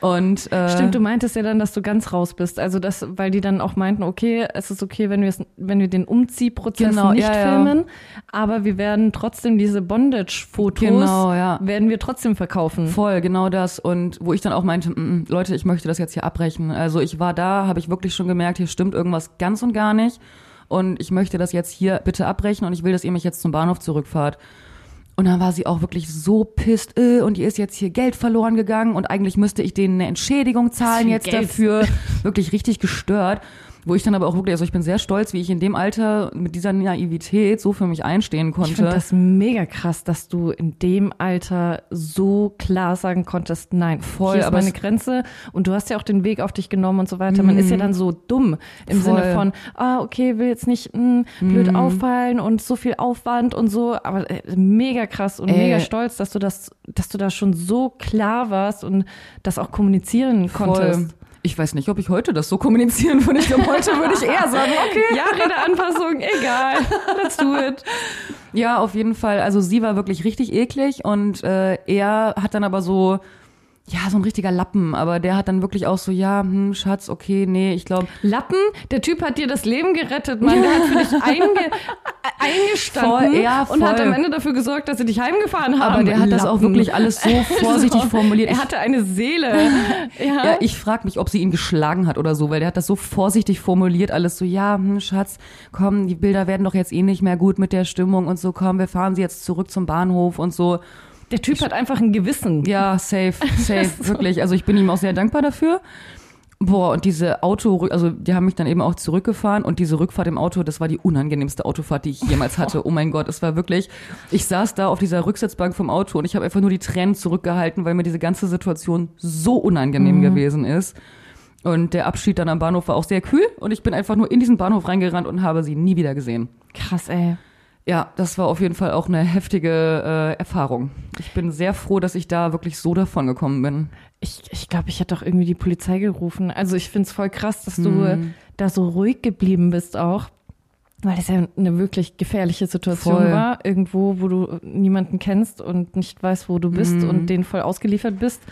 Und äh, Stimmt, du meintest ja dann, dass du ganz raus bist. Also das, weil die dann auch meinten, okay, es ist okay, wenn wir wenn wir den Umziehprozess Genau, nicht ja, ja. filmen, aber wir werden trotzdem diese Bondage-Fotos Genau, ja. werden wir trotzdem verkaufen. Voll, genau das. Und wo ich dann auch meinte, mm, mm, Leute, ich möchte das jetzt hier abbrechen. Also ich war da, habe ich wirklich schon gemerkt, hier stimmt irgendwas ganz und gar nicht. Und ich möchte das jetzt hier bitte abbrechen und ich will, dass ihr mich jetzt zum Bahnhof zurückfahrt. Und dann war sie auch wirklich so pisst, äh, und ihr ist jetzt hier Geld verloren gegangen und eigentlich müsste ich denen eine Entschädigung zahlen jetzt Geld. dafür. Wirklich richtig gestört. Wo ich dann aber auch wirklich, also ich bin sehr stolz, wie ich in dem Alter mit dieser Naivität so für mich einstehen Ich finde konnte. das mega krass, dass du in dem Alter so klar sagen konntest, nein, Voll, hier ist aber meine Grenze und du hast ja auch den Weg auf dich genommen und so weiter. Man ist ja dann so dumm im Mhm. Voll. Sinne von, ah, okay, will jetzt nicht mh, blöd Mhm. auffallen und so viel Aufwand und so, aber äh, mega krass und Ey. mega stolz, dass du das, dass du da schon so klar warst und das auch kommunizieren konntest. Ich weiß nicht, ob ich heute das so kommunizieren würde. Ich glaube, heute würde ich eher sagen, okay. Ja, Redeanpassung, egal, let's do it. Ja, auf jeden Fall. Also sie war wirklich richtig eklig und äh, er hat dann aber so, ja, so ein richtiger Lappen, aber der hat dann wirklich auch so, ja, hm, Schatz, okay, nee, ich glaube, Lappen, der Typ hat dir das Leben gerettet, Mann. Der hat für dich einge eingestanden Voll, ja, und hat voll. am Ende dafür gesorgt, dass sie dich heimgefahren haben. aber der hat das auch Lappen. wirklich alles so vorsichtig formuliert. Er hatte eine Seele. Ja. ja, ich frage mich, ob sie ihn geschlagen hat oder so, weil der hat das so vorsichtig formuliert, alles so, ja, hm, Schatz, komm, die Bilder werden doch jetzt eh nicht mehr gut mit der Stimmung und so, komm, wir fahren sie jetzt zurück zum Bahnhof und so. Der Typ hat einfach ein Gewissen. Ja, safe, safe, wirklich. Also ich bin ihm auch sehr dankbar dafür. Boah, und diese Auto, also die haben mich dann eben auch zurückgefahren und diese Rückfahrt im Auto, das war die unangenehmste Autofahrt, die ich jemals hatte. Oh mein Gott, es war wirklich, ich saß da auf dieser Rücksitzbank vom Auto und ich habe einfach nur die Tränen zurückgehalten, weil mir diese ganze Situation so unangenehm gewesen ist. Und der Abschied dann am Bahnhof war auch sehr kühl und ich bin einfach nur in diesen Bahnhof reingerannt und habe sie nie wieder gesehen. Krass, ey. Ja, das war auf jeden Fall auch eine heftige äh, Erfahrung. Ich bin sehr froh, dass ich da wirklich so davon gekommen bin. Ich, ich glaube, ich hätte doch irgendwie die Polizei gerufen. Also ich finde es voll krass, dass du Hm. äh, da so ruhig geblieben bist auch. Weil das ja eine wirklich gefährliche Situation Voll. war. Irgendwo, wo du niemanden kennst und nicht weißt, wo du bist Mhm. und denen voll ausgeliefert bist.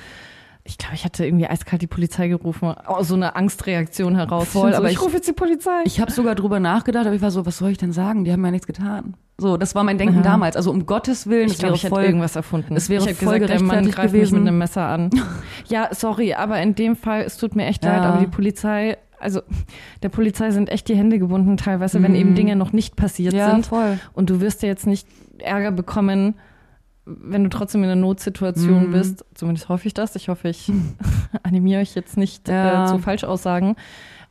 Ich glaube, ich hätte irgendwie eiskalt die Polizei gerufen. Aus so einer Angstreaktion heraus. Voll, so, aber ich ich- rufe jetzt die Polizei. Ich habe sogar drüber nachgedacht, aber ich war so, was soll ich denn sagen? Die haben ja nichts getan. So, das war mein Denken Ja. damals. Also um Gottes Willen, Ich glaube, ich hätte voll. irgendwas erfunden. es wäre ich hätte voll gesagt, der Mann greift mich gewesen. mit einem Messer an. ja, sorry, aber in dem Fall, es tut mir echt Ja. leid, aber die Polizei, also der Polizei sind echt die Hände gebunden teilweise, wenn Mhm. eben Dinge noch nicht passiert ja, sind. voll. Und du wirst ja jetzt nicht Ärger bekommen, wenn du trotzdem in einer Notsituation Mhm. bist. Zumindest hoffe ich das. Ich hoffe, ich animiere euch jetzt nicht Ja. äh, zu Falschaussagen.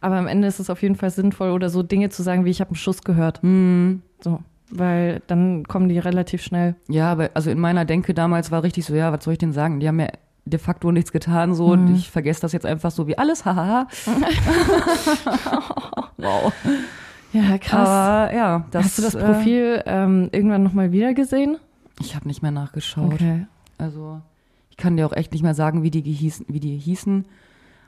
Aber am Ende ist es auf jeden Fall sinnvoll oder so Dinge zu sagen, wie ich habe einen Schuss gehört. Hm. So. weil dann kommen die relativ schnell. Ja, aber also in meiner Denke damals war richtig so, ja, was soll ich denn sagen? Die haben ja de facto nichts getan, so, und ich vergesse das jetzt einfach so wie alles, hahaha. wow. Ja, krass. Aber ja, das, Hast du das äh, Profil ähm, irgendwann nochmal wieder gesehen? Ich habe nicht mehr nachgeschaut. Also ich kann dir auch echt nicht mehr sagen, wie die hießen, wie die hießen.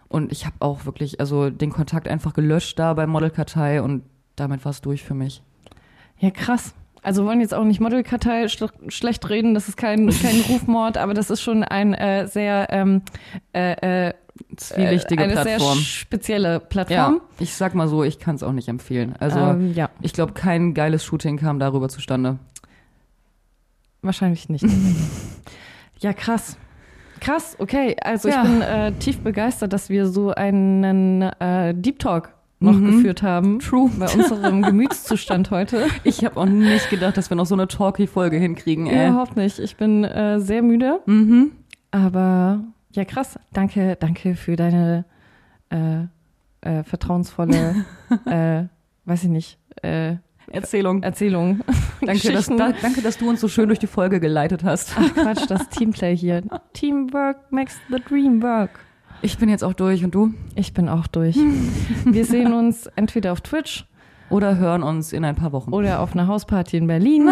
Und ich habe auch wirklich, also den Kontakt einfach gelöscht da bei Modelkartei und damit war es durch für mich. Ja, krass. Also wir wollen jetzt auch nicht Modelkartei sch schlecht reden, das ist kein, kein Rufmord, aber das ist schon ein äh, sehr ähm, äh, äh, Zwielichtige eine Plattform. sehr spezielle Ja, Plattform. ich sag mal so, ich kann es auch nicht empfehlen. Also ähm, ja, ich glaube, kein geiles Shooting kam darüber zustande. Wahrscheinlich nicht. ja, krass. Krass, okay. Also Ja. ich bin äh, tief begeistert, dass wir so einen äh, Deep Talk noch Mhm. geführt haben. True. Bei unserem Gemütszustand heute. Ich habe auch nicht gedacht, dass wir noch so eine Talky-Folge hinkriegen, ey. Überhaupt nicht. Ich bin äh, sehr müde. Mhm. Aber ja, krass. Danke, danke für deine äh, äh, vertrauensvolle, äh, weiß ich nicht, äh, Erzählung. Erzählung. Danke dass, da, danke, dass du uns so schön durch die Folge geleitet hast. Ach Quatsch, das Teamplay hier. Teamwork makes the dream work. Ich bin jetzt auch durch und du? Ich bin auch durch. Wir sehen uns entweder auf Twitch Oder hören uns in ein paar Wochen. oder auf einer Hausparty in Berlin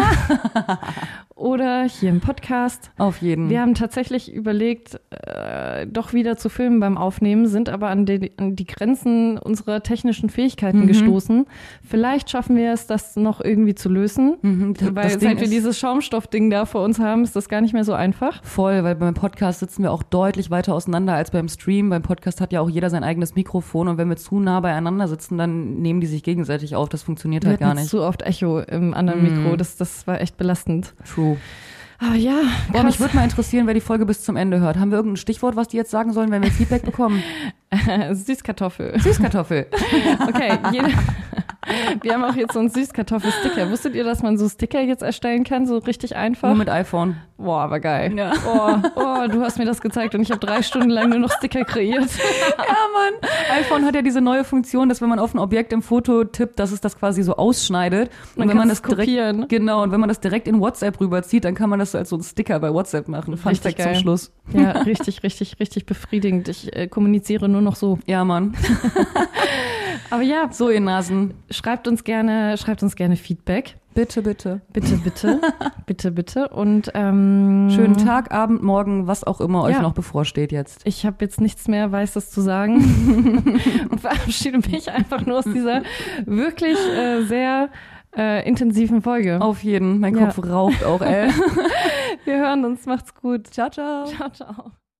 oder hier im Podcast. Auf jeden. Wir haben tatsächlich überlegt, äh, doch wieder zu filmen beim Aufnehmen, sind aber an die, an die Grenzen unserer technischen Fähigkeiten Mhm. gestoßen. Vielleicht schaffen wir es, das noch irgendwie zu lösen, Mhm, weil seit wir ist- dieses Schaumstoffding da vor uns haben, ist das gar nicht mehr so einfach. Voll, weil beim Podcast sitzen wir auch deutlich weiter auseinander als beim Stream. Beim Podcast hat ja auch jeder sein eigenes Mikrofon und wenn wir zu nah beieinander sitzen, dann nehmen die sich gegenseitig auf. Das funktioniert Wir halt gar nicht. zu oft Echo im anderen Mhm. Mikro. Das, das war echt belastend. True. Aber ja, Boah, krass. mich würde mal interessieren, wer die Folge bis zum Ende hört. Haben wir irgendein Stichwort, was die jetzt sagen sollen, wenn wir Feedback bekommen? Süßkartoffel. Süßkartoffel. Okay, jeder, wir haben auch jetzt so einen Süßkartoffelsticker. Wusstet ihr, dass man so Sticker jetzt erstellen kann, so richtig einfach? Nur mit iPhone. Boah, aber geil. Ja. Oh, oh, du hast mir das gezeigt und ich habe drei Stunden lang nur noch Sticker kreiert. Ja, Mann. iPhone hat ja diese neue Funktion, dass wenn man auf ein Objekt im Foto tippt, dass es das quasi so ausschneidet. Und Man wenn man das es direkt, kopieren. genau, und wenn man das direkt in WhatsApp rüberzieht, dann kann man das als so ein Sticker bei WhatsApp machen. Fun Richtig Fact zum geil. Schluss. Ja, richtig, richtig, richtig befriedigend. Ich äh, kommuniziere nur noch so. Ja, Mann. Aber ja, So, ihr Nasen. schreibt uns gerne, schreibt uns gerne Feedback. Bitte, bitte. Bitte, bitte, bitte, bitte. Und ähm, Schönen Tag, Abend, Morgen, was auch immer euch Ja. noch bevorsteht jetzt. Ich habe jetzt nichts mehr Weißes zu sagen und verabschiede mich einfach nur aus dieser wirklich äh, sehr äh, intensiven Folge. Auf jeden. Mein Ja. Kopf raucht auch, ey. Wir hören uns. Macht's gut. ciao, ciao. Ciao, ciao.